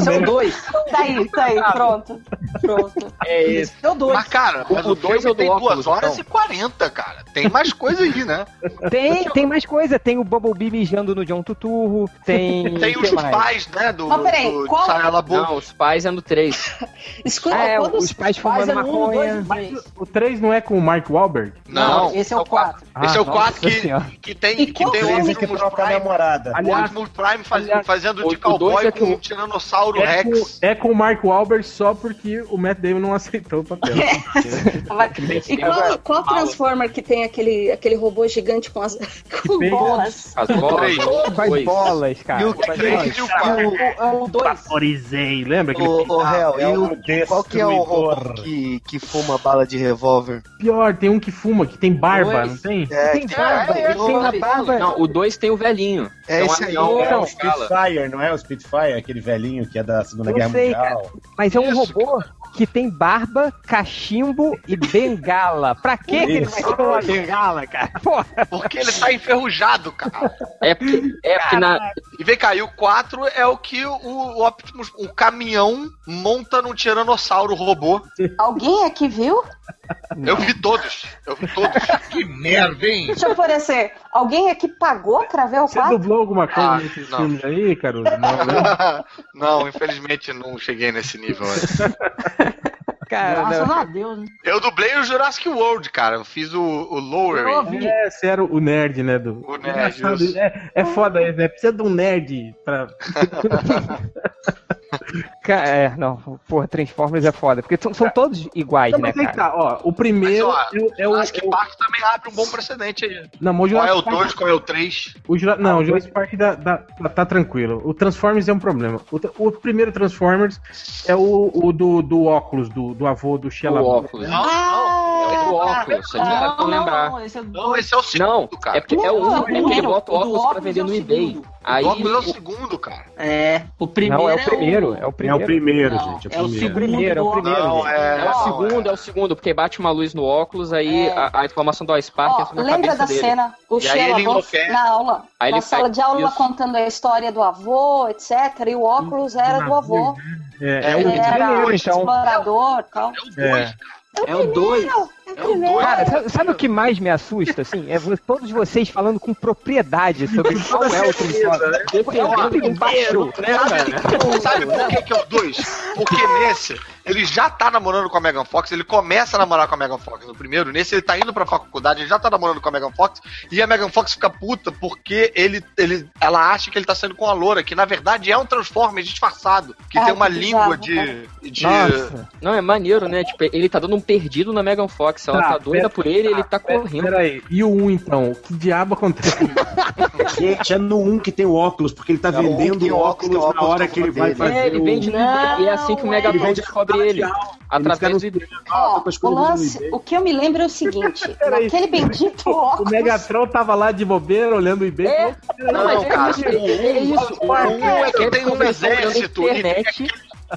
São dois. tá aí, tá aí, pronto. Pronto. É isso. São dois. Mas, cara, mas O o, dois filme é o do tem óculos, 2 horas então. e 40, cara. Tem mais coisa aí, né? Tem, tem mais coisa, tem o Bumblebee mijando no John Tuturro, tem... Tem que os mais? pais, né, do, Mas peraí, do qual- Shia LaBeouf. Não, os pais é no 3. Escuta, É, quando os pais fumando é no um, maconha. dois, três. O 3 não é com o Mark Wahlberg? Não, Esse é o 4. esse é o Ah, 4 nossa que, que tem, E que tem o é Optimus Prime. namorada. O Aliás, Optimus Prime faz- aliás, fazendo o- de o cowboy dois é com o- Tiranossauro É com, Rex. é com o Mark Wahlberg só porque o Matt Damon não aceitou o papel. Vai. E qual, qual Transformer que tem aquele, aquele robô gigante com as com bolas? As bolas. Dois. bolas, cara. E o Com as Três bolas. e o 4. É o 2. Vaporizei, lembra? Ô, Hel, é e o, qual que é o robô que, que fuma bala de revólver? pior, tem um que fuma, que tem barba, Dois. não tem? É, Tem barba, é, tem uma é, barba. Não, o 2 tem o velhinho. É um esse aí. anão, É é o. Spitfire, não é o Spitfire, aquele velhinho que é da Segunda Eu Guerra sei, Mundial. Mas é um Isso, robô que tem barba, cachimbo e bengala. Pra que que ele vai ter uma bengala, cara? Porra. Porque ele tá enferrujado, cara. É porque, é porque na, E vem cá, e o 4 é o que o, o Optimus, um caminhão monta num tiranossauro robô. Alguém aqui viu? Eu vi todos. Eu vi todos. que merda, hein? Deixa eu parecer. Alguém aqui pagou pra ver o Você 4? dublou alguma coisa Ah, nesses não. filmes aí, Caruso? Não, né? não, infelizmente não cheguei nesse nível. ainda. Cara, Graças não. a Deus, né? Eu dublei o Jurassic World, cara. Eu fiz o, o ouvi. É, você era o nerd, né? Do... O nerd. É, é foda isso, né? Precisa de um nerd pra. Ca- É, não, porra, Transformers é foda. Porque são, são todos iguais, Não, né, que cara? tá, ó. O primeiro Mas, ó, é, o- é o. Jurassic é o- Park também abre um bom precedente aí. Não, mas o Qual é o Jurassic Park- 2, qual é o 3? O Jura... Não, o Jurassic Park dá, dá- tá, tá tranquilo. O Transformers é um problema. O, o primeiro Transformers é o, o do, do óculos, do, do avô do Shia o óculos. Não, não. É o óculos, você já não lembrar. não, esse é o Não, esse é o segundo, Não, cara. é porque é o Não, um, é que ele primeiro, bota o o óculos pra vender é o no eBay. Aí o óculos é o o- segundo, cara. É, o primeiro Não, é o o- primeiro, é o É o primeiro. primeiro, Não, gente. é o primeiro. Primeiro, é o primeiro. Não, é. É o não, segundo, é o segundo, porque bate uma luz no óculos, aí É. a, a informação do Spark na lembra da dele. cena? O E enlouquece. na aula, Aí na sala de aula isso. contando a história do avô, etc. E o óculos era do avô. É, é o Ele era primeiro, então. explorador e tal. É o 2, É. É o 2. É o 2. Cara, sabe, sabe o que mais me assusta, assim? É todos vocês falando com propriedade sobre qual é o Transformers. Defendendo embaixo, né, cara? Sabe por que, que é o 2? Porque nesse, ele já tá namorando com a Megan Fox, ele começa a namorar com a Megan Fox no primeiro, nesse ele tá indo pra faculdade, ele já tá namorando com a Megan Fox, e a Megan Fox fica puta porque ele, ele, ela acha que ele tá saindo com a loura, que na verdade é um Transformer disfarçado, que Ah, tem uma que língua bizarro, de... de Nossa. Não, é maneiro, né? Tipo, ele tá dando um perdido na Megan Fox. Ela Tá, tá, doida pera- por ele, ele tá Pera- correndo. Peraí, e o 1 então? Que diabo acontece? Gente, é no 1 que tem o óculos, porque ele tá É o um vendendo o o óculos, óculos, o na hora que ele vai fazer É, ele vende o... eBay, e é assim que o Não, Megatron ele ele. Através. Ó, o lance, o que eu me lembro é o seguinte: naquele bendito o óculos. Megatron tava lá de bobeira olhando o eBay. É, Não, Não, mas cara, é isso, é isso. O 1 é que tem um exército, internet.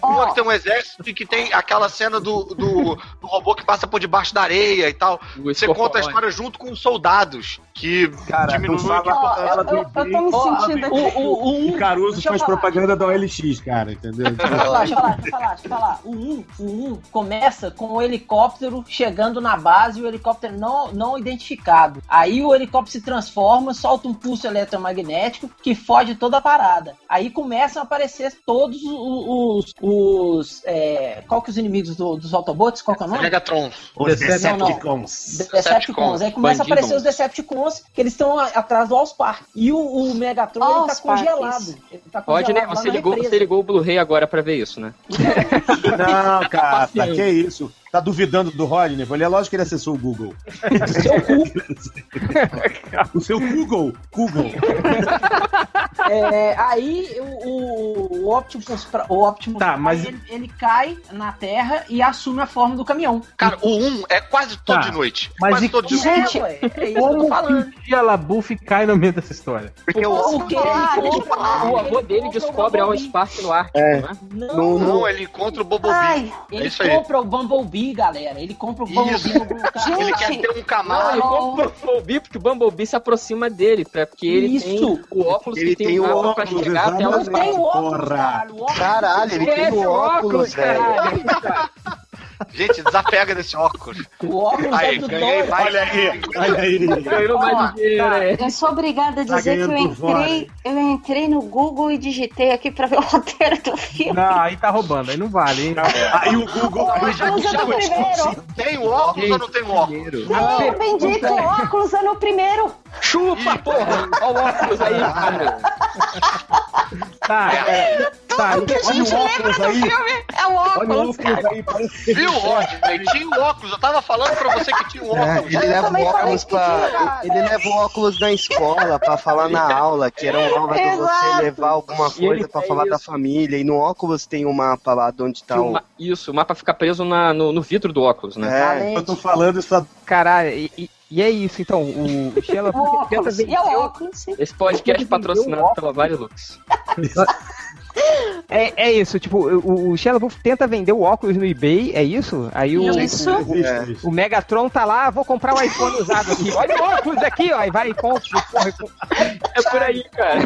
Um é que tem um exército e que tem aquela cena do, do, do robô que passa por debaixo da areia e tal. O Você conta a história junto com os soldados, que Cara, fala- Ó, Ela eu, eu, eu tô me sentindo aqui. o, o, o 1. O Caruso faz falar. propaganda da OLX, cara, entendeu? Deixa eu falar, deixa eu falar, deixa eu falar, deixa eu falar. O 1, o 1 começa com o helicóptero chegando na base e o helicóptero não, não identificado. Aí o helicóptero se transforma, solta um pulso eletromagnético que fode toda a parada. Aí começam a aparecer todos os. os, os, é, qual que é os inimigos do- dos Autobots? Qual que é o nome? Megatron. Os Decepticons. Decepticons. Decepticons. Aí começa a aparecer os Decepticons, que eles estão atrás do Allspark. E o, o Megatron, ele tá congelado. Ele tá Pode, né? Você ligou, represa. você ligou o Blu-ray agora pra ver isso, né? Não, cara, que isso. Tá duvidando do Rodney? Falei, é lógico que ele acessou o Google. o seu Google. Google. É, aí o, o, o Optimus, o Optimus Tá, mas- ele, ele cai na Terra e assume a forma do caminhão. Cara, o 1 é quase todo Tá. de noite. Mas quase e todo de como- noite. É, é isso que eu tô Como falando. que o cai no meio dessa história? Porque o Porque ele compra- O avô ele dele o descobre Alan Bumblebee. Spark no Ártico, É. né? Não, Não, ele encontra o Bumblebee. Ai, ele é aí. compra o Bumblebee, galera. Ele compra o Bumblebee carro. Ele quer Gente. ter um Camaro. ele compra o Bumblebee porque o Bumblebee se aproxima dele, pra, porque ele Isso. tem o óculos Ele que tem, tem o mapa pra óculos, chegar até tem o óculos, Porra. caralho. O óculos- Caralho, ele tem o óculos, velho. Gente, desapega desse óculos. O óculos Aí, é do ganhei doido. mais. Olha aí, olha aí. Ganhou mais dinheiro, é. Eu sou obrigada a Tá dizer que eu entrei, eu entrei no Google e digitei aqui pra ver o roteiro do filme. Não, aí tá roubando, aí não vale, hein? Aí o Google. Aí o Óculos é no primeiro. Tem o óculos ou não tem o óculos? Não, o bendito óculos é no primeiro. Chupa, porra! Olha o óculos aí, cara. Tá, é, tá. Tudo que a olha gente o lembra óculos do aí. filme é o Olha o óculos. óculos aí, parece Viu, Rodney? Tinha o óculos. Eu tava falando pra você que tinha o É, óculos. ele leva o óculos pra. Ele leva o óculos na escola pra falar na aula, que era uma aula de você levar alguma E coisa pra falar da isso. família. E no óculos tem um mapa lá de onde tá o o. ma- Isso, o mapa fica preso na- no, no vidro do óculos, né? É, Eu tô falando isso Caralho, e, e- é isso, então, o, O LaBeouf tenta vender... Esse podcast patrocinado pela Varilux. É, é isso, tipo, o, o Shia LaBeouf tenta vender o óculos no eBay, é isso? Aí o, Isso. o, o Megatron tá lá, vou comprar o iPhone usado aqui. Olha o óculos aqui, ó, e vai e compra. Porra, É por aí, cara.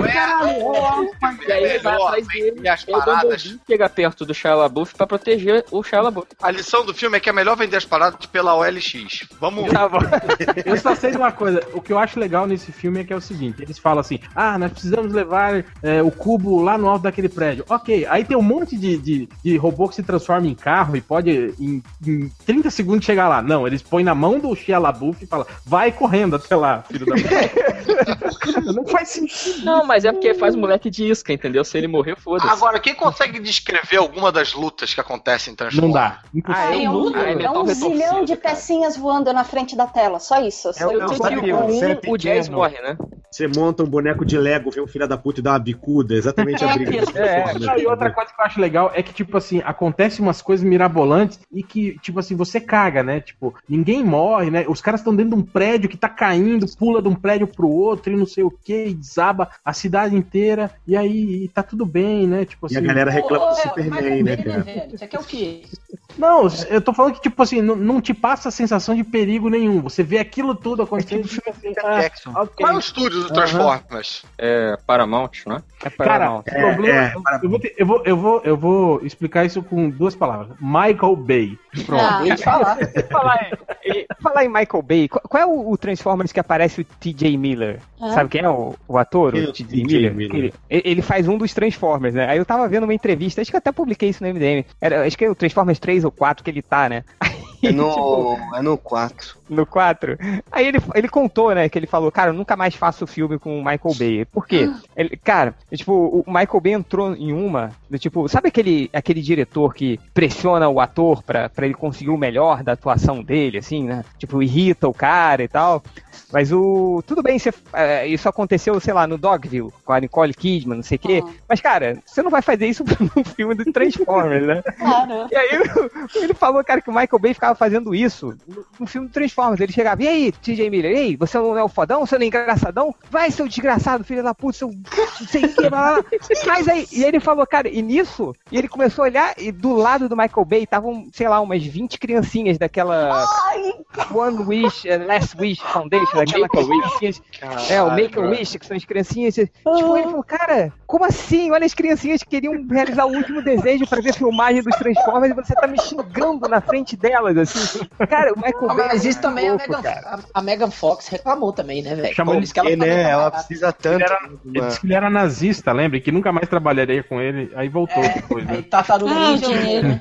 E aí ele vai atrás dele. as E o paradas. Chega perto do Shia LaBeouf pra proteger o Shia LaBeouf. A lição do filme é que é melhor vender as paradas pela OLX. Vamos. Tá bom. Eu só sei de uma coisa, o que eu acho legal nesse filme é que é o seguinte, eles falam assim, ah, nós precisamos levar é, o cubo lá no alto daquele prédio. Ok, aí tem um monte de, de, de robô que se transforma em carro e pode em, em 30 segundos chegar lá. Não, eles põem na mão do Shia LaBeouf e falam, vai correndo até lá, filho da puta. Não faz sentido. Não, mas é porque faz moleque de isca, entendeu? Se ele morrer, foda-se. Agora, quem consegue descrever alguma das lutas que acontecem em Transformers? Não dá. Ah, É um. Ah, é é um zilhão de cara. pecinhas voando na frente da tela. Só isso. Eu sei. Eu eu sei sabia, que o é um, o Jazz morre, né? Você monta um boneco de Lego, vê um filho da puta e dá uma bicuda. Exatamente a É briga. isso. É, não, e outra coisa que eu acho legal é que, tipo assim, acontece umas coisas mirabolantes e que, tipo assim, você caga, né? Tipo, ninguém morre, né? Os caras estão dentro de um prédio que tá caindo, pula de um prédio pro outro e não sei o que, e desaba a cidade inteira, e aí e tá tudo bem, né? Tipo E assim. a galera reclama do Superman, mas né, cara? Isso aqui é o quê? Não, eu tô falando que, tipo assim, não, não te passa a sensação de perigo nenhum. Você vê aquilo tudo acontecendo e fica assim, ah, Jackson. ok. Qual é o estúdio do Transformers? É Paramount, né? É Cara, Paramount. o problema. É, eu- eu, vou ter- eu, vou, eu, vou, eu vou explicar isso com duas palavras. Michael Bay. Pronto. Ah, te falar. falar, em, falar em Michael Bay, qual, qual é o, o Transformers que aparece o TJ Miller? Ah. Sabe quem é o, o ator? É o o TJ TJ Miller? Miller? Ele, ele faz um dos Transformers, né? Aí eu tava vendo uma entrevista, acho que eu até publiquei isso no MDM. Era, acho que é o Transformers 3 ou 4 que ele tá, né? É Tipo, no, é no 4. no 4. Aí ele, ele contou, né, que ele falou, cara, eu nunca mais faço filme com o Michael Bay. Por quê? Ele, cara, tipo, o Michael Bay entrou em uma, do tipo, sabe aquele, aquele diretor que pressiona o ator pra, pra ele conseguir o melhor da atuação dele, assim, né? Tipo, irrita o cara e tal. Mas o. Tudo bem, você, é, isso aconteceu, sei lá, no Dogville, com a Nicole Kidman, não sei o quê. Uhum. Mas, cara, você não vai fazer isso num filme do Transformers, né? Claro. E aí ele falou, cara, que o Michael Bay ficava fazendo isso no, filme do Transformers. Ele chegava, e aí, TJ Miller, e aí, você não é o fodão, você não é engraçadão? Vai, seu desgraçado, filho da puta, seu não sei o que, blá, blá. Mas aí, e ele falou, cara, e nisso, e ele começou a olhar, e do lado do Michael Bay estavam, sei lá, umas 20 criancinhas daquela Ai, One Wish, eh, Last Wish Foundation, daquela criancinhas. É, o Make a Wish, que são as criancinhas. Tipo, ele falou, cara, como assim? Olha as criancinhas que queriam realizar o último desejo pra ver filmagem dos Transformers e você tá me xingando na frente delas, assim. Cara, o Michael Ah, Bay. mas isso é também a louco, Megan, cara. a, a Megan Fox reclamou também, né, velho? Chamou isso que ela falou né, ela precisa tanto. Ele, era, ele disse que ele era nazista, lembra? E que nunca mais trabalharia com ele. Aí voltou depois, né? Aí Tartaruga Ah, Ninja, dinheiro.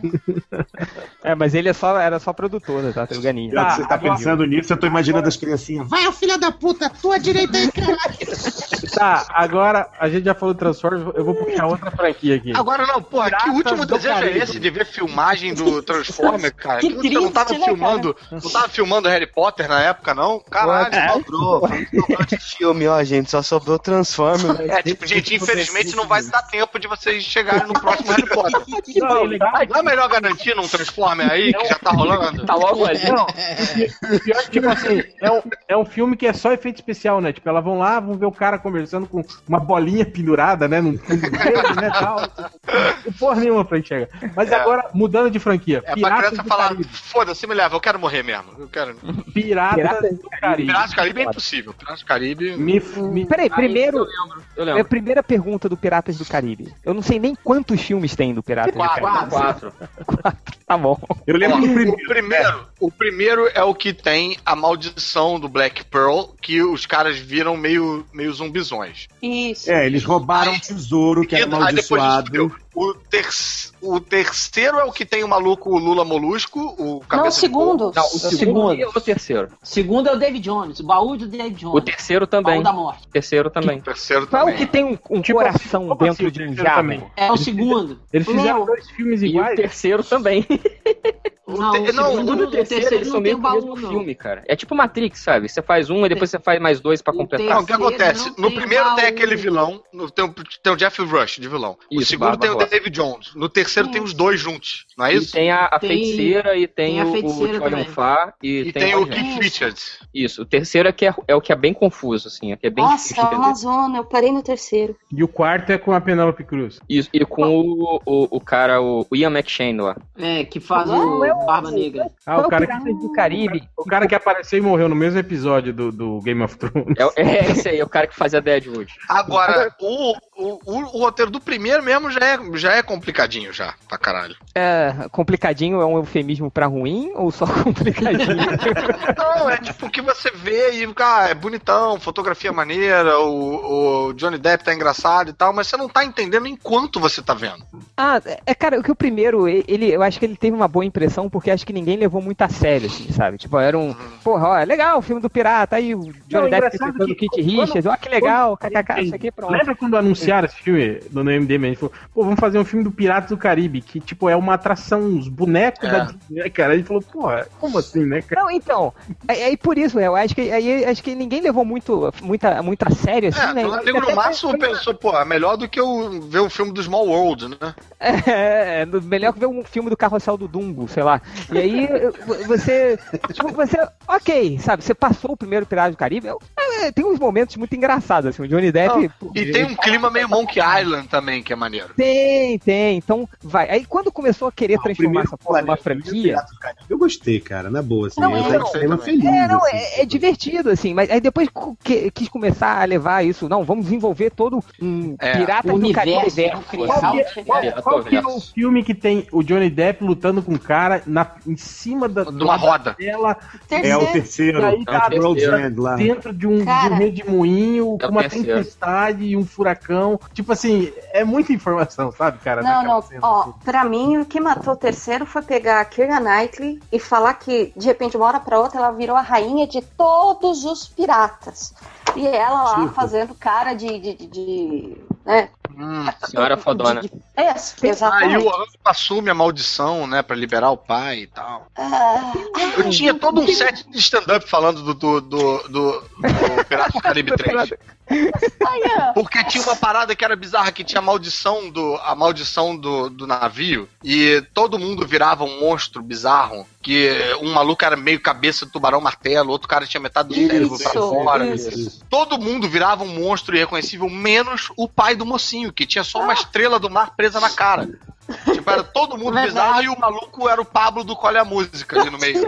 É, mas ele é só, era só produtor da Tartaruga Ninja. Que você tá agora- pensando nisso, eu tô imaginando as criancinhas. Vai, ô filho da puta, tua direita aí, caralho. Tá, agora a gente já falou do Transformers, eu vou puxar outra franquia aqui. Agora não, porra, que último desejo é esse de ver filmagem do Transformer, cara? Que Que você não tava né, filmando. Não tava filmando Harry Potter na época, não? Caralho. É. Sobrou, sobrou de filme, ó, gente. Só sobrou Transformers. É, tipo, gente, infelizmente não vai dar tempo de vocês chegarem no próximo Harry Potter. Não. Não é melhor garantir num Transformer aí, que já tá rolando? Tá logo ali. Não, o pior é que, tipo assim, é um, é um filme que é só efeito especial, né? Tipo, elas vão lá, vão ver o cara conversando com uma bolinha pendurada, né? Num fundo verde, né? Tal. Tipo, Porra nenhuma pra enxergar. Mas É. agora, mudando de franquia. É pra criança falar. Foda-se, me leva, eu quero morrer mesmo. Eu quero. Piratas, Piratas do Caribe. Piratas do Caribe é impossível. Piratas do Caribe. Me, me, Peraí, primeiro, Eu é a lembro. primeira pergunta do Piratas do Caribe. Eu não sei nem quantos filmes tem do Piratas do Quatro, Caribe. Quatro. Tá bom. Eu lembro Ó, do o primeiro. primeiro, o primeiro é o que tem a maldição do Black Pearl, que os caras viram meio, meio zumbizões. Isso. É, eles roubaram um tesouro que era aí depois amaldiçoado. O, ter- o terceiro é o que tem o maluco Lula Molusco, o cabeça Não, o de segundo. Não, o o segundo segundo. e o terceiro. Segundo é o David Jones, o baú do David Jones. O terceiro também. Baú da morte. O terceiro também. O terceiro Qual é o também. que tem um, um Tipo coração assim, dentro assim, de um o terceiro jarro? também? É o segundo. Eles fizeram Meu. dois filmes E o iguais. terceiro também. Não, te- o não, segundo, e o terceiro, terceiro eles são meio o que o mesmo não. filme, cara. É tipo Matrix, sabe? Você faz um e depois você faz mais dois pra O completar. Não, o que acontece? não No tem primeiro baú. tem aquele vilão, no- tem, o, tem o Jeff Rush de vilão. o Isso, segundo Barba tem o. David Jones. No terceiro tem os dois juntos, não é E isso? tem a, a Tem- feiticeira e tem, tem a o, feiticeira o também. Fá e, E tem o mais gente. Keith Richards. Isso, o terceiro é, que é, é o que é bem confuso, assim, é que é bem Nossa, difícil de entender. Amazônia, eu parei no terceiro. E o quarto é com a Penélope Cruz. Isso, e com o, o, o cara, o, o Ian McShane lá. É, que faz Não, o o- Barba Negra. Ah, o o cara, que, do Caribe? o cara que apareceu e morreu no mesmo episódio do, do Game of Thrones. É, é esse aí, é o cara que fazia Deadwood. Agora, o, o, o, o roteiro do primeiro mesmo já é, já é complicadinho já, pra caralho. É, complicadinho é um eufemismo pra ruim ou só complicadinho? Não, é tipo o que você vê e, cara, é bonitão, fotografia maneira, o, o Johnny Depp tá engraçado e tal, mas você não tá entendendo enquanto você tá vendo. ah, é cara, o que o primeiro, ele, eu acho que ele teve uma boa impressão porque acho que ninguém levou muito a sério, assim, sabe? Tipo, era um, porra, ó, legal o filme do pirata, aí o Johnny Depp engraçado interpretando que o Kit Richards, ó, que legal, kkk, isso aqui, pronto. Lembra quando anunciaram esse filme no MDM? A gente falou, pô, vamos fazer um filme do Piratas do Caribe, que, tipo, é uma atração, uns bonecos É. da Disney, né, cara? A gente falou, porra, como assim, né, cara? Não, então, aí, aí por isso, eu acho que aí acho que ninguém levou muito, muita, muito a sério, assim, É, né? no máximo foi- pensou, pô, é melhor do que eu ver o filme do Small World, né? É, no- melhor que ver um filme do Carrossel do Dumbo, sei lá. E aí você, tipo, você, ok, sabe, você passou o primeiro Pirata do Caribe, eu- é, tem uns momentos muito engraçados, assim, o Johnny Depp... pô, E tem um clima meio Monkey Island também, que é maneiro. Tem, tem, então vai. Aí quando começou a querer transformar essa porra numa franquia... Eu gostei, cara, na boa. Assim, Não, eu saí não cinema sei feliz. É, não, assim. é, é divertido, assim, mas aí depois que- quis começar a levar isso, não, vamos desenvolver todo um É, Piratas o do Caribe universo, né. Qual é, qual- Pirata qual que é o Verso. filme que tem o Johnny Depp lutando com um cara na, em cima da, De uma roda. tela, É o Terceiro. aí, é cara, o World's terceiro. Dentro de um, de Cara. um redemoinho, É o com uma tempestade e um furacão. Tipo assim, é muita informação, sabe, cara? Não, não. cena, Ó, assim. pra mim, o que matou o terceiro foi pegar a Keira Knightley e falar que, de repente, de uma hora pra outra, ela virou a rainha de todos os piratas. E ela lá Tipo. fazendo cara de. de, de, de- né? Hum. Senhora fodona. De- de- É, Aí exatamente. o Hank assume a maldição, né, pra liberar o pai e tal. Ah, Eu tinha todo um set de stand-up falando do, do, do, do, do Piratas do Caribe 3. Porque tinha uma parada que era bizarra, que tinha a maldição do, a maldição do, do navio, e todo mundo virava um monstro bizarro, que um maluco era meio cabeça de tubarão martelo, outro cara tinha metade do cérebro pra Isso, fora. isso. Todo mundo virava um monstro irreconhecível, menos o pai do mocinho, que tinha só uma estrela do mar presa na cara. Tipo, era todo mundo Verdade. bizarro e o maluco era o Pablo do Colhe a Música ali no meio.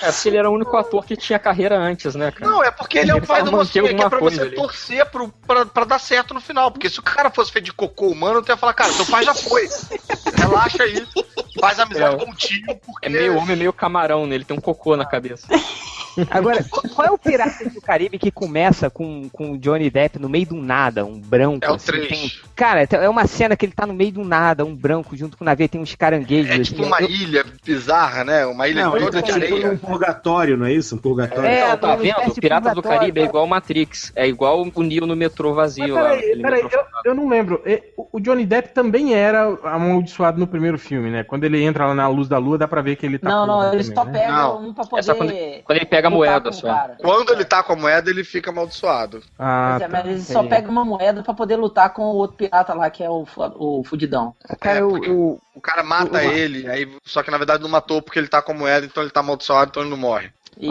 É porque ele era o único ator que tinha carreira antes, né, cara? Não, é porque ele é o Ele pai do mocinho, que é pra você ali. torcer pro, pra, pra dar certo no final. Porque se o cara fosse feito de cocô humano, tu ia falar, cara, seu pai já foi. Relaxa aí. Faz amizade É. com o tio, porque. É meio homem, meio camarão, né? Ele tem um cocô na cabeça. Agora, qual é o Piratas do Caribe que começa com, com o Johnny Depp no meio do nada, um branco? É o assim, 3. tem- Cara, é uma cena que ele tá no meio do nada, um branco junto com o navio, tem uns caranguejos. É assim, tipo uma eu- ilha bizarra, né? Uma ilha Não, ele toda tá de tipo areia. num purgatório, não é isso? Um purgatório. É, Então, tá vendo? de Piratas do Caribe é igual Matrix. É igual o Neo no metrô vazio Mas lá. peraí, peraí, eu, eu não lembro. O- O Johnny Depp também era amaldiçoado no primeiro filme, né? Quando ele entra lá na luz da lua, dá pra ver que ele tá. Não, não, também, só né? pegam Não. um pra É só poder. Quando ele pega a lutar moeda com o só. cara. Quando ele tá com a moeda, ele fica amaldiçoado. Ah, é, tá. mas eles só pegam uma moeda pra poder lutar com o outro pirata lá, que é o, o fudidão. Cara, É, o- porque o, O cara mata ele, aí, só que na verdade não matou porque ele tá com a moeda, então ele tá amaldiçoado, então ele não morre. Isso.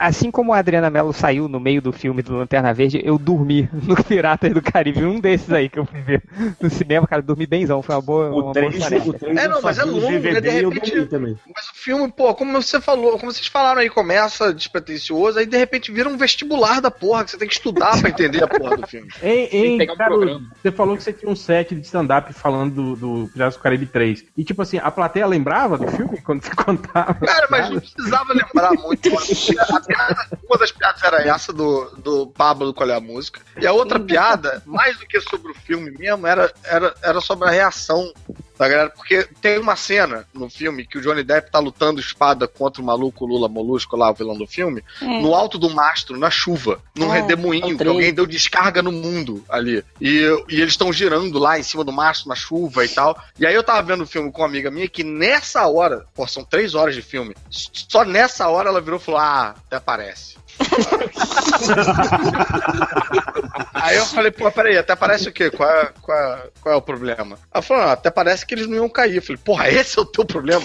Assim como a Adriana Mello saiu no meio do filme do Lanterna Verde, eu dormi no Piratas do Caribe, um desses aí que eu fui ver no cinema, cara, eu dormi benzão, foi uma boa, uma O boa 3, tarefa. o 3 É, não, mas é longo, né? De repente- também. Mas o filme, pô, como você falou, como vocês falaram aí, começa despretensioso, aí de repente vira um vestibular da porra, que você tem que estudar pra entender a porra do filme. Pegar um cara, programa. você falou que você tinha um set de stand-up falando do, do Piratas do Caribe 3. E tipo assim, a plateia lembrava do filme quando você contava? Cara, mas não precisava lembrar muito. Piada- uma das piadas era essa do, do Pablo do Qual é a Música. E a outra piada, mais do que sobre o filme mesmo, era, era, era sobre a reação da galera. Porque tem uma cena no filme que o Johnny Depp tá lutando espada contra o maluco Lula Molusco, lá, o vilão do filme, É. no alto do mastro, na chuva, num Ah, redemoinho, o que alguém deu descarga no mundo ali. E, e eles estão girando lá em cima do mastro, na chuva e tal. E aí eu tava vendo o filme com uma amiga minha que nessa hora, pô, são três horas de filme, só nessa hora ela virou e falou: Ah, até parece. Aí eu falei, pô, peraí, até parece o quê? Qual é, qual é- qual é o problema? Ela falou, ah, até parece que eles não iam cair. Eu falei, porra, esse é o teu problema?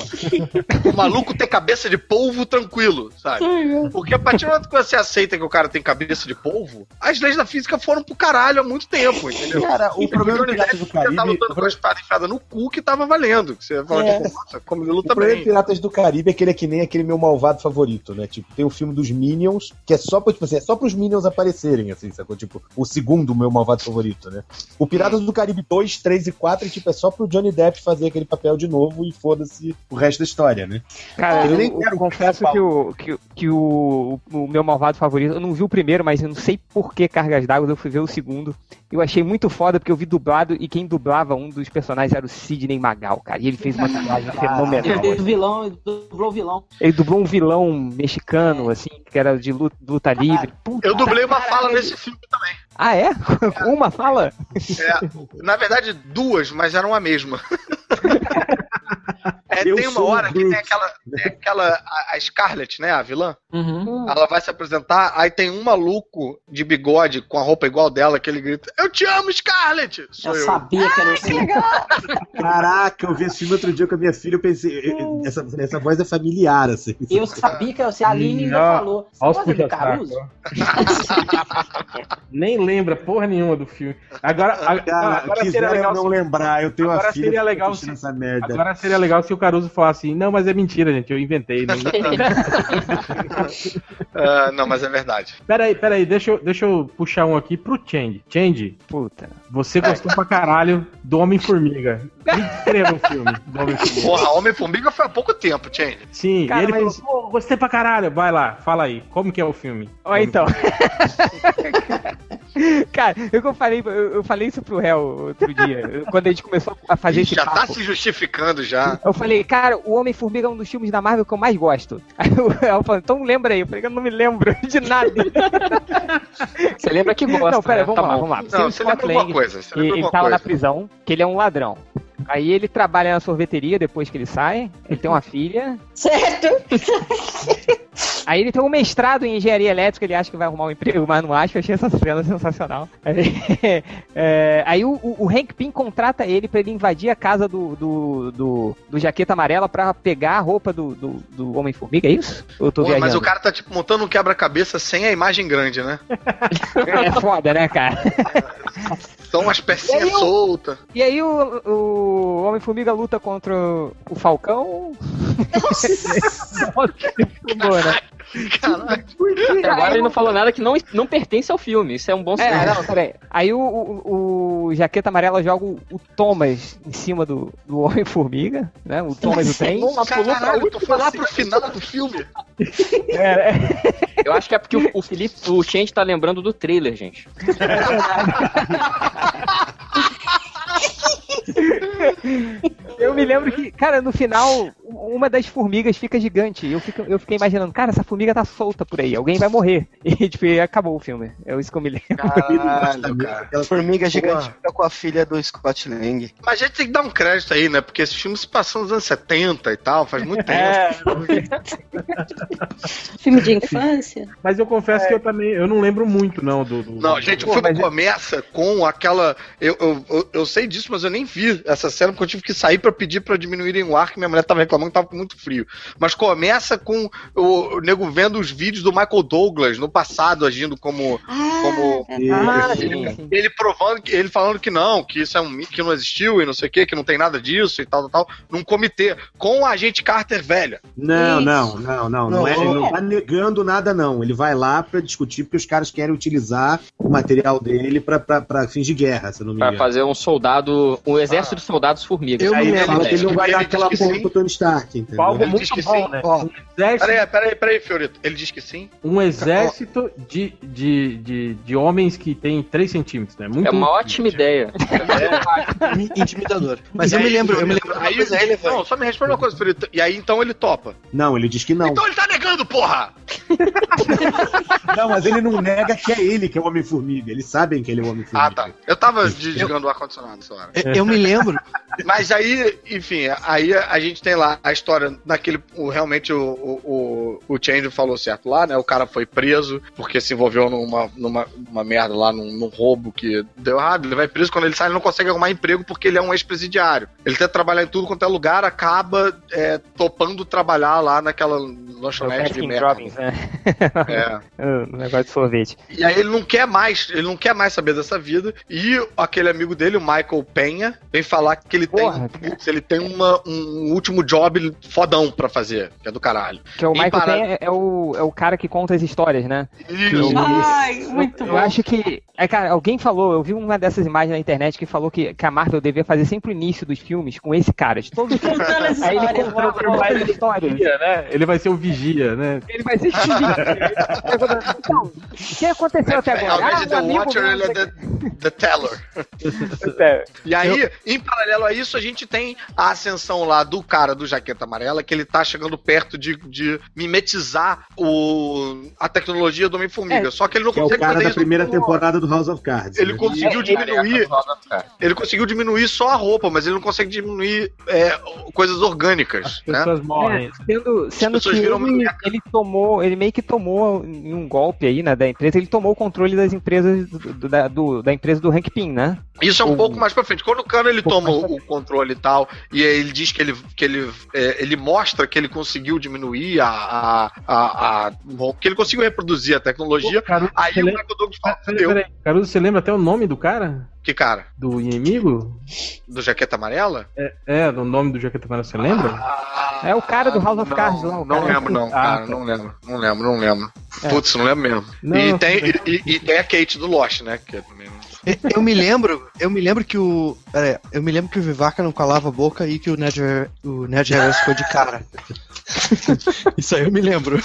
o maluco ter cabeça de polvo tranquilo, sabe? Porque a partir do momento que você aceita que o cara tem cabeça de polvo, as leis da física foram pro caralho há muito tempo, entendeu? Cara, o problema do Piratas do Depp, Você tá Caribe. lutando com a espada enfiada no cu que tava valendo. Que você fala, É. tipo, nossa, como ele O luta problema bem. de Piratas do Caribe é que ele é que nem aquele meu malvado favorito, né? Tipo, tem o filme dos Minions, que é só pra, tipo assim, é só pros Minions aparecerem, assim, sacou? Tipo, o segundo meu malvado favorito, né? O Piratas do Caribe 2, 3 e 4, tipo, é só pro Johnny Depp fazer aquele papel de novo e foda-se o resto da história, né? Cara, Eu eu, nem eu quero confesso que, o, que, o- que o, o meu malvado favorito, eu não vi o primeiro, mas eu não sei por que Cargas d'Água, eu fui ver o segundo. Eu achei muito foda porque eu vi dublado e quem dublava um dos personagens era o Sidney Magal, cara. E ele fez uma dublagem fenomenal. Ele vilão, ele dublou o vilão. Ele dublou um vilão mexicano, assim, que era de luta, luta livre. Puta Eu dublei uma caralho. fala nesse filme também. Ah, é? uma fala? É, na verdade, duas, mas eram a mesma. É, tem uma hora que tem aquela, tem aquela a, a Scarlett, né, a vilã, Uhum. ela vai se apresentar, aí tem um maluco de bigode com a roupa igual dela que ele grita: Eu te amo, Scarlett! Sou Eu eu. sabia que era assim. Caraca, eu vi esse filme outro dia com a minha filha, eu pensei, eh, eh, essa, essa voz é familiar, assim. Eu sabia que era assim. A Aline ainda falou. Você Olha os gosta do puxa-saco, Caruso? Nem lembra porra nenhuma do filme. Agora, a- Cara, agora seria quiseram legal não se, lembrar, eu tenho agora uma filha seria que legal tá se- essa merda. agora seria legal se o Caruso falasse assim, não, mas é mentira, gente, eu inventei. Não... Ah, não, mas é verdade. peraí, peraí, deixa eu, deixa eu puxar um aqui pro Change. Change, Puta. você gostou pra caralho do Homem-Formiga. Me descreva o filme do Homem-Formiga. Porra, Homem-Formiga foi há pouco tempo, Change. Sim, Cara, e ele mas- falou, pô, gostei pra caralho. Vai lá, fala aí, como que é o filme? Ó, então. Cara, eu, falei, eu, falei isso pro réu outro dia, quando a gente começou a fazer Ih, esse já tá papo. se justificando já. Eu falei, cara, o Homem-Formiga é um dos filmes da Marvel que eu mais gosto. Aí o réu falou, então lembra aí. Eu falei, eu não me lembro de nada. Você lembra que gosta. não, pera, né? vamos Tá lá, bom. vamos lá. Não, você lembra Lang, coisa. Você que lembra ele alguma tava na coisa. prisão, que ele é um ladrão. Aí ele trabalha na sorveteria depois que ele sai, ele tem uma filha. Certo? Aí ele tem um mestrado em engenharia elétrica, ele acha que vai arrumar um emprego, mas não acha. Eu achei essa cena sensacional. Aí, é, aí o, o, Hank Pym contrata ele pra ele invadir a casa do, do, do, do Jaqueta Amarela pra pegar a roupa do, do, do Homem-Formiga, é isso? Eu tô Pô, mas o cara tá tipo montando um quebra-cabeça sem a imagem grande, né? É foda, né, cara? São umas pecinhas E soltas. E aí o, o Homem-Formiga luta contra o Falcão. Nossa, que né? Caralho. Até agora ele não falou nada que não, não pertence ao filme. Isso é um bom sinal. É, não, peraí. Aí o, o, o Jaqueta Amarela joga o, o Thomas em cima do, do Homem-Formiga, né? O Thomas do trem. Caralho, tu foi lá pro final do filme. É, é. Eu acho que é porque o, o Felipe, o Change tá lembrando do trailer, gente. Eu me lembro que, cara, no final, uma das formigas fica gigante. Eu, fico, eu fiquei imaginando, cara, essa formiga tá solta por aí, alguém vai morrer. E, tipo, acabou o filme. É isso que eu me lembro. Caralho, cara. Aquela formiga gigante fica com a filha do Scott Lang. Mas a gente tem que dar um crédito aí, né? Porque esse filme se passou nos anos 70 e tal, faz muito tempo. É, Filme de infância. mas eu confesso que eu também, eu não lembro muito, não, do... do- Não, gente, o filme mas- começa com aquela. Eu, eu, eu, eu sei disso, mas eu nem vi essa cena porque eu tive que sair pra pedir pra diminuírem o ar, que minha mulher tava reclamando que tava com muito frio. Mas começa com o, o nego vendo os vídeos do Michael Douglas no passado agindo como. Ah, como Ah, ele, ele provando que ele falando que não, que isso é um mito, que não existiu e não sei o que, que não tem nada disso e tal, tal, tal, num comitê com a agente Carter velha. Não, Isso. não, não, não. Não, é, ele não tá negando nada, não. Ele vai lá pra discutir porque os caras querem utilizar o material dele pra, pra, pra fins de guerra, se não me Pra engano. fazer um soldado. Um exército de soldados formigas. Eu Aí me ele lembro. que ele não vai Ele dar aquela porra pro Tony Stark, entendeu? Algo Ele diz muito que bom, sim. né? Ó, Um exército, Peraí, peraí, peraí, Fiorito. Ele diz que sim? um exército de, de, de, de homens que tem 3 centímetros, né? Muito É uma ótima ideia. intimidador. Mas E eu me lembro, eu me lembro aí, coisa relevante. Não, só me responde uma coisa, Fiorito. E aí então ele topa. Não, ele diz que não. Então ele tá negando, porra! Não, mas ele não nega que é ele que é o Homem-Formiga. Eles sabem que ele é o Homem-Formiga. Ah, tá. Eu tava desligando o ar-condicionado nessa hora. Eu, eu me lembro. Mas aí, enfim, aí a gente tem lá a história naquele. O, realmente o, o, o, Change falou certo lá, né? O cara foi preso porque se envolveu numa, numa uma merda lá, num, num roubo que deu errado. Ele vai preso quando ele sai, ele não consegue arrumar emprego porque ele é um ex-presidiário. Ele tenta trabalhar em tudo quanto é lugar, acaba é, topando trabalhar lá naquela lanchonete de merda. Robbins, né? É. O negócio de sorvete. E aí ele não quer mais, ele não quer mais saber dessa vida. E aquele amigo dele, o Michael Penha, vem falar que ele Porra, tem, ele tem uma, um último job fodão pra fazer, que é do caralho. Que é o Michael para- é, é o, é o cara que conta as histórias, né? Isso. Ai, muito Eu bom. acho que. É, cara, alguém falou, eu vi uma dessas imagens na internet que falou que, que a Marvel devia fazer sempre o início dos filmes com esse cara, de todos os filmes. Aí ele contou por mais histórias. vigia, né? Ele vai ser o vigia, né? Ele vai ser Então, o que aconteceu até agora? Ao invés de um The Watcher, ele é the, the Teller. É, E aí, em paralelo a isso, a gente tem a ascensão lá do cara do Jaqueta Amarela, que ele tá chegando perto de, de mimetizar o, a tecnologia do Homem-Formiga. É. Só que ele não Que é o consegue cara fazer da isso. primeira com- temporada do House of Cards. Ele né? conseguiu diminuir. Ele conseguiu diminuir só a roupa, mas ele não consegue diminuir é, coisas orgânicas. As Né? pessoas morrem. É, sendo sendo pessoas que viram ele, ele tomou, ele meio que tomou em um golpe aí, né, da empresa, ele tomou o controle das empresas do- do- da, do- da empresa do Hank Pym, né? Isso é um O- pouco mais pra frente. Quando o cara ele toma o, controle e tal, e aí ele diz que ele, que ele, é, ele mostra que ele conseguiu diminuir a, a, a, a- que ele conseguiu reproduzir a tecnologia. Pô, Caruso, Aí você o lembra- Michael Douglas fala, Peraí, fudeu. peraí. Caruso, você lembra até o nome do cara? Que cara? Do inimigo? Do Jaqueta Amarela? É, é do nome do Jaqueta Amarela, você lembra? É o cara do House of Não, Cards lá. o Não cara- lembro, não, Ah, cara. tá. Não lembro. Não lembro, não lembro. É. Putz, não lembro mesmo. Não, e, não, tem, e, e- e tem a Kate do Lost, né? Que é também não- Eu me lembro, eu me lembro que o. Pera aí, eu me lembro que o Vivaca não calava a boca e que o Ned, o Ned Harris ficou de cara. Isso aí eu me lembro.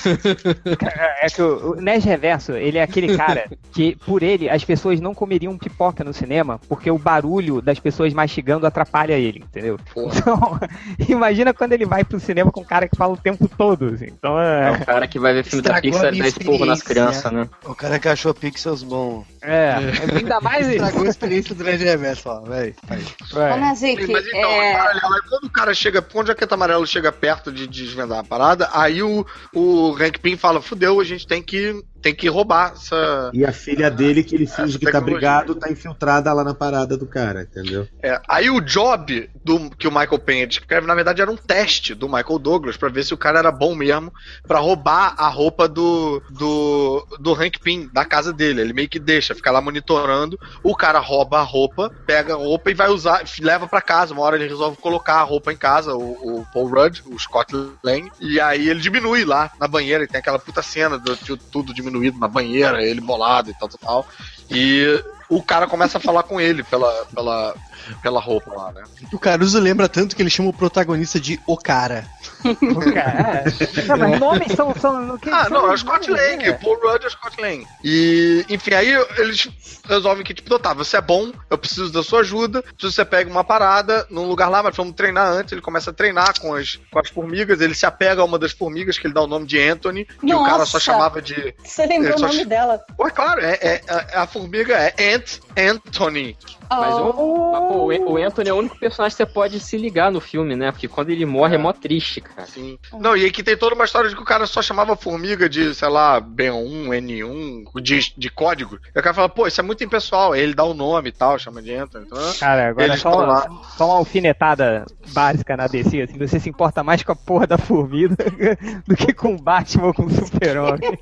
É que o, o Nerd Reverso, ele é aquele cara que, por ele, as pessoas não comeriam pipoca no cinema, porque o barulho das pessoas mastigando atrapalha ele, entendeu? Porra. Então, imagina quando ele vai pro cinema com um cara que fala o tempo todo, assim. Então, É é, o cara que vai ver filme da Estragou Pixar a e dá esporro nas crianças, né? O cara que achou Pixels bom. é, ainda mais isso. Estragou a experiência do Ned Reverso, ó, velho. Ô, É. Nazik, Mas então, é... aí quando o cara chega, quando o Jaqueta Amarelo chega perto de desvendar a parada, aí o, o Hank Pym fala, fudeu, a gente tem que tem que roubar essa. E a filha dele, que ele finge que tá brigado, tá infiltrada lá na parada do cara, entendeu? É, aí o job do, que o Michael Penha descreve, na verdade, era um teste do Michael Douglas pra ver se o cara era bom mesmo pra roubar a roupa do, do, do Hank Pym da casa dele. Ele meio que deixa, fica lá monitorando. O cara rouba a roupa, pega a roupa e vai usar, leva pra casa. Uma hora ele resolve colocar a roupa em casa, o, o Paul Rudd, o Scott Lang, e aí ele diminui lá na banheira. E tem aquela puta cena do de tudo diminuído na banheira, ele bolado e tal, tal, tal. E o cara começa a falar com ele pela, pela, pela roupa lá, né? O Caruso lembra tanto que ele chama o protagonista de O Cara. Cara, não, mas nomes são. são que Ah, são não, é o Scott Lang, né? Paul Rudd é o Scott Lang. E, enfim, aí eles resolvem que, tipo, tá, você é bom, eu preciso da sua ajuda, preciso que você pegue uma parada num lugar lá, mas vamos treinar antes. Ele começa a treinar com as, com as formigas, ele se apega a uma das formigas, que ele dá o nome de Anthony, que o cara só Nossa. chamava de. Você lembrou o nome ch- dela? Pô, é claro, é, é- a, a formiga é Ant Anthony. Mas o, Oh. mas, pô, o o Anthony é o único personagem que você pode se ligar no filme, né? Porque quando ele morre é mó triste, cara. Sim. Não, e aqui tem toda uma história de que o cara só chamava formiga de, sei lá, B1, N1, de, de código. E o cara fala, pô, isso é muito impessoal. Aí ele dá o nome e tal, chama de Anthony. Então, Cara, agora só, lá. só uma alfinetada básica na DC, assim, você se importa mais com a porra da formiga do que com o Batman ou com o Super-Homem.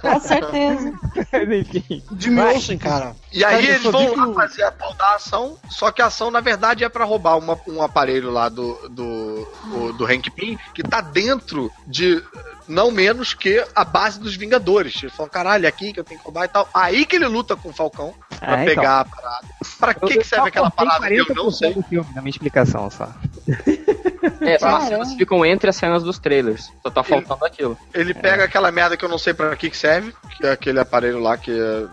Com certeza. Mas enfim. Vai. Olsen, cara. E aí Cara, eles vão lá fazer a tal da ação, só que a ação, na verdade, é pra roubar uma- um aparelho lá do, do, o- do Hank Pym, que tá dentro de não menos que a base dos Vingadores. Eles falam, caralho, é aqui que eu tenho que roubar e tal. Aí que ele luta com o Falcão pra Ah, então. pegar a parada. Pra que, que serve aquela parada? Eu não sei. do filme, na minha explicação só. É, as cenas ficam entre as cenas dos trailers. Só tá faltando aquilo. Ele pega aquela merda que eu não sei pra que, que serve, que é aquele aparelho lá que,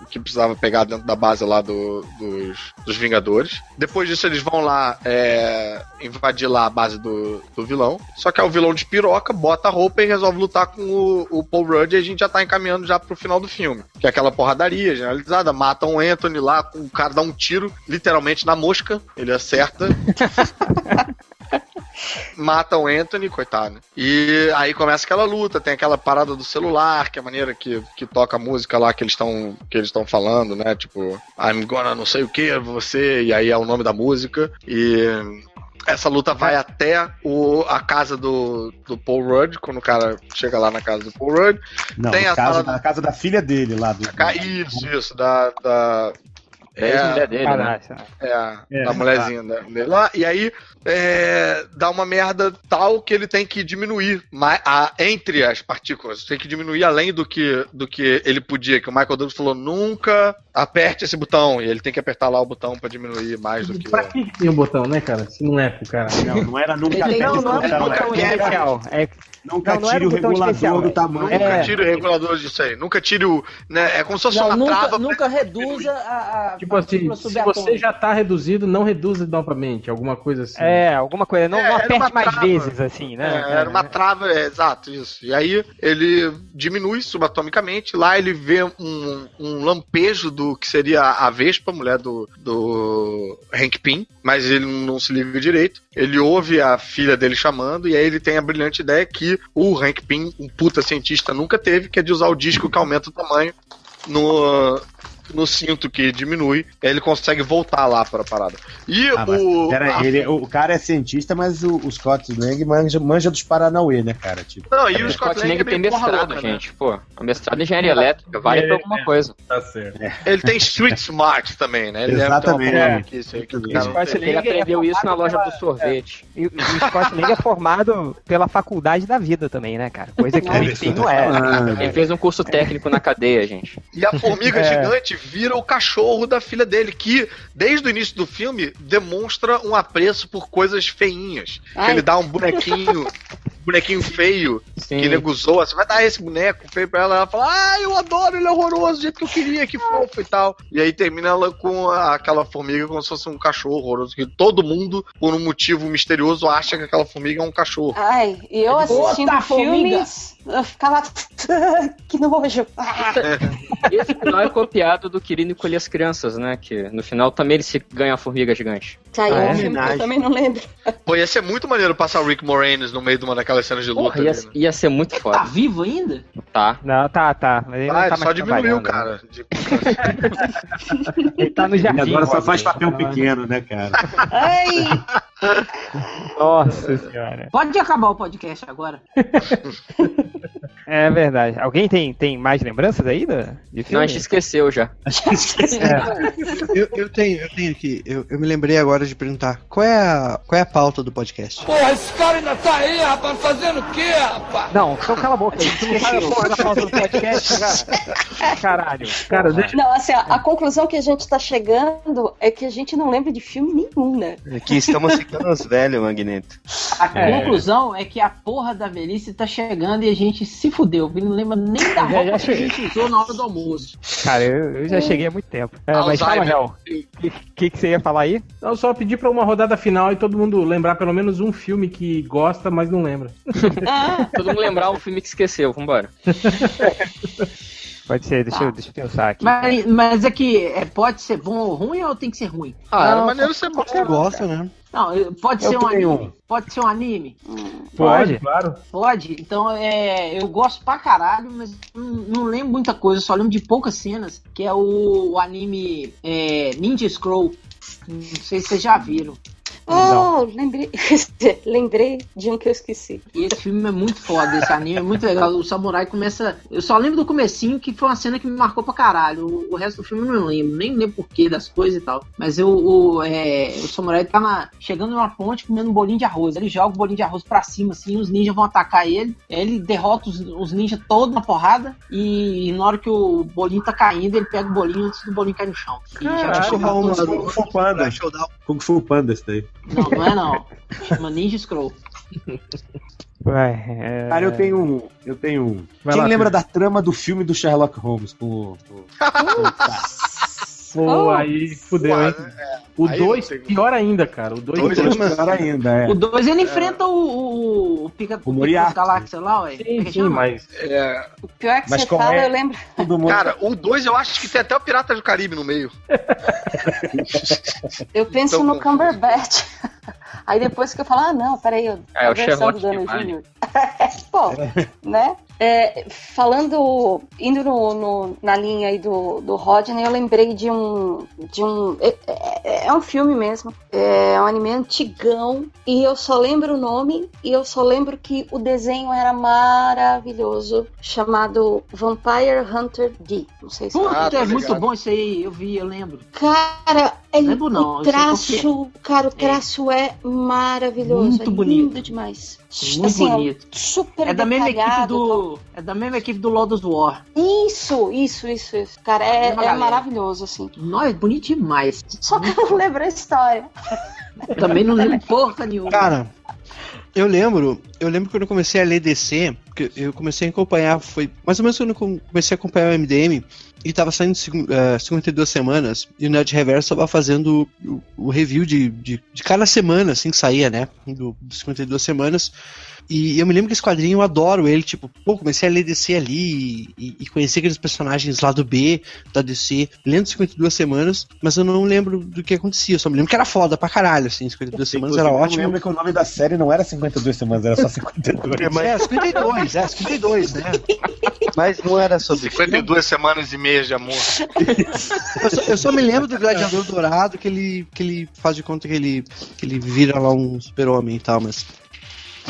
que precisava pegar dentro da base lá do- dos, dos Vingadores. Depois disso, eles vão lá é, invadir lá a base do, do vilão. Só que é o vilão de piroca, bota a roupa e resolve lutar com o, o Paul Rudd e a gente já tá encaminhando já pro final do filme. Que é aquela porradaria generalizada. Matam o Anthony lá, o cara dá um tiro, literalmente na mosca. Ele acerta. mata o Anthony, coitado. E aí começa aquela luta, tem aquela parada do celular, que é a maneira que, que toca a música lá que eles estão que eles estão falando, né? Tipo, I'm gonna não sei o que, você, e aí é o nome da música. E essa luta vai até o, a casa do, do Paul Rudd, quando o cara chega lá na casa do Paul Rudd. Não, Tem a casa, parada- na casa da filha dele lá do. Ca- Isso, isso, da. da É a mulher dele, né? Caraca. É, a- É, da mulherzinha da- dele lá. E aí é, dá uma merda tal que ele tem que diminuir a- entre as partículas. Tem que diminuir além do que, do que ele podia. Que o Michael Douglas falou: nunca aperte esse botão. E ele tem que apertar lá o botão pra diminuir mais do que. Pra que que tem o botão, né, cara? Se não é pro cara. Não, não era nunca aperte Não, esse não é um botão, botão é- especial. É, Nunca Não, não tire o regulador especial, do é. tamanho. Nunca É. tire o regulador disso aí. Nunca tire o. Né, é como se fosse Não, uma nunca, trava. nunca reduza a, a Tipo assim, se você já tá reduzido, não reduza novamente. Alguma coisa assim. é, alguma coisa. Não, É, não aperte mais trava. vezes, assim, né? É, era uma trava, é, exato, isso. E aí ele diminui subatomicamente. Lá ele vê um, um lampejo do que seria a Vespa, mulher do, do Hank Pym, mas ele não se liga direito. Ele ouve a filha dele chamando, e aí ele tem a brilhante ideia que o Hank Pym, um puta cientista, nunca teve, que é de usar o disco que aumenta o tamanho no. No cinto que diminui, ele consegue voltar lá para a parada. E Ah, o. pera, ele, o cara é cientista, mas o, o Scott Lang manja, manja dos Paranauê, né, cara? Tipo, Não, e O o Scott Scott Lang é tem mestrado, louca, né? gente. Pô, a mestrado em engenharia elétrica, vale pra alguma coisa. Tá certo. Ele tem street smart também, né? Ele Exatamente. É. que isso aí que o cara Scott. Lang Ele é aprendeu isso na loja pela- do sorvete. E, e o Scott Lang é formado pela faculdade da vida também, né, cara? Coisa que o não é. Ele fez um curso técnico na cadeia, gente. E a formiga É. gigante vira o cachorro da filha dele, que desde o início do filme demonstra um apreço por coisas feinhas. Ele dá um bonequinho, bonequinho feio, Sim. que ele usou. Você vai dar esse boneco feio pra ela, ela fala, ah, eu adoro, ele é horroroso, do jeito que eu queria, que fofo e tal. E aí termina ela com aquela formiga como se fosse um cachorro horroroso, que todo mundo, por um motivo misterioso, acha que aquela formiga é um cachorro. Ai, e eu assistindo formiga. filmes, eu ficava. que nojo. Ah. Esse final é copiado do Quirino Colher as Crianças, né? Que no final também ele se ganha a formiga gigante. Saiu Ah, é? um filme que eu também não lembro. Pô, ia ser muito maneiro passar o Rick Moranis no meio de uma daquelas cenas de luta. Porra, ia, ali, né? ia ser muito Tá foda. vivo ainda? Tá. Não, tá, tá. Mas ele não Ah, tá só mais diminuiu, trabalhando, cara. De- né? Ele tá no Ele jardim. agora só faz papel pequeno, né, cara? Ai! Nossa senhora. Pode acabar o podcast agora. É verdade. Alguém tem, tem mais lembranças aí da, de Não, filme? a gente esqueceu já. Eu, eu tenho, eu tenho aqui. Eu, eu me lembrei agora de perguntar qual é a, qual é a pauta do podcast? Porra, esse cara ainda tá aí, rapaz, fazendo o quê, rapaz? Não, então cala a boca aí. Tu não sabe a porra da pauta do podcast, cara. Caralho. Cara, deixa Não, assim, a, a conclusão que a gente tá chegando é que a gente não lembra de filme nenhum, né? Aqui estamos ficando os velhos, Magneto. A É. conclusão é que a porra da velhice tá chegando e a gente se fudeu. Não lembra nem da Já- já roupa que a gente usou na hora do almoço. Cara, eu, eu já cheguei há muito tempo. É, mas fala. Hel. O que, que, que você ia falar aí? Eu só pedi pra uma rodada final e todo mundo lembrar pelo menos um filme que gosta, mas não lembra. Ah, Todo mundo lembrar um filme que esqueceu, vambora. Pode ser, deixa, eu, deixa eu pensar aqui. Mas, mas é que é, pode ser bom ou ruim ou tem que ser ruim? Ah, era Não, maneiro ser bom. Você gosta, né? Não, pode Eu ser um anime. Pode ser um anime. Pode? claro. Pode. Então, é, eu gosto pra caralho, mas não, não lembro muita coisa. Só lembro de poucas cenas, que é o, o anime é, Ninja Scroll. Não sei se vocês já viram. Oh, lembrei, lembrei de um que eu esqueci. E esse filme é muito foda, esse anime é muito legal. O samurai começa. Eu só lembro do comecinho, que foi uma cena que me marcou pra caralho. O, resto do filme eu não lembro, nem lembro porquê das coisas e tal. Mas eu, o, é, o samurai tá na- chegando numa ponte comendo um bolinho de arroz. Ele joga o bolinho de arroz pra cima, assim, os ninjas vão atacar ele. Aí ele derrota os, os ninjas todos na porrada. E, na hora que o bolinho tá caindo, ele pega o bolinho antes do bolinho cair no chão. E já Kung Fu Panda. Kung Fu Panda, isso daí. Não, não é não. Chama Ninja Scroll. Ué, é... Cara, eu tenho um. Eu tenho um. Vai Quem lá, lembra Pedro. da trama do filme do Sherlock Holmes com o. com o- Pô, Oh. aí fudeu, hein? O Aí 2, não tem- pior ainda, cara. O 2 Dois é é Melhor ainda, é. O 2 ele enfrenta o, o, o Pica O Moriarty. Galáxia lá, ué. Como é Sim, sim, chama? mas. É, O pior que Mas você fala, é? eu lembro. Todo mundo. cara, o 2 eu acho que tem até o Pirata do Caribe no meio. Eu penso Então, no. Cumberbatch. Aí depois que eu falo, ah, não, peraí, eu, É, a o Sherlock do vale. Jr. Pô, né? É, falando, indo no, no- na linha aí do, do Rodney, eu lembrei de um. De um é, é- é um filme mesmo. É um anime antigão. E eu só lembro o nome. E eu só lembro que o desenho era maravilhoso. Chamado Vampire Hunter D. Não sei se Puta, Ah, é muito bom isso aí, eu vi, eu lembro. Cara, ele, Lembro não, o traço, cara, o traço é, maravilhoso. Muito é bonito. lindo demais. Muito Assim, ó, bonito. super É da mesma equipe do. É da mesma equipe do Lord of War. Isso, isso, isso, isso. Cara, é, é galera. maravilhoso, assim. Nossa, é bonito demais. Só que eu não lembro a história. Também não lembro porra nenhuma. Cara, eu lembro, eu lembro quando eu comecei a ler DC, eu comecei a acompanhar, foi mais ou menos quando eu com- comecei a acompanhar o MDM, e tava saindo segun- eh, 52 semanas, e o Nerd Reverso tava fazendo o, o review de, de, de cada semana, assim, que saía, né, do, dos 52 semanas, e eu me lembro que esse quadrinho eu adoro ele, tipo, pô, comecei a ler DC ali e, e conhecer aqueles personagens lá do B, da DC, lendo 52 semanas, mas eu não lembro do que acontecia, eu só me lembro que era foda pra caralho, assim, 52 semanas era ótimo. Eu lembro que o nome da série não era 52 semanas, era só 52. É, 52, é, 52, né? Mas não era sobre 52 semanas e meias de amor. Eu só, eu só me lembro do Gladiador Dourado que ele, que ele faz de conta que ele, que ele vira lá um super-homem e tal, mas.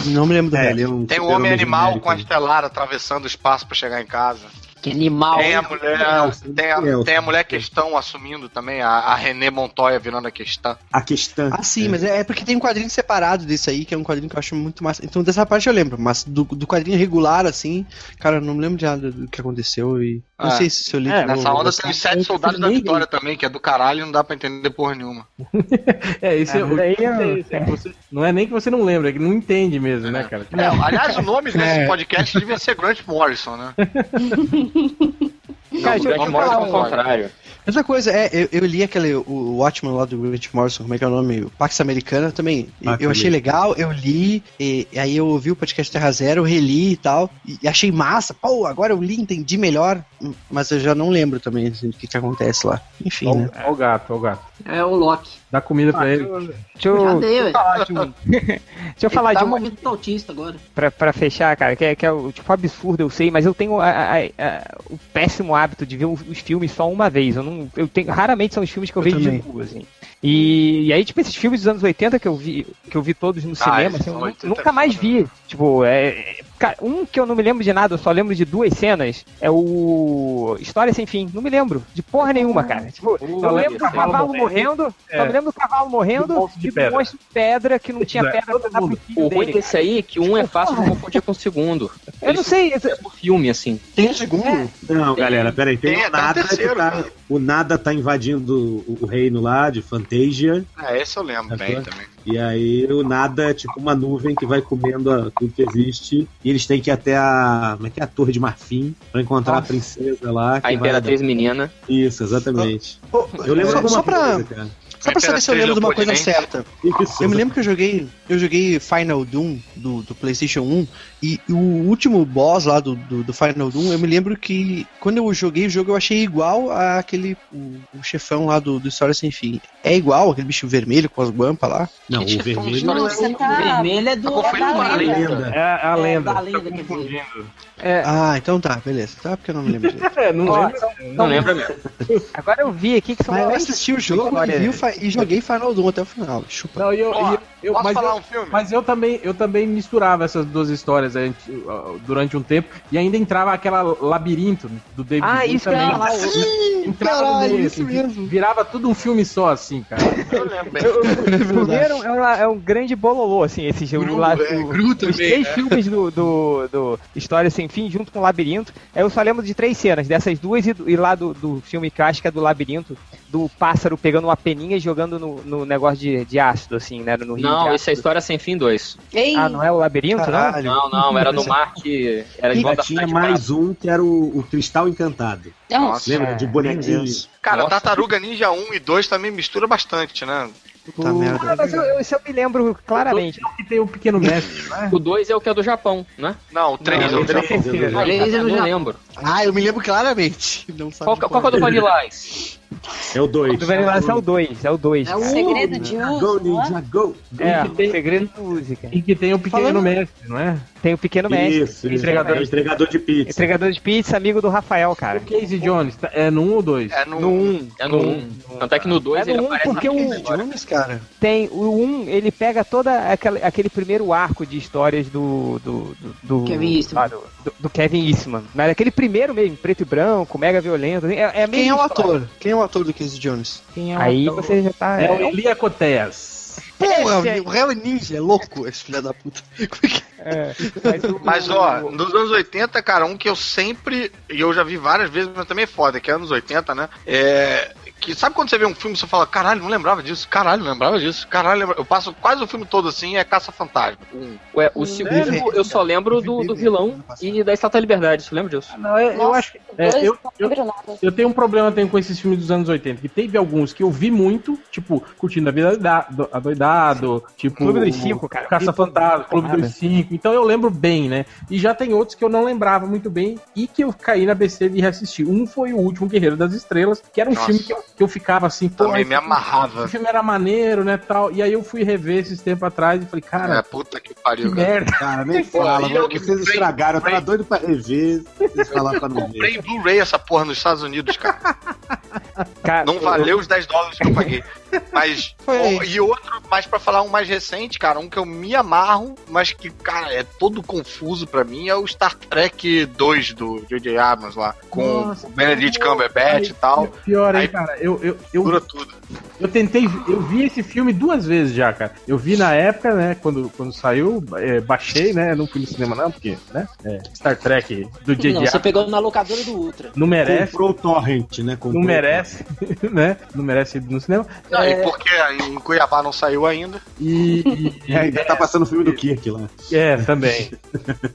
Não me lembro do É, ele é um Tem o super-homem Homem Animal genérico. com a Estelar atravessando o espaço pra chegar em casa. Que animal. Tem a mulher, tem a, tem a mulher questão assumindo também, a, a René Montoya virando a questão. A questão. Ah, sim, mas é, é porque tem um quadrinho separado desse aí, que é um quadrinho que eu acho muito massa. Então dessa parte eu lembro, mas do, do quadrinho regular, assim, cara, eu não me lembro de nada do que aconteceu e. Não Ah. sei se eu li. É, Nessa onda tem os sete soldados da vitória também, que é do caralho e não dá pra entender porra nenhuma. É, esse é, É, é é você- Não é nem que você não lembra, é que não entende mesmo, né, cara? É, aliás, o nome desse É. podcast devia ser Grant Morrison, né? Cara, Grant Morrison é foda. contrário. Outra coisa, é, eu, eu li aquele, o Watchman lá do Grant Morrison, como é que é o nome? O Pax Americana também. Pax eu achei legal, eu li, e, e aí eu ouvi o podcast Terra Zero, eu reli e tal, e, e achei massa. Pô, agora eu li, entendi melhor, mas eu já não lembro também assim, o que, que acontece lá. Enfim, né? Olha o gato, olha o gato. É o Loki. Dá comida pra ele. Deixa Já eu, dei, ué. falar de um. Deixa eu falar tá de uma movimento autista agora. pra, pra fechar, cara, que é, que é o tipo absurdo, eu sei, mas eu tenho a- a- a- o péssimo hábito de ver os, os filmes só uma vez. Eu não, eu tenho, raramente são os filmes que eu, Eu vejo também. de novo, assim. E, e aí, tipo, esses filmes dos anos 80 que eu vi, que eu vi todos no cinema, esses assim, eu são nu- 80 nunca mais foda, vi. Tipo, é, é- cara, um que eu não me lembro de nada, eu só lembro de duas cenas, é o História Sem Fim. Não me lembro de porra nenhuma, cara. Tipo, eu Só lembro do cavalo cavalo morrendo. morrendo, É. só me lembro do cavalo morrendo Do e do pedra. monstro de pedra que não tinha É, pedra pra dar pro filho O ruim desse aí é que um é fácil de confundir com o segundo. Eu não sei, esse- O filme, assim. Tem um segundo? Não, galera, peraí. Tem, Tem o Nada que terceiro, tá, cara. O Nada tá invadindo o, reino lá de Fantasia. É, esse eu lembro É, bem também. E aí o Nada é tipo uma nuvem que vai comendo a- tudo que existe. E eles têm que ir até a. Como é que é? A Torre de Marfim pra encontrar Nossa. a princesa lá. que A vai- Imperatriz Menina. Isso, exatamente. Pô, Eu lembro só, alguma só pra, coisa, cara. Só pra saber se eu lembro de uma coisa certa. Isso, Eu me lembro que eu joguei, eu joguei Final Doom do, do PlayStation 1 e o último boss lá do, do, do Final Doom, eu me lembro que quando eu joguei o jogo eu achei igual àquele o, o chefão lá do, do História Sem Fim. É igual aquele bicho vermelho com as guampas lá? Não, o de vermelho. Não, Você o tá- vermelho é do Tá é da a lenda. lenda. É a É, lenda. da lenda, Tá é, Ah, então tá, beleza. Tá, porque eu não me lembro. É, não Ó, lembro. Não lembra mesmo. Agora eu vi aqui que são Mas eu assisti o jogo e, vi e joguei Final Doom até o final. Chupa. Não, e eu, Ó, e eu- eu- Posso mas, falar eu, um filme? mas eu também, eu também misturava essas duas histórias aí, uh, durante um tempo e ainda entrava aquela labirinto do David Ah, Bowie isso que eu ia também. falar. Entrava no Caralho, meio, isso assim, mesmo. Virava tudo um filme só, assim, cara. Eu lembro. O primeiro é, uma- é um grande bololô, assim, esse jogo. Gru, lá, é, o- Gru os também, três né? filmes do, do, do História Sem Fim, junto com o Labirinto. Eu só lembro de três cenas, dessas duas e, do- e lá do, do filme clássico do Labirinto, do pássaro pegando uma peninha e jogando no, no negócio de, de ácido, assim, né? No rio Não, isso é História Sem Fim 2. Ei, Ah, não é o Labirinto, Caralho. Não, não, era no mar que era E tinha mais um que era o, o Cristal Encantado. não, Nossa. Lembra? De bonequinho. Cara, Nossa. Tartaruga Ninja 1 e 2 também mistura bastante, né? Puta merda. Ah, mas eu, eu- isso eu me lembro claramente. Que tem o Pequeno Mestre, né? O 2 é o que é do Japão, né? Não, o 3 Não, é o três. 3. Três. Aí, Três é eu no não Japão. lembro. Ah, eu me lembro claramente. Não sabe Qual, que- qual que é o do Vanilla Ice? É o 2. Do Vanilla Ice é o 2, é o 2. É o segredo de é? Ninja, go! É, o segredo da música. E que tem o Pequeno Falando- Mestre, não é? Tem o Pequeno Mestre. Isso, isso. Entregador. É o entregador de pizza. Entregador de pizza, amigo do Rafael, cara. O Casey Jones, tá- é no 1 ou 2? É no, No 1. É no 1. Tanto é que no 2 É ele no 1 aparece porque na o. Jones, cara. Tem o 1, ele pega toda aquela, aquele primeiro arco de histórias do do, do, do Kevin Eastman. ah, do, do- do Kevin Eastman. Mas aquele primeiro mesmo, preto e branco, mega violento, assim, é, é a Quem é o história. ator? Quem é o ator do Casey Jones? Quem é o Aí ator? você já tá É o é, Elia Coteas. Pô, é o, Real Ninja, é louco esse filho da puta. É é, mas, o- Mas ó, nos anos 80, cara, um que eu sempre. E eu já vi várias vezes, mas também é foda, que é anos 80, né? É. Que sabe quando você vê um filme e você fala, caralho, não lembrava disso, caralho, não lembrava disso, caralho, lembra... eu passo quase o filme todo assim, é Caça Fantasma. Um. Ué, o segundo eu só lembro do, do vilão e da Estátua da Liberdade, você lembra disso? Não, eu, eu Nossa, acho que. é, eu, não eu, eu tenho um problema tenho com esses filmes dos anos 80, que teve alguns que eu vi muito, tipo, Curtindo a Vida da- do- Adoidado, tipo. Clube dos Cinco, cara. Caça Fantasma, Clube dos Cinco. Então eu lembro bem, né? E já tem outros que eu não lembrava muito bem e que eu caí na besteira de reassistir. Um foi o último Guerreiro das Estrelas, que era um Nossa. filme que eu, que eu ficava assim, pô, Também me amarrava. O filme era maneiro, né, tal. E aí eu fui rever esses tempos atrás e falei, É, cara, puta que que pariu, cara. merda. Cara, nem fala, eu mano, que vocês comprei- estragaram. Eu tava comprei- doido pra rever. Vocês falaram pra não ver. Comprei em Blu-ray essa porra nos Estados Unidos, cara. cara, Não valeu os 10 dólares que eu paguei. Mas. Foi. e outro, mais pra falar um mais recente, cara, um que eu me amarro, mas que, cara, é todo confuso pra mim, é o Star Trek 2 do J.J. Abrams lá. Com Nossa, o Benedict pô, Cumberbatch e tal. Pior, hein, Aí- cara. Eu, eu, eu, Dura tudo. Eu tentei, eu vi esse filme duas vezes já, cara. Eu vi na época, né, quando, quando saiu, é, baixei, né, não fui no cinema não, porque, né, é, Star Trek do J.J. você pegou na locadora do Ultra. Não merece, Comprou o torrent, né? Comprou não merece. né? Não merece ir no cinema. Não, É, E porque em Cuiabá não saiu ainda. e, e- É, ainda tá passando o filme do Kirk lá. É, também.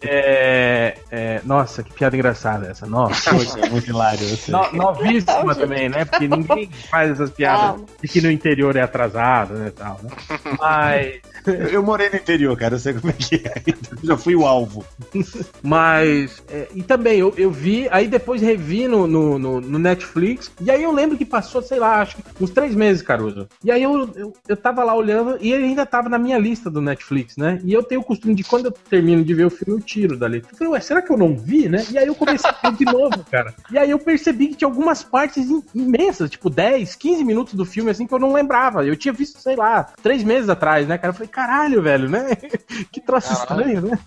É, é, nossa, que piada engraçada essa. Nossa, é muito hilário. sei. no, novíssima também, né? Porque ninguém faz essas piadas de que no interior é atrasado, né, tal, né? Mas, Eu, morei no interior, cara, eu sei como é que é. Então, já fui o alvo. mas é, e também eu, eu vi, aí depois revi no, no, no- no Netflix, e aí eu lembro que passou, sei lá, acho que uns três meses, E aí eu, eu, eu tava lá olhando, e ele ainda tava na minha lista do Netflix, né? E eu tenho o costume de quando eu termino de ver o filme, eu tiro dali. Eu falei, ué, será que eu não vi, né? E aí eu comecei a ver de novo, cara. E aí eu percebi que tinha algumas partes im- imensas, tipo 10, 15 minutos do filme, assim, que eu não lembrava. Eu tinha visto, sei lá, três meses atrás, né, cara? Eu falei, caralho, velho, né? que troço estranho, né?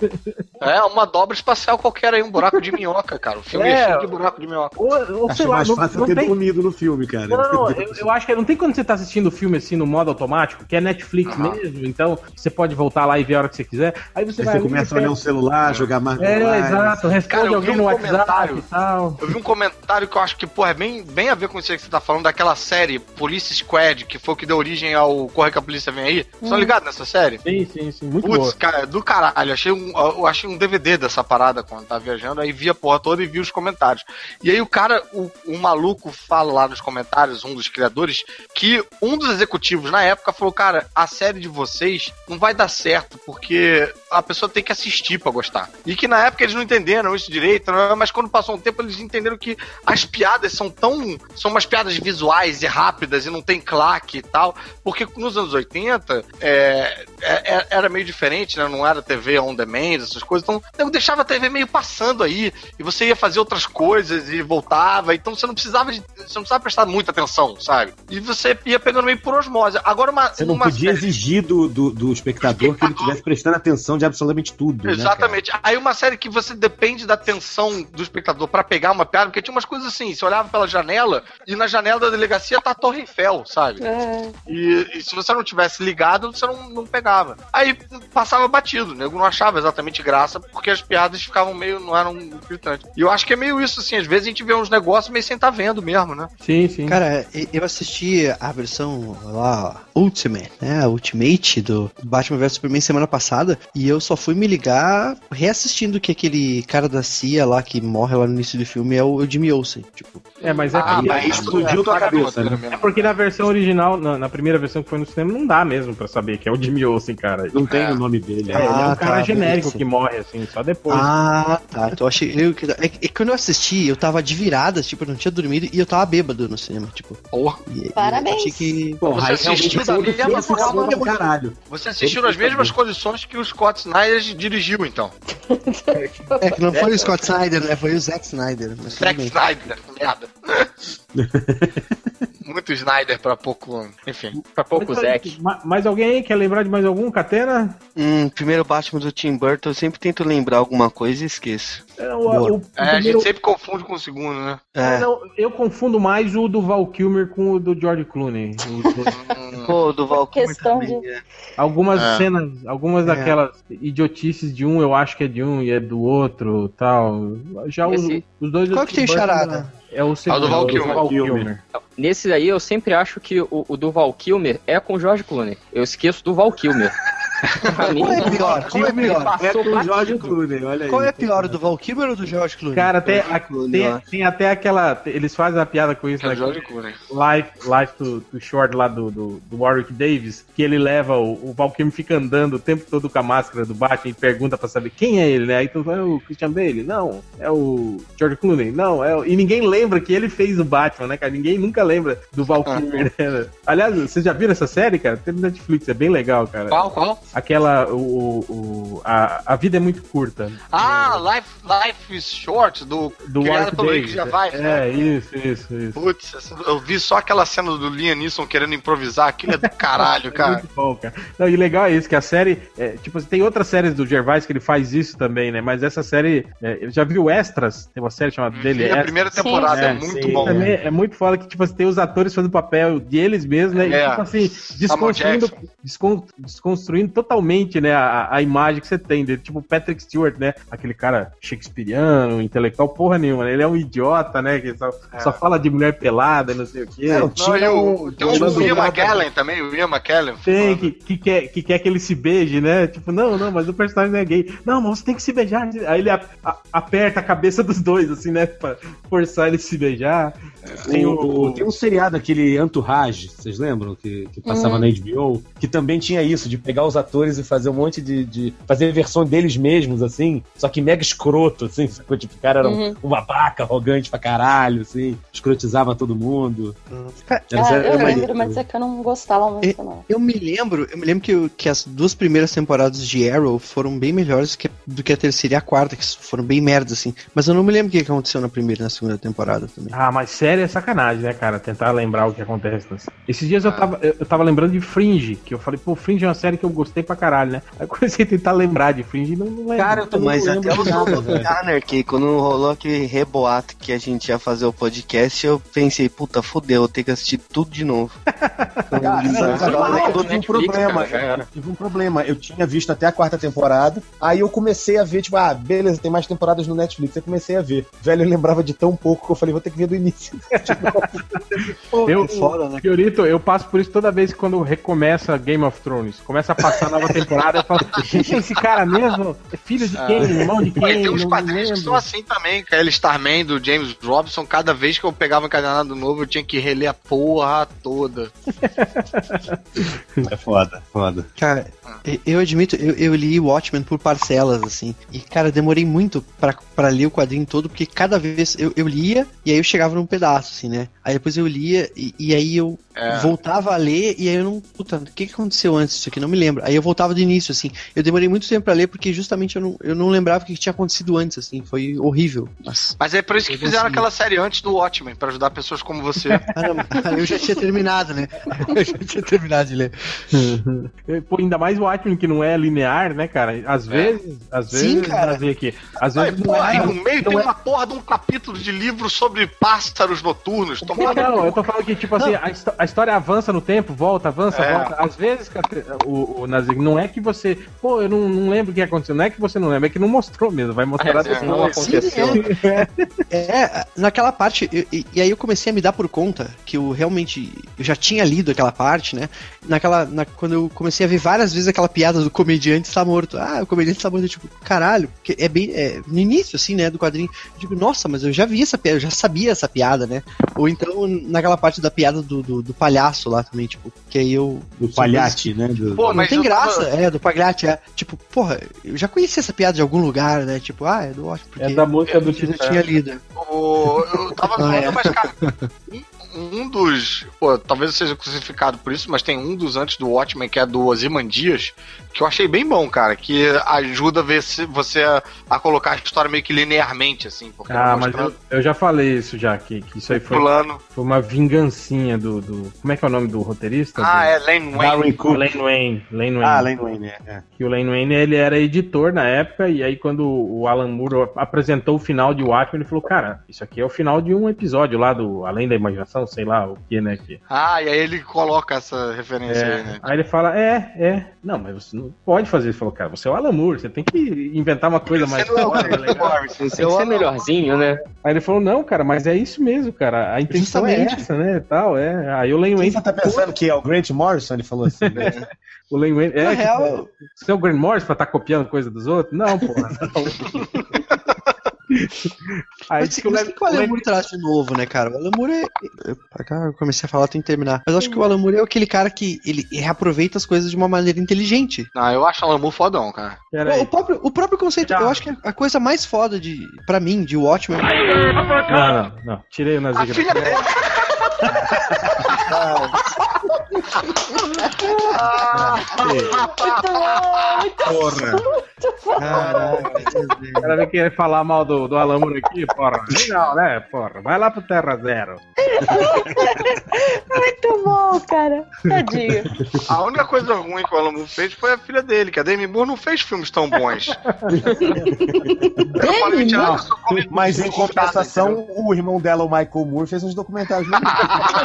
É uma dobra espacial qualquer aí, um buraco de minhoca, cara. O filme é, É. cheio de buraco de minhoca. Ou, ou sei lá, mais não, fácil não ter tem. dormido no filme, cara. Não, não, eu, eu acho que não tem quando você tá assistindo o filme assim no modo automático, que é Netflix Aham. mesmo, então você pode voltar lá e ver a hora que você quiser. Aí você Aí vai. você começa a olhar um celular, jogar mais É, exato, responde Cara, eu vi alguém um no WhatsApp comentário. e tal. Eu vi um comentário que eu acho que, pô, é bem, bem a ver com isso aí que você tá falando, daquela série Police Squad, que foi o que deu origem ao Corre que a Polícia Vem Aí. Vocês estão ligados nessa série? Sim, sim, sim, muito Putz, boa. cara, é do caralho. Achei um, eu achei um DVD dessa parada quando tava viajando, aí vi a porra toda e vi os comentários. E aí o cara, o, o maluco fala lá nos comentários, um dos criadores, que um dos executivos na época falou, cara, a série de vocês não vai dar certo, porque a pessoa tem que assistir pra gostar. E que na época eles não entenderam isso direito, né? mas quando passou um tempo eles entenderam que as piadas são tão. são umas piadas visuais e rápidas e não tem claque e tal. Porque nos anos 80 é, é- é- era meio diferente, né? Não era TV on demand, essas coisas. Então eu deixava a TV meio passando aí. E você ia fazer outras coisas e voltava. Então você não precisava de. Você não precisava prestar muita atenção, sabe? E você ia pegando meio por osmose. Agora uma. Você não uma podia série- exigir do, do, do espectador que ele estivesse prestando atenção de absolutamente tudo. né? Exatamente. Aí uma série que você depende da atenção do espectador pra pegar uma piada, porque tinha umas coisas assim, você olhava pela janela e na janela da delegacia tá a Torre Eiffel, sabe? É. E, e se você não tivesse ligado, você não, não pegava. Aí passava batido, o nego não achava exatamente graça, porque as piadas ficavam meio, não eram gritantes. E eu acho que é meio isso, assim, às vezes a gente vê uns negócios meio sem estar vendo mesmo, né? Sim, sim. Cara, eu assisti a versão lá, Ultimate, né? A Ultimate do Batman vs Superman semana passada. E eu só fui me ligar reassistindo que aquele cara da CIA lá que morre lá no início do filme é o, Jimmy Olsen. Tipo, É, mas é, Ah, porque, mas explodiu tua cabeça, né? é porque na versão original, na, na primeira versão que foi no cinema, não dá mesmo pra saber que é o Jimmy Olsen, cara. Não tem o nome dele. É, ele é um Ah, cara tá, genérico beleza. que morre, assim, só depois. Ah, tá. Então eu achei. Eu, é, que- é que quando eu assisti, eu tava de virada, tipo, eu não tinha dormido e eu tava bêbado no cinema, tipo. Porra. E, e Parabéns. Eu achei que. Porra, Você assistiu da mesma forma caralho. Você assistiu nas mesmas condições que o Scott Snyder dirigiu, então. É que não foi o Scott Snyder, né? Foi o Zack Snyder. Zack. Snyder, merda. Muito Snyder pra pouco. Enfim. Pra pouco, Mas, Zack. ma- Mais alguém aí quer lembrar de mais algum? Catena? Hum, primeiro Batman do Tim Burton, eu sempre tento lembrar alguma coisa e esqueço. É, o, o- o É, a gente sempre confunde com o segundo, né? É, É. não, eu confundo mais o do Val Kilmer com o do George Clooney. Os dois. Pô, do Val Kilmer Questão também. de- é. algumas É. cenas, algumas É. daquelas idiotices de um eu acho que é de um e é do outro tal. Já os, Esse- os dois. Qual que tem Burton charada? É o segundo. do Val Kilmer. Val Kilmer. Nesse aí eu sempre acho que o, o do Val Kilmer é com o George Clooney. Eu esqueço do Val Kilmer. Qual é pior? Qual é pior? É com o Passou George. Clooney, olha aí. Qual é pior, do Val Kilmer ou do George Clooney? Cara, tem, George a- Clooney, tem, tem até aquela. Eles fazem a piada com isso, É o né? George Clooney. Life, Life to, to Short lá do, do, do Warwick Davis, que ele leva o, o Val Kilmer fica andando o tempo todo com a máscara do Batman e pergunta pra saber quem é ele, né? Aí tu fala, é o Christian Bale? Não. É o George Clooney? Não. É o... E ninguém lembra que ele fez o Batman, né, cara? Ninguém nunca lembra do Val Kilmer, né? Aliás, vocês já viram essa série, cara? Tem no Netflix, é bem legal, cara. Qual, qual? Aquela, o, o, o- a, a vida é muito curta. Ah, Life, Life is Short, do, Do criado Warwick pelo Rick. Gervais, né? É, isso, isso, isso. Putz, eu vi só aquela cena do Liam Neeson querendo improvisar, aquilo é do caralho, É cara. muito bom, cara. Não, e legal é isso, que a série. é, tipo, tem outras séries do Gervais que ele faz isso também, né? Mas essa série. É, eu já viu Extras? Tem uma série chamada dele, Vi a primeira temporada, é, É, muito sim. bom. Também é muito foda que, tipo, você tem os atores fazendo papel deles mesmos, né? E, É. tipo assim, desconstruindo, descon- desconstruindo totalmente, né, a, a imagem que você tem dele. Tipo, Patrick Stewart, né? Aquele cara shakespeariano, intelectual, porra nenhuma, né? Ele é um idiota, né? Que só, É. só fala de mulher pelada, não sei o quê. Não, e o, tem o Ian McKellen também, o Ian McKellen. Tem, que, que, quer, que quer que ele se beije, né? Tipo, não, não, mas o personagem não é gay. Não, mas você tem que se beijar. Aí ele a- a- aperta a cabeça dos dois, assim, né? Pra forçar ele a se beijar. Tem, o, tem um seriado, aquele Entourage, vocês lembram? Que, que passava Hum. na HBO, que também tinha isso, de pegar os atores e fazer um monte de. de fazer versão deles mesmos, assim, só que mega escroto, assim, sacou? Tipo, o cara era um, Uhum. um babaca, arrogante pra caralho, assim, escrotizava todo mundo. Era- Ah, era eu maneiro. lembro, mas é que eu não gostava muito, não. Eu me lembro, eu me lembro que, que as duas primeiras temporadas de Arrow foram bem melhores que, do que a terceira e a quarta, que foram bem merdas, assim. Mas eu não me lembro o que aconteceu na primeira e na segunda temporada também. Ah, mas sério é sacanagem, né, cara? Tentar lembrar o que acontece. nessa- Esses dias eu tava, eu eu tava lembrando de Fringe, que eu falei, pô, Fringe é uma série que eu gostei pra caralho, né? Aí comecei a tentar lembrar de Fringe e não, não lembro. Cara, eu também Mas não até o velho. Anarchy, quando rolou aquele reboato que a gente ia fazer o podcast, eu pensei, puta, fodeu, eu tenho que assistir tudo de novo. Cara, eu tive um problema. tive um problema. Eu tinha visto até a quarta temporada. Aí eu comecei a ver, tipo, ah, beleza, tem mais temporadas no Netflix. Eu comecei a ver. Velho, eu lembrava de tão pouco que eu falei, vou ter que ver do início. Eu, é foda, né? Fiorito, eu passo por isso toda vez que quando recomeça Game of Thrones. Começa a passar a nova temporada, eu falo, quem é esse cara mesmo? É filho de quem? Irmão de quem? e tem uns Não quadrinhos que são assim também, Aquele Starman do James Robson, cada vez que eu pegava um encadenado novo, eu tinha que reler a porra toda. É foda, foda. Cara, e- eu admito, eu, eu li Watchmen por parcelas, assim. E, cara, demorei muito pra, pra ler o quadrinho todo, porque cada vez eu, eu lia e aí eu chegava num pedaço, assim, né? Aí depois eu lia e, e aí eu É. voltava a ler e aí eu não. Puta, o que, que aconteceu antes disso aqui? Não me lembro. Aí eu voltava do início, assim. Eu demorei muito tempo pra ler porque justamente eu não, eu não lembrava o que tinha acontecido antes, assim. Foi horrível. Mas. Mas é por isso que fizeram consegui. aquela série antes do Watchmen, pra ajudar pessoas como você. Ah, não, eu já tinha terminado, né? Eu já tinha terminado de ler. Pô, ainda mais o Watchmen que não é linear, né, cara? Às vezes, às vezes, Sim, cara. ver aqui. Às Aí, vezes não aí é, no meio não tem é- uma porra de um capítulo de livro sobre pássaros noturnos. Toma Não, eu tô falando que, tipo assim, a, a história avança no tempo, volta, avança, É. volta. Às vezes, o, o Não é que você. Pô, eu não, não lembro o que aconteceu. Não é que você não lembra, é que não mostrou mesmo. Vai mostrar É, depois. não aconteceu. É, naquela parte, eu- e, e aí eu comecei a me dar por conta que eu realmente eu já tinha lido aquela parte, né? Naquela, na- quando eu comecei a ver várias vezes aquela piada do comediante está morto. Ah, o comediante está morto, eu, tipo, caralho, porque é bem é, no início assim, né, do quadrinho. Eu digo, nossa, mas eu já vi essa piada, eu já sabia essa piada, né? Ou então naquela parte da piada do, do, do palhaço lá também, tipo, que aí eu Do palhate, né? Do... Pô, não mas tem eu graça, tava- é, do Pagliatti, é. Tipo, porra, eu já conhecia essa piada de algum lugar, né? Tipo, ah, é do ótimo, porque É da música do eu já Titã. tinha lido. O- eu tava Ah, falando, é. mas, cara, um, um dos. Pô, talvez eu seja crucificado por isso, mas tem um dos antes do Watchmen, que é do Ozymandias, que eu achei bem bom, cara, que ajuda a ver se você a, a colocar a história meio que linearmente, assim. Porque Ah, mas eu, eu já falei isso já, que, que isso aí foi, plano. foi uma vingancinha do, do. Como é que é o nome do roteirista? Ah, Do- é Lane Wayne. Cook. Lane Wayne. Lane Wayne. Ah, Lane Wayne, é. é. Que o Lane Wayne ele era editor na época, e aí quando o Alan Moore apresentou o final de Watchmen, ele falou: Cara, isso aqui é o final de um episódio lá do Além da Imaginação, sei lá o que, né? Que... Ah, e aí ele coloca essa referência É, aí, né? Aí ele fala: É, é. Não, mas você não pode fazer isso. Ele falou: Cara, você é o Alan Moore, você tem que inventar uma coisa mais. Você não é o foda, Grant legal." Morrison, você é o melhorzinho, né? Aí ele falou: Não, cara, mas é isso mesmo, cara. A intenção é Justamente. essa, né? Tal, é. Aí o Lane Wayne. você tá pensando que é o Grant Morrison? Ele falou assim, né? O Lane Wayne. Na É, real, Você é o Grant Morris pra estar copiando coisa dos outros? Não, porra. Aí Mas, que o mas que, que o Alan Moore traz de novo, né, cara? O Alan Moore é. eu- Cá eu comecei a falar, tem que terminar. Mas eu acho que o Alan Moore é aquele cara que ele reaproveita as coisas de uma maneira inteligente. Não, eu acho o Alan Moore fodão, cara. Pera aí. O, o próprio, o próprio conceito, Já. eu acho que a coisa mais foda de, pra mim, de Watchmen. Não, não, não. Tirei o A Filha dele. Porra. Caraca, O cara vai querer falar mal do, do Alan Moore aqui, porra. Legal, né, porra? Vai lá pro Terra Zero. Muito bom, cara. Tadinho. A única coisa ruim que o Alan Moore fez foi a filha dele, que a Demi Moore não fez filmes tão bons. Não, "Ah, só come Mas em compensação, o irmão dela, o Michael Moore, fez uns documentários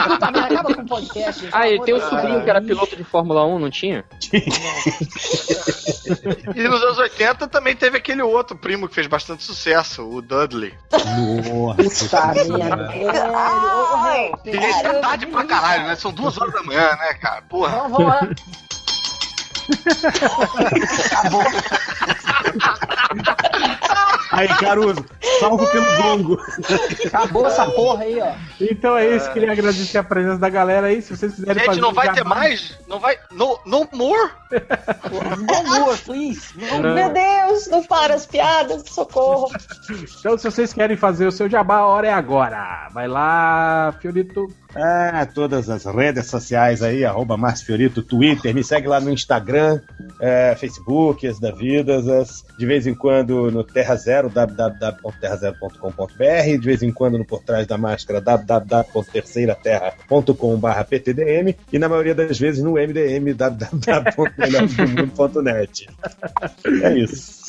muito acaba com o podcast. Ah, ele tem amor de sobrinho que era piloto de Fórmula 1, não tinha? E nos anos 80 também teve aquele outro primo que fez bastante sucesso, o Dudley. Puta merda. E esse é tarde pra caralho, né? São duas horas da manhã, né, cara? Porra. Vamos, vamos lá. Aí, Caruso, salvo pelo gongo. Acabou essa porra aí, ó. Então é isso, queria agradecer a presença da galera aí. Se vocês quiserem Gente, fazer não um vai ter mais? Não vai. No, no more? No more, please. Meu Deus, não para as piadas, socorro. Então, se vocês querem fazer o seu jabá, a hora é agora. Vai lá, Fiorito. É, todas as redes sociais aí, arroba Márcio Fiorito, Twitter, me segue lá no Instagram, é, Facebook, as da Vidas, as, de vez em quando no Terra Zero, www.terrazero.com.br, de vez em quando no Por Trás da Máscara, www.terceiraterra.com.br PTDM, e na maioria das vezes no MDM, www.melhoresdomundo.net. É isso.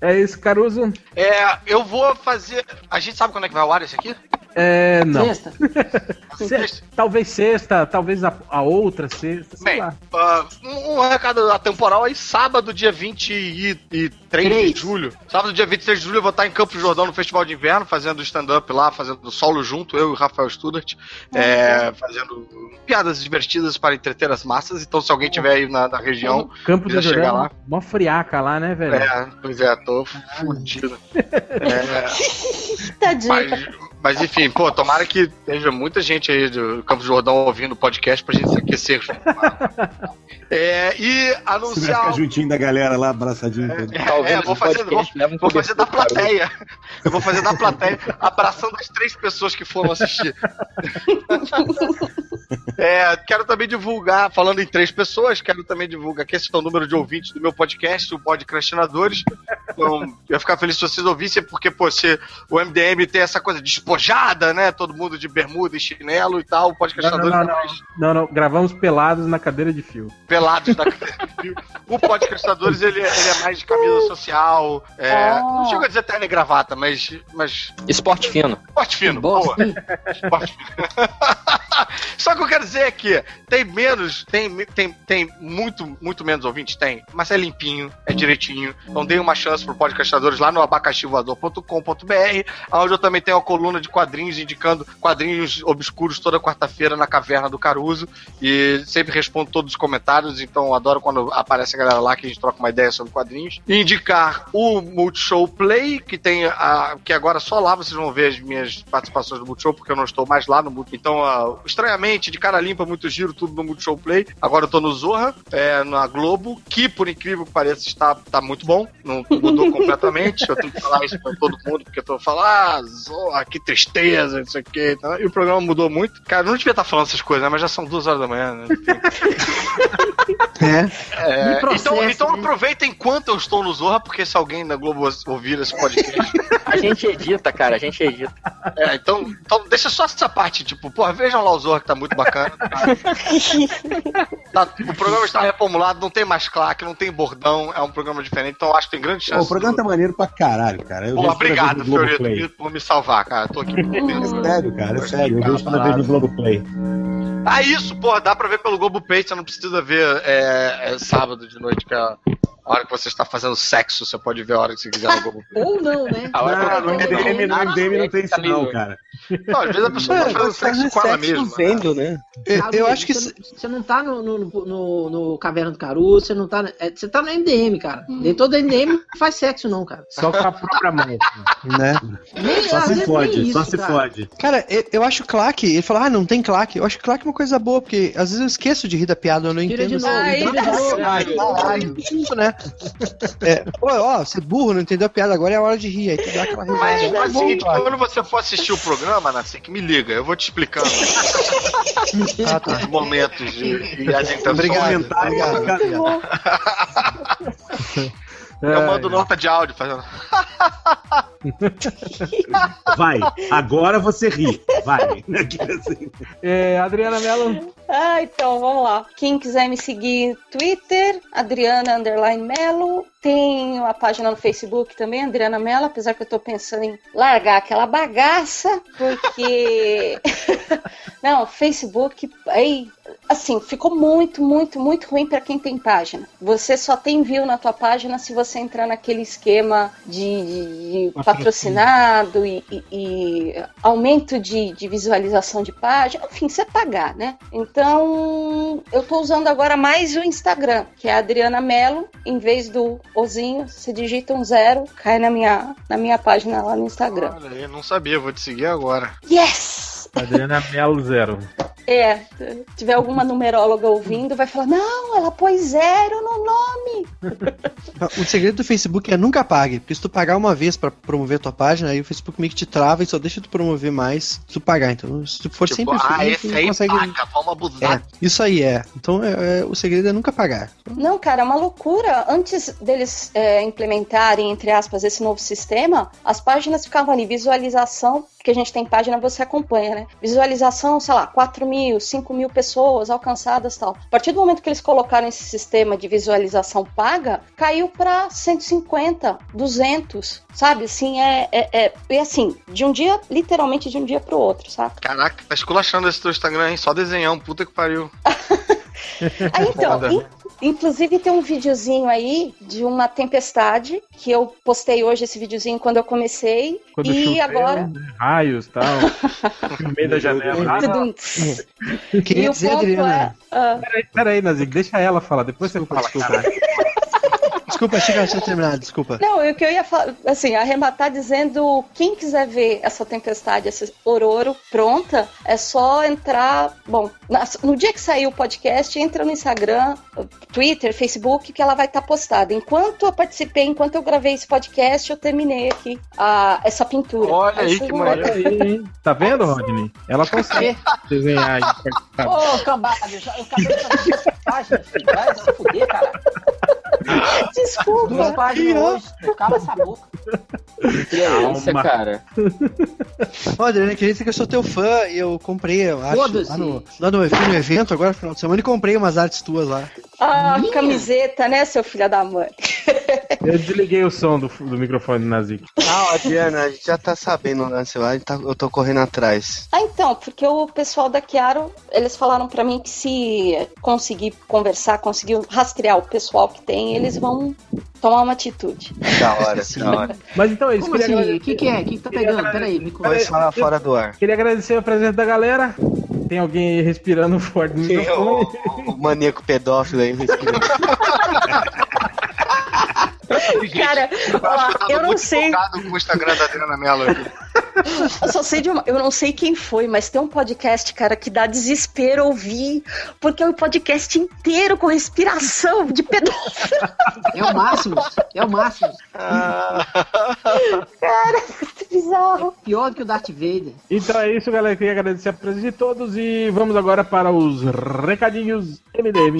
É isso, Caruso. É, eu vou fazer. A gente sabe quando é que vai ao ar esse aqui? É, não. Sexta. Se- talvez sexta, talvez a, a outra sexta, sei Bem, lá. ah, um, um recado atemporal aí, sábado, dia 23 de Três. julho. Sábado, dia 23 de julho, eu vou estar em Campos do Jordão no Festival de Inverno, fazendo stand-up lá, fazendo solo junto, eu e o Rafael Studart, é, fazendo piadas divertidas para entreter as massas. Então, se alguém tiver aí na, na região, Campo do quiser chegar Jordão, lá. uma friaca lá, né, velho? É, pois é, tô fudido. É, Tadinho. mas, mas enfim, pô, tomara que esteja muita gente aí do Campos Jordão ouvindo o podcast pra gente se aquecer. É, e Você vai anunciar. ficar juntinho da galera lá, abraçadinho. É, vou fazer, vou, vou fazer da plateia. Eu vou fazer da plateia, abraçando as três pessoas que foram assistir. É, quero também divulgar, falando em três pessoas, quero também divulgar que esse é o número de ouvintes do meu podcast, o Podcastinadores. Então, eu ia ficar feliz se vocês ouvissem, porque, pô, se o MDM tem essa coisa despojada, né? Todo mundo de bermuda e chinelo e tal, o Não, Podcastinadores não, não, mais não, não, gravamos pelados na cadeira de fio. pelados da O Podcastadores, ele, é- ele é mais de camisa social. é, Não chega a dizer terno e gravata, mas. mas Esporte fino. esporte fino, boa. Esporte fino. Só que eu quero dizer é que tem menos, tem, tem, tem muito, muito menos ouvintes, tem, mas é limpinho, é direitinho. Então dei uma chance pro podcastadores lá no abacaxivoador.com.br, onde eu também tenho a coluna de quadrinhos indicando quadrinhos obscuros toda quarta-feira na Caverna do Caruso. E sempre respondo todos os comentários, então adoro quando aparece a galera lá que a gente troca uma ideia sobre quadrinhos. Indicar o Multishow Play, que tem a. que agora só lá vocês vão ver as minhas participações do Multishow, porque eu não estou mais lá no Multishow. Então, ah, estranhamente, de cara limpa, muito giro, tudo no Multishow Play. Agora eu tô no Zorra, é, na Globo, que por incrível que pareça está tá muito bom. Não mudou completamente. Eu tenho que falar isso pra todo mundo, porque eu tô falando, ah, Zorra, que tristeza, não sei o que. E o programa mudou muito. Cara, eu não devia estar falando essas coisas, né? Mas já são duas horas da manhã, né? É, Me processa, então, então né? aproveita enquanto eu estou no Zorra, porque se alguém da Globo ouvir esse podcast. A gente edita, cara, a gente edita. é, então, então deixa só essa parte, tipo, porra, vejam lá o Zorra que tá muito bacana. Tá, o programa está reformulado, não tem mais claque, não tem bordão, é um programa diferente, então eu acho que tem grande Pô, chance. o programa tá maneiro pra caralho, cara. Eu Pô, obrigado, Fiorito, por me salvar, cara. Tô aqui. É sério, cara, é sério. Eu vejo toda vez no Globoplay. Ah, isso, porra, dá pra ver pelo Globo Pay, você não precisa ver é, é sábado de noite, que é a hora que você está fazendo sexo, você pode ver a hora que você quiser no Pay. Ou não, né? A hora Não, no que eu- MDM, no MDM não tem isso não, cara. Não, às vezes a pessoa tá fazendo sexo com ela mesma. vendo, né? Eu, acho que. Você, não tá no, no, no, no Caverna do Caruso, você não tá. é, você tá no MDM, cara. Nem todo MDM faz sexo, não, cara. Só com a própria mão. Né? Nem, Só se fode, nem só isso, se fode. Cara, eu, acho claque. Ele fala, ah, não tem claque. Eu acho claque uma coisa boa, porque às vezes eu esqueço de rir da piada, eu não entendo. Ai, tira de novo. Ai, caralho, isso, né? É, ó, ó, você é burro, não entendeu a piada, agora é a hora de rir. Aí tu dá aquela risada. Mas Ah, faz o bom, seguinte, quando você for assistir o programa, Nassim, que me liga, eu vou te explicando Ah, tá. os momentos e, e as intenções. Obrigado, Comentário, obrigado. cara. Eu mando nota de áudio fazendo. Vai, agora você ri. Vai. É, Adriana Mello. Ah, então vamos lá. Quem quiser me seguir no Twitter, Adriana Underline Melo. Tenho a página no Facebook também, Adriana Mello, apesar que eu tô pensando em largar aquela bagaça, porque. Não, Facebook, aí, assim, ficou muito, muito, muito ruim para quem tem página. Você só tem view na tua página se você entrar naquele esquema de, de patrocinado e, e, e aumento de, de, visualização de página, enfim, você pagar, né? Então, eu tô usando agora mais o Instagram, que é a Adriana Mello, em vez do Ozinho, você digita um zero, cai na minha, na minha página lá no Instagram. Olha aí, não sabia, vou te seguir agora. Yes! Adriana Melo Zero. É, se tiver alguma numeróloga ouvindo, vai falar: não, ela pôs zero no nome. o segredo do Facebook é nunca pague, porque se tu pagar uma vez para promover tua página, aí o Facebook meio que te trava e só deixa tu promover mais se tu pagar. Então, se tu for tipo, sempre ah, esse aí consegue... paga, vamos abusar. É, isso aí é. Então, é, é, o segredo é nunca pagar. Não, cara, é uma loucura. Antes deles é, implementarem, entre aspas, esse novo sistema, as páginas ficavam ali, visualização, que a gente tem página, você acompanha, né? Visualização, sei lá, 4 mil, 5 mil pessoas alcançadas tal. A partir do momento que eles colocaram esse sistema de visualização paga, caiu para 150, 200, sabe? Assim, é, é, é, é, assim, de um dia, literalmente de um dia pro outro, sabe? Caraca, tá esculachando esse teu Instagram, hein? Só desenhão, puta que pariu. Aí, então, Inclusive tem um videozinho aí de uma tempestade que eu postei hoje esse videozinho quando eu comecei quando e choveu, agora né? raios tal no meio da janela. Ah, Queria dizer, Adriana. É, uh... Peraí, peraí, Nazik, deixa ela falar, depois você fala. Cara. Desculpa, que ela tinha terminado, desculpa. Não, o que eu ia falar, assim, arrematar dizendo, quem quiser ver essa tempestade, essa Ororo pronta, é só entrar, bom, no dia que sair o podcast, entra no Instagram, Twitter, Facebook, que ela vai estar tá postada. Enquanto eu participei, enquanto eu gravei esse podcast, eu terminei aqui a, essa pintura. Olha aí, que maravilha. Tá vendo, Rodney? Ela consegue desenhar e Ô, oh, cambada, eu, já, eu acabei de fazer essa página, vai se fuder, cara. Desculpa. Duas páginas hoje. Cala essa boca. Que é isso, cara? Ó, Adriana, queria dizer que eu sou teu fã e eu comprei, eu acho, lá no, lá no, no evento agora, no final de semana, e comprei umas artes tuas lá. Ah, Minha? camiseta, né, seu filho da mãe? Eu desliguei o som do, do microfone na Zic. Ah, Adriana, a gente já tá sabendo o lance lá, tá, eu tô correndo atrás. Ah, então, porque o pessoal da Chiaro, eles falaram pra mim que se conseguir conversar, conseguir rastrear o pessoal que tem, eles vão tomar uma atitude. Da hora, da hora. Mas então é isso. Como assim? O que, que é? O que, que tá pegando? Peraí, me Vai falar fora do ar. Queria agradecer a presença da galera. Tem alguém respirando forte no microfone. o, o maníaco pedófilo aí respirando. Cara, ó, eu não sei. Com o Instagram da Adriana Mello aqui. Eu só sei de uma. Eu não sei quem foi, mas tem um podcast, cara, que dá desespero ouvir, porque é um podcast inteiro com respiração de pedófilo. É o máximo. É o máximo. cara, é muito bizarro. É pior do que o Darth Vader. Então é isso, galera. Queria agradecer a presença de todos e vamos agora para os recadinhos MDM.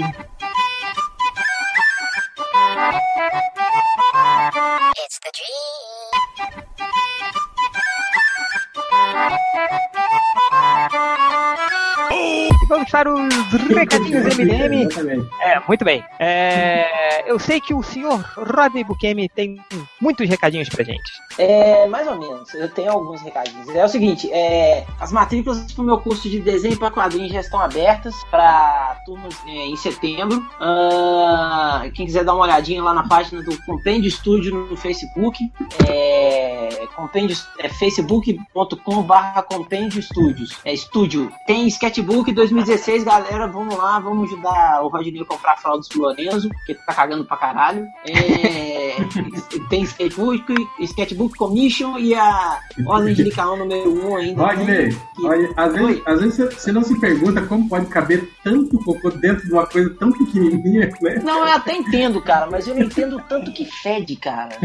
It's the Thank you. E vamos para os recadinhos MDM. É, muito bem. É, eu sei que o senhor Rodney Bukemi tem muitos recadinhos pra gente. É, mais ou menos. Eu tenho alguns recadinhos. É o seguinte, é, as matrículas para o meu curso de desenho para quadrinhos já estão abertas para turmas é, em setembro. Ah, quem quiser dar uma olhadinha lá na página do Compêndio Studio no Facebook, é, é facebook.com/barra Compêndio Studios. É estúdio. Tem sketchbook 2016, galera. Vamos lá, vamos ajudar o Rodney a comprar a fralda do Lorenzo, que tá cagando pra caralho. É, tem sketchbook, sketchbook Commission e a Ordem de Licaão número 1 ainda. Rodney, que... olha, às, vezes, às vezes você não se pergunta como pode caber tanto cocô dentro de uma coisa tão pequenininha, né? Não, eu até entendo, cara, mas eu não entendo tanto que fede, cara.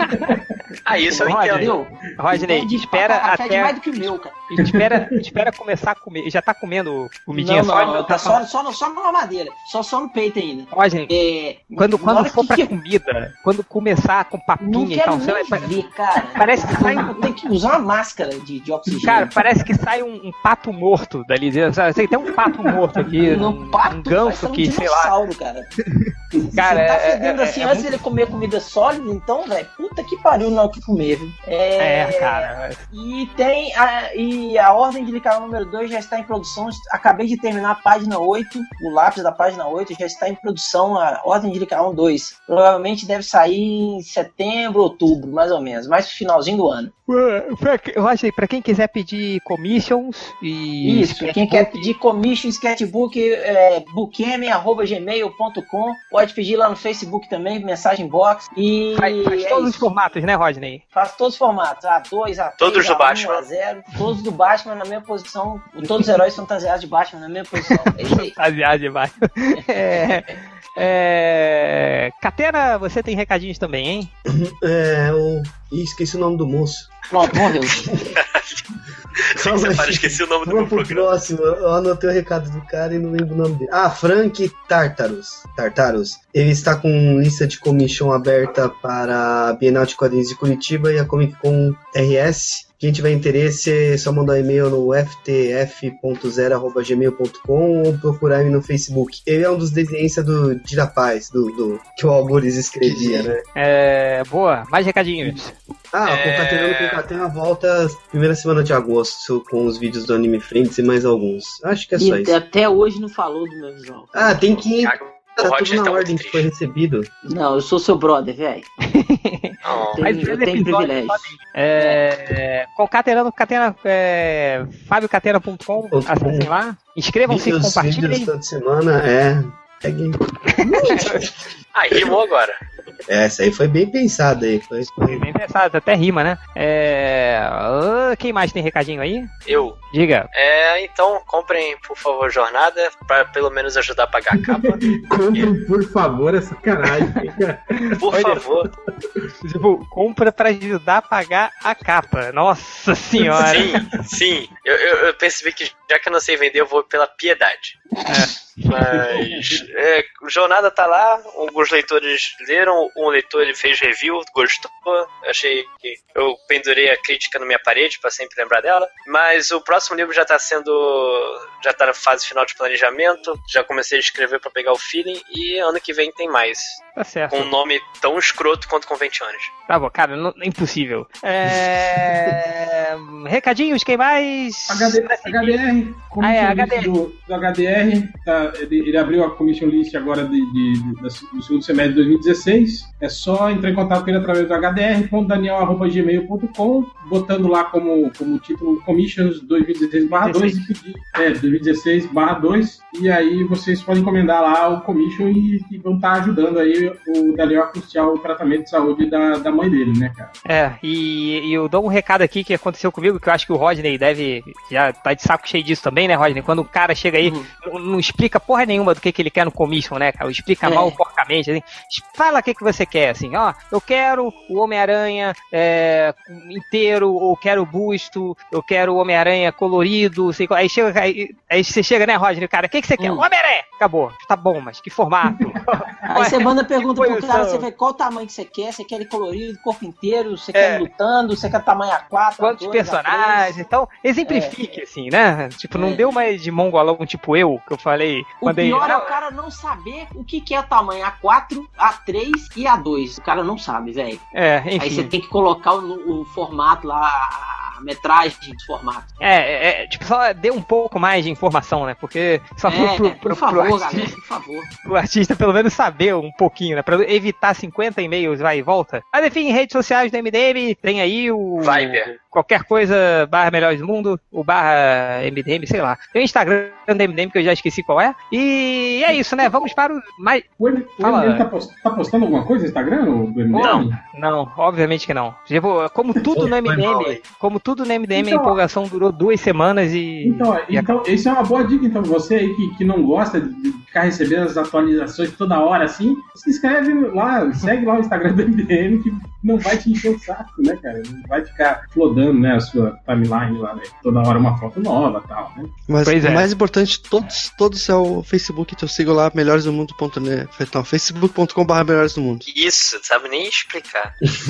ah, isso eu Rodney, entendo. Rodney, espera pra, até... Fede mais do que o meu, cara. Espera, espera começar a comer. Já tá comendo comidinha não, só? não, tá só, só, no- só na madeira. Só, só no peito ainda. Ó, gente, É, quando, quando for que pra que- comida, quando começar com papinha e tal, você vai- ver, cara. Parece que sai Tem que usar uma máscara de, de oxigênio. Cara, parece que sai um, um pato morto dali. sabe? Tem um pato morto aqui. Não, um, pato, um ganso um que, sei lá. cara. Cara, Você tá é- fedendo é- assim é antes muito- dele comer comida sólida, então, velho, puta que pariu não é o que comer, viu? É, cara. E tem. A, e a ordem de licar número 2 já está em produção. Acabei de terminar a página 8. O lápis da página 8 já está em produção. A ordem de licar 2. Provavelmente deve sair em setembro, outubro, mais ou menos. Mais finalzinho do ano. Eu acho aí, pra quem quiser pedir commissions e. Isso, quem quer pedir commission sketchbook, é, bookeme.gmail.com. Pode pedir lá no Facebook também, mensagem box. E Faz, faz é todos os formatos, né, Rodney? Faz todos os formatos, A2, A3, Todos do A1, Batman. A0, todos do Batman na mesma posição, todos os heróis fantasiados de Batman na mesma posição. É isso aí. Fantasiado demais. É, é... Catena, você tem recadinhos também, hein? É, o. Ih, esqueci o nome do moço. Pronto, morreu. Calma aí. Separa, esqueci o nome do Vamos meu pro programa. próximo. Eu anotei o recado do cara e não lembro o nome dele. Ah, Frank Tartarus. Tartarus. Ele está com lista de commission aberta para a Bienal de Quadrinhos de Curitiba e a Comic Con RS. Quem tiver interesse, é só mandar um e-mail no ftf.0.gmail.com ou procurar ele no Facebook. Ele é um dos desenhistas do Dira Paz, do, do que o Algures escrevia, né? É, boa, mais recadinhos. Ah, É. Concatenando com Catena volta primeira semana de agosto com os vídeos do Anime Friends e mais alguns. Acho que é só E isso. até hoje não falou do meu visual. Ah, tem que tá tudo tá na muito ordem que foi recebido. Não, eu sou seu brother, velho. Tenho- Mas eu tenho privilégio. tem- É, Concatenando Catena, é, fabiocatena.com, acessem lá. Inscrevam-se, Vídeos, compartilhem. toda semana, é. Peguem. Ah, rimou agora. É, essa aí foi bem pensada aí. Foi, foi... Bem pensado, até rima, né? É, quem mais tem recadinho aí? Eu. Diga. É, então comprem, por favor, jornada, pra pelo menos ajudar a pagar a capa. Comprem, por favor, é sacanagem. Por favor. Tipo, compra pra ajudar a pagar a capa. Nossa senhora. Sim, sim. Eu, eu, eu percebi que já que eu não sei vender, eu vou pela piedade. Mas é, jornada tá lá, alguns leitores leram, um leitor ele fez review, gostou, achei que eu pendurei a crítica na minha parede pra sempre lembrar dela. Mas o próximo livro já tá sendo, já tá na fase final de planejamento, já comecei a escrever pra pegar o feeling e ano que vem tem mais. Tá certo. Com um nome tão escroto quanto Conventiones. Tá bom, cara, não, é impossível. É... Recadinhos, quem mais? HD, HDR, Ah, é, HDR. Do, do HDR, tá, ele, ele abriu a commission list agora de, de- de- do segundo semestre de 2016. É só entrar em contato com ele através do hdr.daniel.gmail.com, botando lá como, como título Commissions 2016-2 e pedir. É, 2016-2. E aí vocês podem encomendar lá o commission e, e vão estar ajudando aí o Daniel a custear o tratamento de saúde da, da mãe dele, né, cara? É, e, e eu dou um recado aqui que aconteceu comigo, que eu acho que o Rodney deve. Já tá de saco cheio disso também, né, Rodney? Quando o cara chega aí, não, não explica porra nenhuma do que, que ele quer no commission, né, cara? Explica É. mal porcamente, assim. Fala o que, que você quer, assim, ó. Eu quero o Homem-Aranha é, inteiro, ou quero o busto, eu quero o Homem-Aranha colorido, sei qual. Aí, chega, aí, aí você chega, né? O cara, o que, que você quer? Homem-Aranha! Acabou. Tá bom, mas que formato? Aí você manda pergunta pro cara, você vê qual tamanho que você quer, você quer ele colorido, corpo inteiro, você É. quer ele lutando, você quer tamanho A4, Quantos A2, personagens? A3. Então, exemplifique, assim, né? Tipo, não É. deu mais de mongolão, tipo eu, que eu falei. O mandei. pior é "Ah, o cara não saber o que, que é tamanho A4, A3 e A2. O cara não sabe, velho. É, Aí você enfim. tem que colocar o, o formato lá, a metragem dos formatos. É, é, é, tipo, só dê um pouco mais de informação, né? Porque só pro, É, pro, por pro, favor, pro galera, artista, por favor. pro artista pelo menos saber um pouquinho, né? Pra evitar 50 e-mails vai e volta. Mas enfim, redes sociais do MDM, tem aí o. Viber. Qualquer coisa, barra Melhores do Mundo, o barra MDM, sei lá. Tem o Instagram do MDM que eu já esqueci qual é. E é isso, né? Vamos para o mais. O M- Fala. MDM tá, post- tá postando alguma coisa no Instagram? o- Do MDM? Não, não, obviamente que não. Tipo, como tudo no mal MDM, como tudo no MDM, a Então, empolgação durou duas semanas e. Então, e então isso é uma boa dica. Então, você aí que, que não gosta de ficar recebendo as atualizações toda hora assim, se inscreve lá, segue lá o Instagram do MDM que não vai te encher o saco, né, cara? Não vai ficar flodando, né, a sua timeline lá, né? Toda hora uma foto nova e tal, né? Mas Pois o é. mais importante, todos, todos é o Facebook, então eu sigo lá, melhoresdomundo.net. Não, facebook.com.br melhores do mundo. Isso, não sabe nem explicar.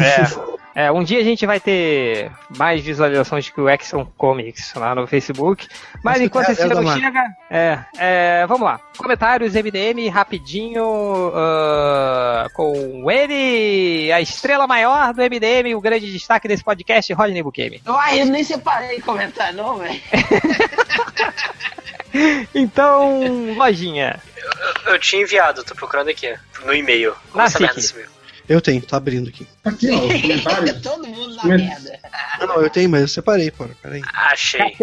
É, é, um dia a gente vai ter mais visualizações que o Exxon Comics lá no Facebook. Mas Acho enquanto é- esse é da chega, é, é, vamos lá. Comentários MDM rapidinho ah, com ele, a estrela maior do MDM, o grande destaque desse podcast, Rodney Bukemi. Uai, eu nem separei comentário, não, velho. Então, lojinha. Eu, eu tinha enviado, tô procurando aqui, no e-mail. Como Na? Eu tenho, tô abrindo aqui. Aqui, ó, os comentários. Todo mundo na Coment- merda. Não, eu tenho, mas eu separei, pô. Peraí. Achei.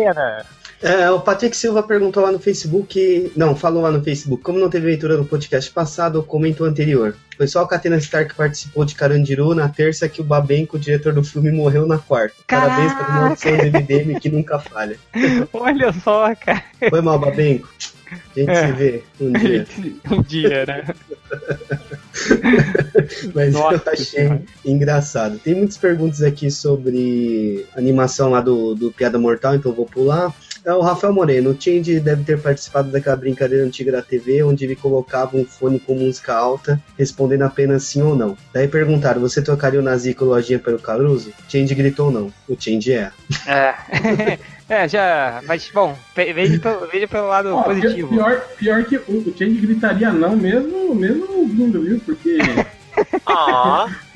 É, o Patrick Silva perguntou lá no Facebook. Não, falou lá no Facebook. Como não teve leitura no podcast passado, comenta o anterior. Foi só o Catena Stark que participou de Carandiru na terça que o Babenco, o diretor do filme, morreu na quarta. Parabéns pela maldição do MDM que nunca falha. Olha só, cara. Foi mal, Babenco. A gente É. se vê um dia. um dia, né? Mas Nossa eu achei engraçado. Tem muitas perguntas aqui sobre animação lá do, do Piada Mortal, então eu vou pular. É o Rafael Moreno. O Change deve ter participado daquela brincadeira antiga da TV, onde ele colocava um fone com música alta, respondendo apenas sim ou não. Daí perguntaram: você trocaria o Nazi com lojinha pelo Caruso? Change gritou não. O Change é. É. é, já. Mas, bom, ve- veja pelo, veja pelo lado pi- positivo. Pior, pior que o, Change gritaria não mesmo, mesmo ouvindo, viu? Porque. Ó.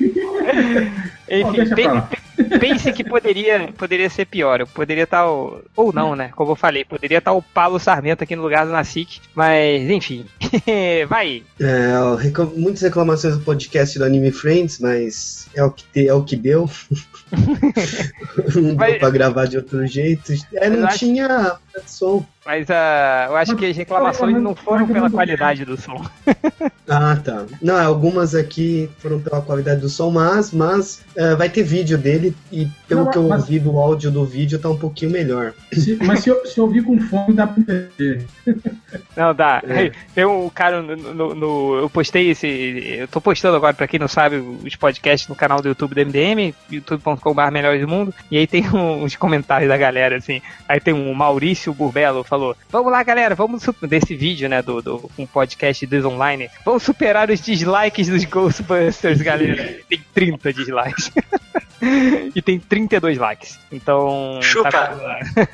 Enfim, pe- pense que poderia, poderia ser pior. Poderia estar o. Ou não, né? Como eu falei, poderia estar o Paulo Sarmento aqui no lugar do Nacic. Mas, enfim. Vai. É, reclam- muitas reclamações do podcast do Anime Friends, mas é o que, te- é o que deu. não deu pra gravar de outro jeito. É, não Mas acho- tinha som. Mas ah, eu acho que as reclamações não foram pela qualidade do som. Ah, tá. Não, algumas aqui foram pela qualidade do som, mas, mas é, vai ter vídeo dele e pelo Não, que eu mas- ouvi do áudio do vídeo tá um pouquinho melhor. Se- mas se eu, se eu ouvir com fome, dá pra entender. Não, dá. É. Tem um cara no, no- no- Eu postei esse. Eu tô postando agora, pra quem não sabe, os podcasts no canal do YouTube do MDM, youtube.com.br Melhores do Mundo. E aí tem uns comentários da galera, assim. Aí tem um Maurício Burbelo falou: Vamos lá, galera, vamos desse vídeo, né? Do, do um podcast Desonline. Vamos superar os dislikes dos Ghostbusters, galera. Tem 30 dislikes. e tem 32 likes. Então. Chupa. tá-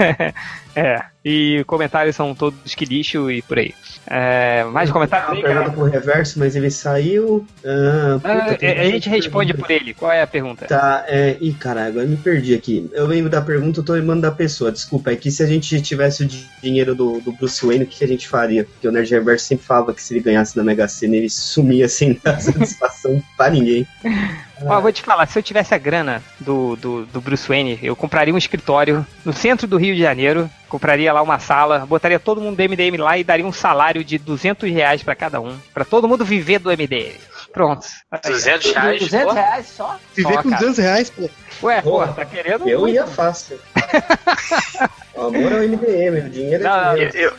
é. E comentários são todos que lixo e por aí. É, mais comentários Uma pergunta pro reverso, mas ele saiu. Ah, puta, Ah, tem a gente responde pergunta. por ele. Qual é a pergunta? Tá, é. Ih, caralho, agora me perdi aqui. Eu lembro da pergunta, eu tô lembrando da pessoa. Desculpa, é que se a gente tivesse o di- dinheiro do, do Bruce Wayne, o que que a gente faria? Porque o Nerd Reverso sempre falava que se ele ganhasse na Mega Sena, ele sumia sem dar satisfação pra ninguém. Ó, vou te falar, se eu tivesse a grana do, do, do Bruce Wayne, eu compraria um escritório no centro do Rio de Janeiro, compraria lá uma sala, botaria todo mundo do MDM lá e daria um salário de 200 reais pra cada um, pra todo mundo viver do MDM. Pronto. Aí, 200 reais? 200 pô? reais só? Viver Só, com cara. 200 reais, pô. Ué, pô, tá querendo? Eu muito. ia fácil. o amor é o MDM, o dinheiro é Não, não, dinheiro. Eu,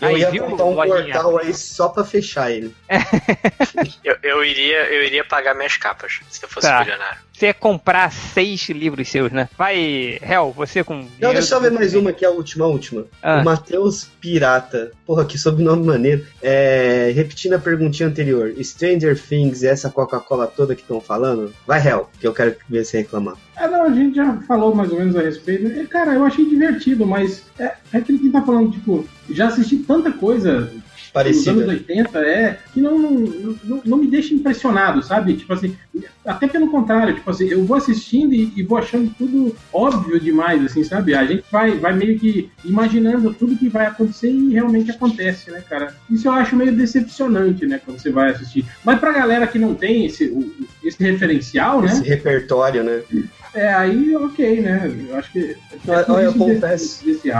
Eu Aí, ia viu, montar um lojinha? portal aí só pra fechar ele. eu, eu iria, eu iria pagar minhas capas se eu fosse Tá. bilionário. Você comprar seis livros seus, né? Vai, Hel, você com. Não, deixa eu ver mais uma aqui, a última, a última. Ah. O Matheus Pirata. Porra, que sobrenome maneiro. É, repetindo a perguntinha anterior. Stranger Things e essa Coca-Cola toda que estão falando? Vai, Hell, que eu quero ver você reclamar. Ah, não, a gente já falou mais ou menos a respeito. É, Cara, eu achei divertido, mas é, é aquilo que tá falando, tipo, já assisti tanta coisa Parecida. nos anos 80, é, que não, não, não, não me deixa impressionado, sabe? Tipo assim, até pelo contrário, tipo assim, eu vou assistindo e, e vou achando tudo óbvio demais, assim, sabe? A gente vai, vai meio que imaginando tudo que vai acontecer e realmente acontece, né, cara? Isso eu acho meio decepcionante, né, quando você vai assistir. Mas pra galera que não tem esse, esse referencial, Esse né? repertório, né? É, aí ok, né? Eu acho que. Olha, é olha, eu desse- confesso. Desse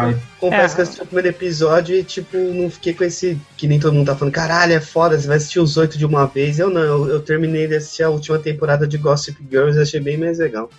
confesso É. que eu assisti o primeiro episódio e, tipo, não fiquei com esse. Que nem todo mundo tá falando, caralho, é foda, você vai assistir os oito de uma vez. Eu não, eu, eu terminei de assistir a última temporada de Gossip Girls achei bem mais legal.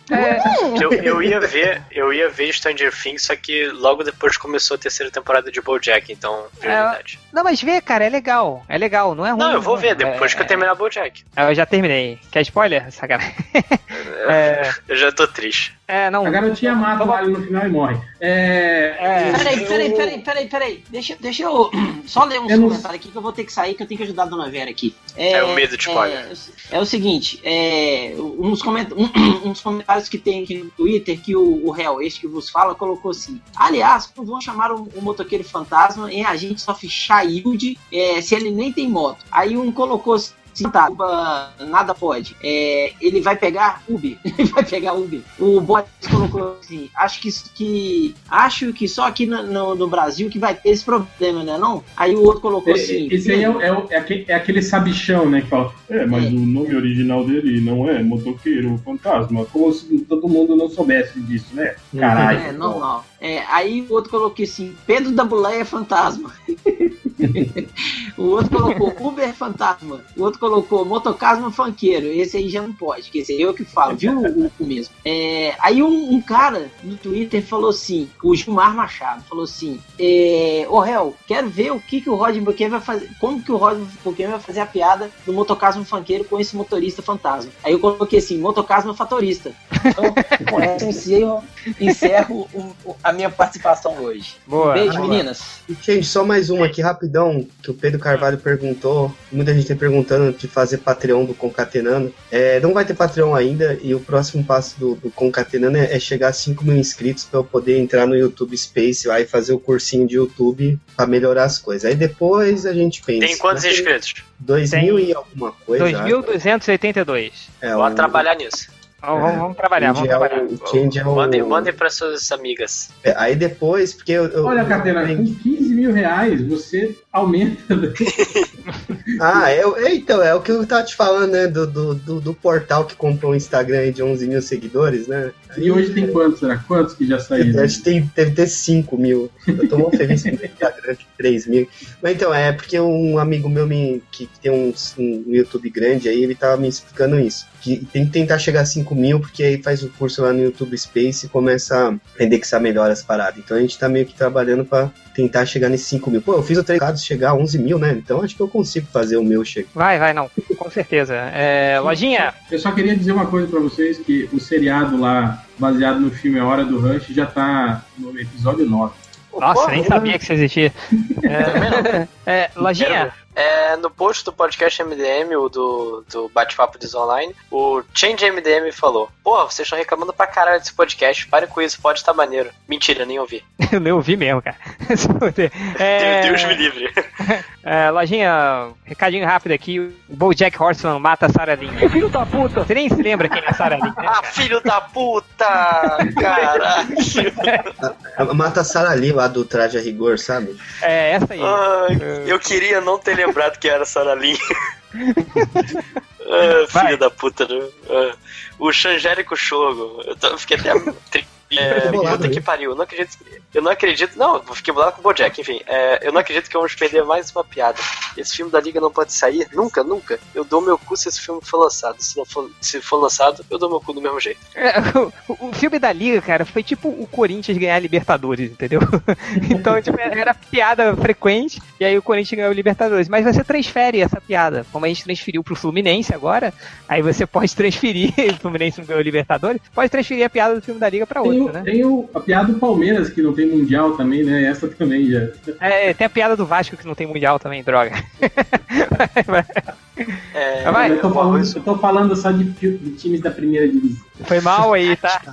Eu, eu ia ver, eu ia ver Stranger Things, só que logo depois começou a terceira temporada de BoJack, então prioridade. Não, mas vê, cara, é legal. É legal, não é ruim. Não, eu vou ver É, depois que eu terminar BoJack. Eu já terminei. Quer spoiler? Sacanagem. É, Eu já tô triste. É, não. A garotinha mata o alien no final e morre. É. Peraí, peraí, peraí, peraí, peraí. Deixa, deixa eu só ler uns Eu não- comentários aqui que eu vou ter que sair, que eu tenho que ajudar a dona Vera aqui. É o medo de spoiler. É, é o seguinte, é, uns, coment, uns comentários que tem aqui no Twitter que o, o réu, este que vos fala, colocou assim. Aliás, como vão chamar o, o motoqueiro fantasma em agente só Child é, se ele nem tem moto? Aí um colocou assim. Tá, Uba, nada pode. É, ele vai pegar Uber. ele vai pegar Uber. O Boris colocou assim: acho que, que acho que só aqui no, no- no Brasil que vai ter esse problema, né? Não? Aí o outro colocou assim. Esse aí é, o- é, é aquele, é aquele sabichão, né? Que fala, é, mas o nome original dele não é Motoqueiro Fantasma. Como se todo mundo não soubesse disso, né? Caralho. É, normal. É, aí o outro colocou assim: Pedro da Buleia é fantasma. o outro colocou Uber fantasma. O outro colocou Motocasma funkeiro. Esse aí já não pode, que esse é eu que falo, viu? O, o mesmo. É, aí um, um cara no Twitter falou assim: o Gilmar Machado falou assim: é, Ô réu, quero ver o que, que o Rod Buquet vai fazer. Como que o Rod Buquet vai fazer a piada do Motocasma funkeiro com esse motorista fantasma. Aí eu coloquei assim: Motocasma fatorista. Então, com essa eu encerro, encerro o- o- a minha participação hoje. Boa. Beijo, Boa. meninas. E, gente, só mais uma aqui rapidão, que o Pedro Carvalho perguntou. Muita gente tem perguntando de fazer Patreon do Concatenando. É, não vai ter Patreon ainda, e o próximo passo do, do Concatenando é, é chegar a 5 mil inscritos para eu poder entrar no YouTube Space lá e fazer o cursinho de YouTube para melhorar as coisas. Aí depois a gente pensa. Tem quantos Mas inscritos? 2 mil e alguma coisa. 2.282. É, Bora o- trabalhar nisso. Vamos, vamos- vamos trabalhar, vamos é o- trabalhar. Change é o- Mandem, mandem para suas amigas. É, aí depois, porque eu. eu- Olha, Catena, com 15 mil reais você aumenta. Ah, é, o- é, então, é o que eu tava te falando, né? Do, do, do, do portal que comprou um Instagram de 11 mil seguidores, né? E hoje tem quantos, será? Quantos que já saíram? Acho que tem, deve ter 5 mil. Eu tô muito feliz com o Instagram que 3 mil. Mas então, é porque um amigo meu me, que tem um, um YouTube grande aí, ele tava me explicando isso. Que tem que tentar chegar a 5 mil, porque aí faz o curso lá no YouTube Space e começa a indexar melhor as paradas. Então a gente tá meio que trabalhando pra tentar chegar nesses 5 mil. Pô, eu fiz o treinado chegar a 11 mil, né? Então acho que eu consigo fazer o meu chegar. Vai, vai, não. Com certeza. É, lojinha. Eu só queria dizer uma coisa pra vocês, que o seriado lá, baseado no filme A Hora do Rush, já tá no episódio 9. Nossa, nem sabia que isso existia. É, é, lojinha. É, no post do podcast MDM, o do, do Bate-Papo Diz Online, o Change MDM falou: Porra, vocês estão reclamando pra caralho desse podcast, pare com isso, pode estar maneiro. Mentira, nem ouvi. Eu nem ouvi mesmo, cara. É, Deus me livre. é, lojinha, recadinho rápido aqui. O Bojack Horseman mata a Sarah Lynn. Filho da puta! Você nem se lembra quem é a Sarah Lynn, né? Ah, filho da puta! Caralho! Mata a Sarah Lee lá do Traje a Rigor, sabe? É, essa aí. Ai, eu queria não ter lembrado que era Sarah Lynn. Ah, filho da puta, né? Ah, o Xangérico Shogo. Eu, tô, eu fiquei até. É, bolado puta aí. que pariu, eu não acredito. Eu não acredito. Não, eu fiquei bolado com o Bojack, enfim. é, eu não acredito que vamos perder mais uma piada. Esse filme da Liga não pode sair, nunca, nunca. Eu dou meu cu se esse filme for lançado. Se não for, se for lançado, eu dou meu cu do mesmo jeito. É, o, o filme da Liga, cara, foi tipo o Corinthians ganhar a Libertadores, entendeu? Então, tipo, era piada frequente, e aí o Corinthians ganhou a Libertadores. Mas você transfere essa piada, como a gente transferiu pro Fluminense agora, aí você pode transferir, o Fluminense não ganhou a Libertadores, pode transferir a piada do filme da Liga pra Tem, outra, o, né? tem o- a piada do Palmeiras, que não tem Mundial também, né? Essa também já. É, tem a piada do Vasco que não tem Mundial também, droga. É, Vai. eu, tô falando, eu tô falando só de, de times da primeira divisão. Foi mal aí, tá?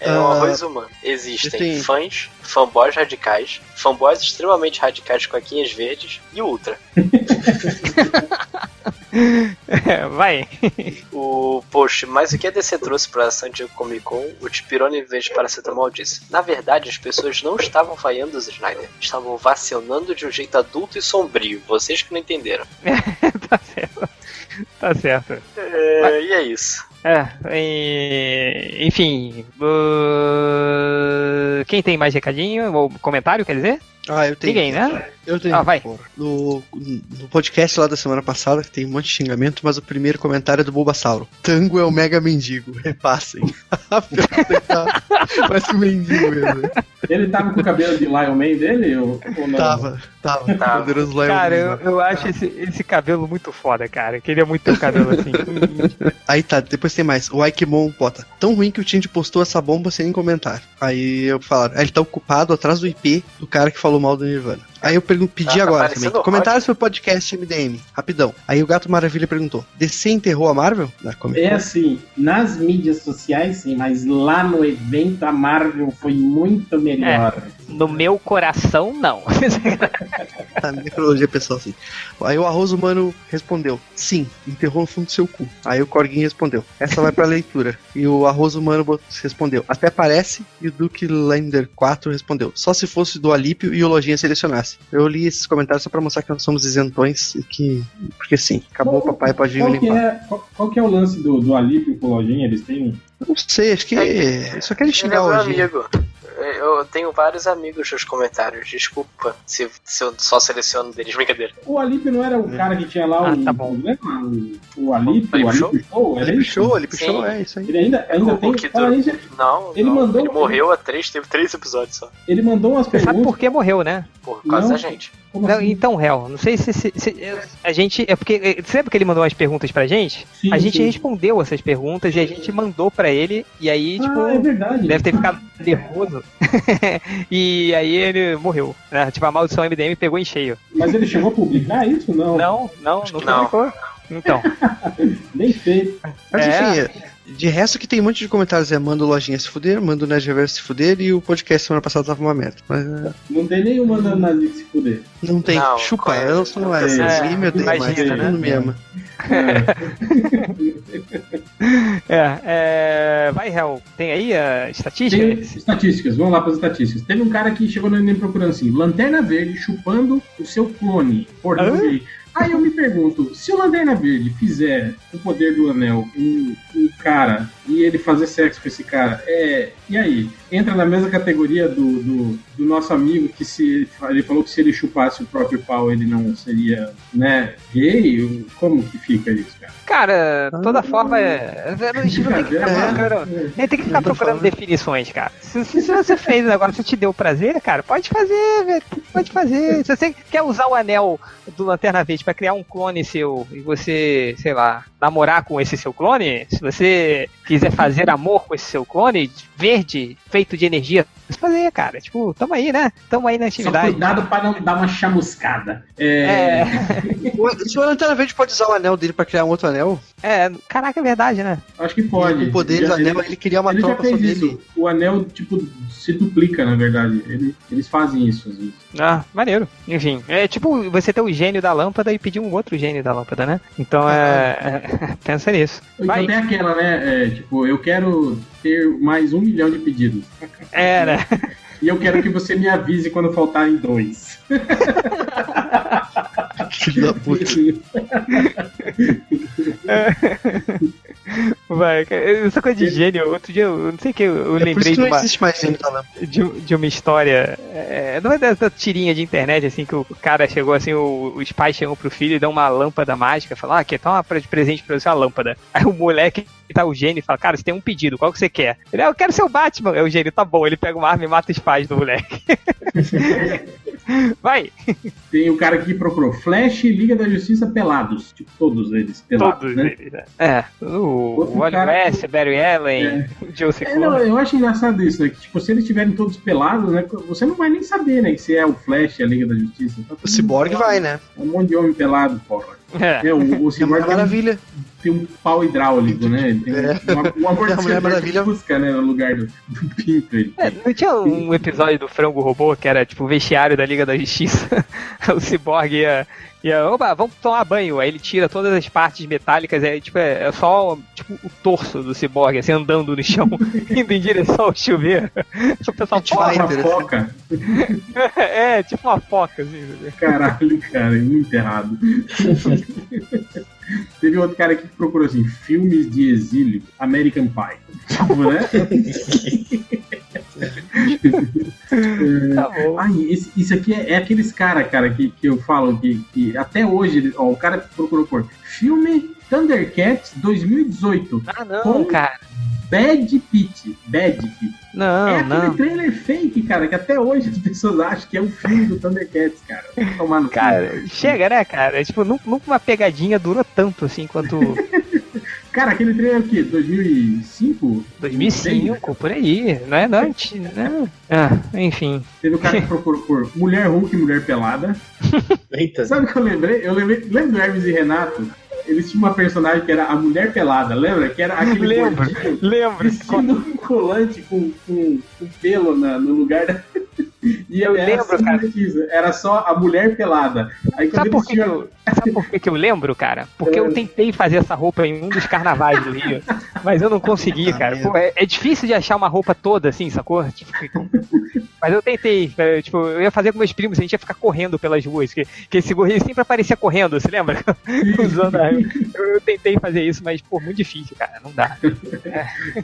É um arroz humano. Existem tem- fãs, fanboys radicais, fanboys extremamente radicais com aquinhas verdes e o Ultra. Vai. O post, mas o que a DC trouxe pra San Diego Comic Con, o Tipirone em vez de paracetamol disse. Na verdade, as pessoas não estavam vaiando os Snyder, estavam vacionando de um jeito adulto e sombrio. Vocês que não entenderam. tá certo. Tá certo. É, e é isso. É, e- enfim. uh, Quem tem mais recadinho ou comentário, quer dizer? Ah, eu tenho. Ninguém, né? Eu tenho. Ah, vai. No, no podcast lá da semana passada, que tem um monte de xingamento, mas o primeiro comentário é do Bulbasauro. Tango é o mega mendigo. Repassem. Parece um mendigo mesmo. Ele tava com o cabelo de Lion Man dele ou, ou não? Tava, tava. Poderoso Lion Cara, Man. eu, eu acho esse, esse cabelo muito foda, cara. Queria muito ter um cabelo assim. Aí tá, depois tem mais. O Aikemon bota. Tão ruim que o Tindy postou essa bomba sem comentar. Aí eu falo, ele tá ocupado atrás do IP do cara que falou mal do Nirvana. Aí eu pedi Ah, tá agora parecendo também. Comentários pro podcast MDM. Rapidão. Aí o Gato Maravilha perguntou: DC enterrou a Marvel? Na Comic É assim, nas mídias sociais sim, mas lá no evento a Marvel foi muito melhor. No meu coração, não. A necrologia pessoal, assim. Aí o Arroz Humano respondeu: Sim, enterrou no fundo do seu cu. Aí o Corguinho respondeu: Essa vai pra leitura. E o Arroz Humano respondeu: Até parece. E o Duke Lander 4 respondeu: Só se fosse do Alípio e o Lojinha selecionasse. Eu li esses comentários só pra mostrar que nós somos isentões e que. Porque sim, acabou o papai, pode vir me Qual que, limpar. é, qual, qual que é o lance do, do Alípio com o Lojinha? Eles têm. Não sei, acho que. Só querem Ele xingar é o Lojinha. amigo. Eu tenho vários amigos nos comentários. Desculpa se, se eu só seleciono deles. Brincadeira. O Alípio não era o cara que tinha lá Ah, o. tá bom. o- lembra? O, o Alípio, o Alípio Show? Era Alípio isso? Show, Sim. Show, é isso aí. Ele ainda, ainda O- tem. o que nisso, Não, Ele não, mandou- ele morreu há três, teve três episódios só. ele mandou umas Você sabe perguntas. por que morreu, né? Por causa Não. da gente. Não, assim? então, Hel, não sei se, se- se- a gente. É porque. Você lembra que ele mandou umas perguntas pra gente? Sim, a gente sim. respondeu essas perguntas e a gente mandou pra ele. E aí, tipo. Ah, é verdade. Deve ter ficado nervoso. e aí ele morreu. Né? Tipo, a maldição MDM pegou em cheio. Mas ele chegou a publicar isso? Não. Não, não, não Não. publicou. Então. Nem feito. Mas É. enfim, de resto que tem um monte de comentários é manda o Lojinha se fuder, manda o Nerd Reverso se fuder e o podcast semana passada tava uma merda. Mas é, Não tem nenhum mandando Nazik se fuder. não tem. Não, Chupa, qual é? eu sou não é. É, Ninguém me odeia mais, imagina, todo mundo né? me ama. É, é, vai, Hel, tem aí a estatística? Tem estatísticas, vamos lá para as estatísticas. Teve um cara que chegou no Enem procurando assim: Lanterna Verde chupando o seu clone. Porra, Hã? Aí eu me pergunto, se o Lanterna Verde fizer o poder do anel um, um cara e ele fazer sexo com esse cara, é. E aí? Entra na mesma categoria do, do, do nosso amigo que se ele falou que se ele chupasse o próprio pau ele não seria, né, gay? Como que fica isso, cara? Cara, toda forma é. A gente não tem que ficar É. procurando, a gente tem que ficar procurando definições, cara. Se, se- se você fez o negócio te deu prazer, cara, pode fazer, velho. Pode fazer. Se você quer usar o anel do Lanterna Verde pra criar um clone seu e você, sei lá, namorar com esse seu clone, se você quiser fazer amor com esse seu clone verde, feito de energia, fazer, cara. Tipo, tamo aí, né? Tamo aí na Só atividade. cuidado para não dar uma chamuscada. É, É, O- Se o Lanterna Verde pode usar o anel dele pra criar um outro anel, é, caraca, é verdade, né? Acho que pode. o poder do anel, ele queria uma Ele já tropa só fez dele. isso. O anel, tipo, se duplica, na verdade. Ele- eles fazem isso às vezes. Ah, maneiro. Enfim, é tipo você ter o gênio da lâmpada e pedir um outro gênio da lâmpada, né? Então é. é pensa nisso. Então Vai. tem aquela, né? é, tipo, eu quero ter mais um milhão de pedidos. É, né? E eu quero que você me avise quando faltarem dois. Filho da puta. Vai, cara, essa coisa de gênio, outro dia eu não sei o que, eu É lembrei que de uma, lâmpada. de, de uma história. É, não é dessa tirinha de internet, assim, que o cara chegou assim, o- os pais chegam pro filho e dão uma lâmpada mágica, falam, ah, aqui, tá uma de presente pra você uma lâmpada. Aí o moleque que tá o gênio e fala, cara, você tem um pedido, qual que você quer? Ele, ah, eu quero ser o Batman. É o gênio, tá bom, ele pega uma arma e mata os pais do moleque. Vai! Tem o cara que procurou Flash e Liga da Justiça pelados. Tipo, todos eles pelados, Todos né? eles, né? É, o Outro Wally West, Barry Allen, É. o Joe É, não, eu acho engraçado isso, né? Que, tipo, se eles estiverem todos pelados, né? Você não vai nem saber, né? Que se é o Flash a Liga da Justiça. Tá O Cyborg mundo vai, né? Um monte de homem pelado, porra. É. É, o, o Cyborg É uma tem um- maravilha. Tem um pau hidráulico, né? Ele tem É. uma, um É, a Mulher amortecedor que busca, né? No lugar do, do pinto. Ele. É, não tinha um episódio do Frango Robô que era tipo o vestiário da Liga da Justiça? o Cyborg ia, E aí, opa, vamos tomar banho. Aí ele tira todas as partes metálicas, aí, tipo, é, é só tipo, o torso do ciborgue, assim, andando no chão, indo em direção ao chuveiro. O pessoal Tipo uma porra, foca. É, tipo uma foca, assim. Caralho, cara, é muito errado. Teve outro cara aqui que procurou assim: filmes de exílio, American Pie. Tipo, né? Tá bom. Ai, esse- isso aqui é, é aqueles cara, cara, que, que eu falo que, que até hoje, ó, o cara procurou por filme Thundercats 2018. Ah, não, com cara. Bad Pit. Bad Pit. Não, é aquele não. trailer fake, cara, que até hoje as pessoas acham que é um filme do Thundercats, cara. Vamos tomar no cu. Cara, chega, né, cara? Tipo, nunca, uma pegadinha durou tanto assim quanto Cara, aquele trailer é o quê? 2005? 2005, por aí. Não é não, anti- né? Ah, enfim. Teve o cara que procurou por Mulher Hulk e Mulher Pelada. Eita. Sabe o que eu lembrei? Eu lembrei, lembra do Hermes e Renato? Eles tinham uma personagem que era a Mulher Pelada, lembra? Que era aquele Lembro, gordinho lembro. vestindo um colante com, com, com pelo na- no lugar da... E Eu era lembro, assim, cara. pesquisa, Era só a Mulher Pelada. Aí Sabe por, que que tinham... eu, sabe por que, que eu lembro, cara? Porque eu tentei fazer essa roupa em um dos carnavais do Rio, mas eu não consegui, cara. Pô, é, é difícil de achar uma roupa toda assim, sacou? Tipo, mas eu tentei, é, tipo, eu ia fazer com meus primos, a gente ia ficar correndo pelas ruas, que, que esse gordinho sempre aparecia correndo, você lembra? Usando a- eu, eu tentei fazer isso, mas, pô, muito difícil, cara, não dá.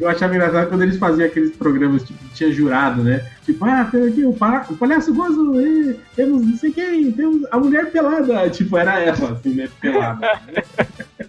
Eu achava engraçado quando eles faziam aqueles programas, tipo, que tinha jurado, né? Tipo, ah, tem aqui o, pa- o palhaço gozo, temos não sei quem, temos a mulher pelada. Tipo, era ela, assim, né? Pelada.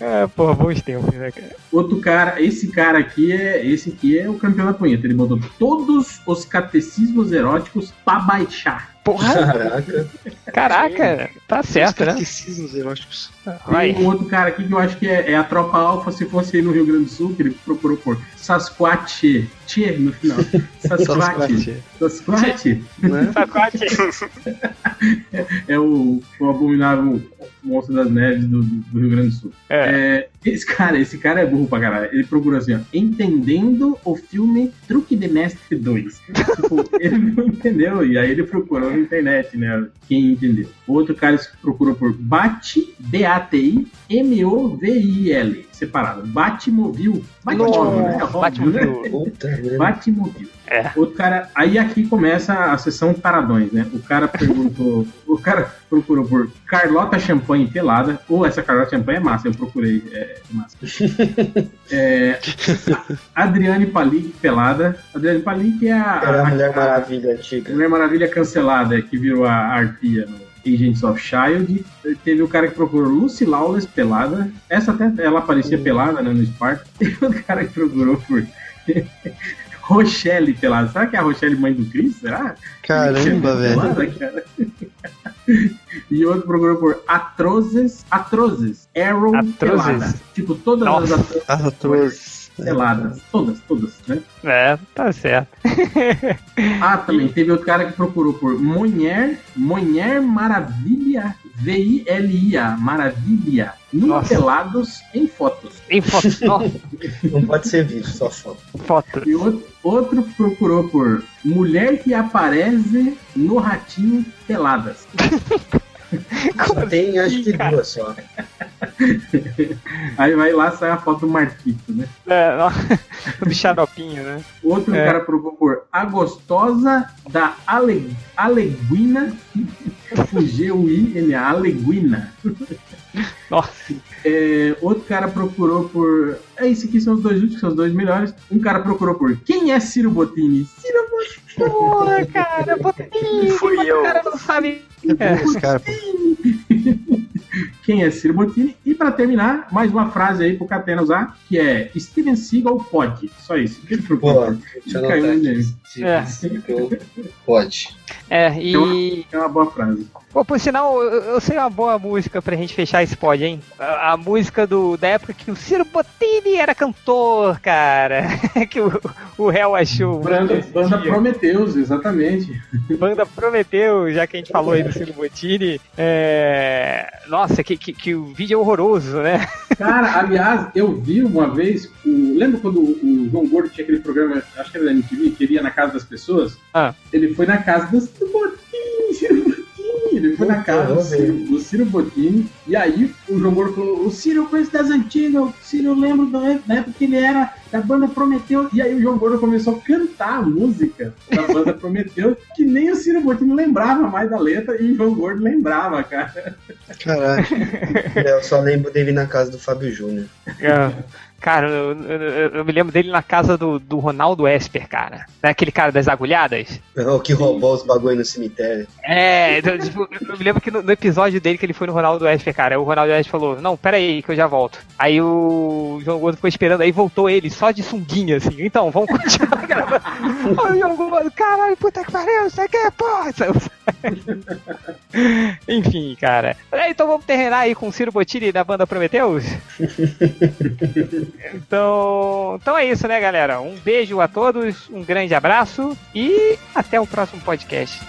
É, pô, bons tempos, né, cara? Outro cara, esse cara aqui é. Esse aqui é o campeão da punheta. Ele botou todos os catecismos eróticos pra baixar. Porra! Caraca. Caraca, tá certo, né? Catecismos eróticos. Vai. Tem um outro cara aqui que eu acho que é, é a tropa alfa, se fosse aí no Rio Grande do Sul, que ele procurou por Sasquatch. Tchê no final. Sasquatch. Sasquatch. Sasquatch. é o, o abominável monstro das neves do, do- Rio Grande do Sul. É, esse cara, esse cara é burro pra caralho. Ele procurou assim, ó, entendendo o filme Truque de Mestre 2. tipo, ele não entendeu, e aí ele procurou na internet, né? Quem entendeu. Outro cara que procurou por Bati, B-A-T-I, M-O-V-I-L, separado. Batmobile. Batmóvel, né? Óbvio, Batmobile. né? Batmobile. É. Outro cara, aí aqui começa a sessão paradões, né? O cara perguntou, o cara procurou por Carlota Champanhe pelada, ou essa Carlota Champanhe é massa, eu procurei, é, é massa. É, Adriane Palik pelada, Adriane Palik é a, Era a a- Mulher a- Maravilha antiga. Mulher Maravilha cancelada, que virou a arpia no Agents of Shield. Teve o cara que procurou Lucy Lawless pelada. Essa até ela aparecia pelada né, no Spark. Teve o cara que procurou por Rochelle pelada. Será que é a Rochelle mãe do Chris? Será? Caramba, velho. Pelada, cara? E outro procurou por Atrozes. Atrozes. Arrow Atrozes. pelada. Tipo, todas Nossa. as atrozes Atrozes. Peladas. Todas, todas, né? É, tá certo. Ah, também teve outro cara que procurou por Mulher, Mulher Maravilha, V-I-L-I-A, Maravilha, Nossa. pelados em fotos. Em foto. Nossa, Não pode ser vídeo, só foto. foto. E outro, outro procurou por Mulher que aparece no ratinho peladas. Só tem acho que cara? duas só. Aí vai lá sai a foto do Marquito, né? É, do xaropinho, né? Outro É. cara procurou por A Gostosa da Ale, Aleguina, o G-U-I-N-A, Aleguina. Nossa. É, outro cara procurou por. É, esse aqui são os dois últimos, são os dois melhores. Um cara procurou por quem é Ciro Bottini? Ciro Porra, cara, Bottini, Fui eu. o cara não sabe. É cara. Quem é Ciro Bottini? E pra terminar, mais uma frase aí pro Catena usar, que é Steven Seagal pode. Só isso. Ele procurou por- deixa eu Caiu anotar aqui. meme. É. Ciclo. Pode. É, e. É uma boa frase. Pô, por sinal, eu, eu sei uma boa música pra gente fechar esse pod, hein? A, a música do, da época que o Ciro Bottini era cantor, cara. que o, o réu achou. Banda, banda. Prometeus, exatamente. Banda prometeu, já que a gente falou aí do Ciro Bottini. É... Nossa, que, que, que o vídeo é horroroso, né? Cara, aliás, eu vi uma vez, o- lembra quando o João Gordo tinha aquele programa, acho que era da MTV, que ele ia na casa das pessoas? Ah. Ele foi na casa do Ciro Bottini, Ciro Bottini. Ele foi na casa do. Ciro, do Ciro Bottini, e aí o João Gordo falou: O Ciro eu conheço das antigas, o Ciro eu lembro da época que ele era da banda Prometeu. E aí o João Gordo começou a cantar a música da banda Prometeu, que nem o Ciro Bottini lembrava mais da letra, e o João Gordo lembrava, cara. Caralho. eu só lembro dele na casa do Fábio Júnior. É. Cara, eu, eu- eu- eu me lembro dele na casa do, do Ronaldo Esper, cara. Não é aquele cara das agulhadas? O que roubou os bagulho no cemitério. É, então, tipo, eu me lembro que no, no episódio dele que ele foi no Ronaldo Esper, cara, o Ronaldo Esper falou, não, pera aí que eu já volto. Aí o João Gordo ficou esperando, aí voltou ele só de sunguinha, assim, então, vamos continuar gravando. Aí o João Gordo, caralho, puta que pariu, isso aqui é porra. Saiu- Enfim, cara. É, Então vamos terminar aí com o Ciro Bottini da banda Prometeus? Então, então é isso, né, galera? Um beijo a todos, um grande abraço e até o próximo podcast.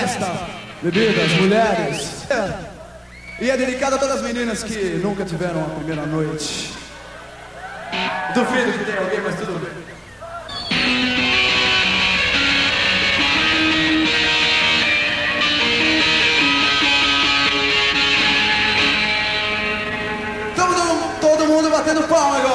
Festa, bebidas, mulheres. E é dedicado a todas as meninas que nunca tiveram a primeira noite. Duvido que tenha alguém, mas tudo bem. Todo mundo batendo palma agora.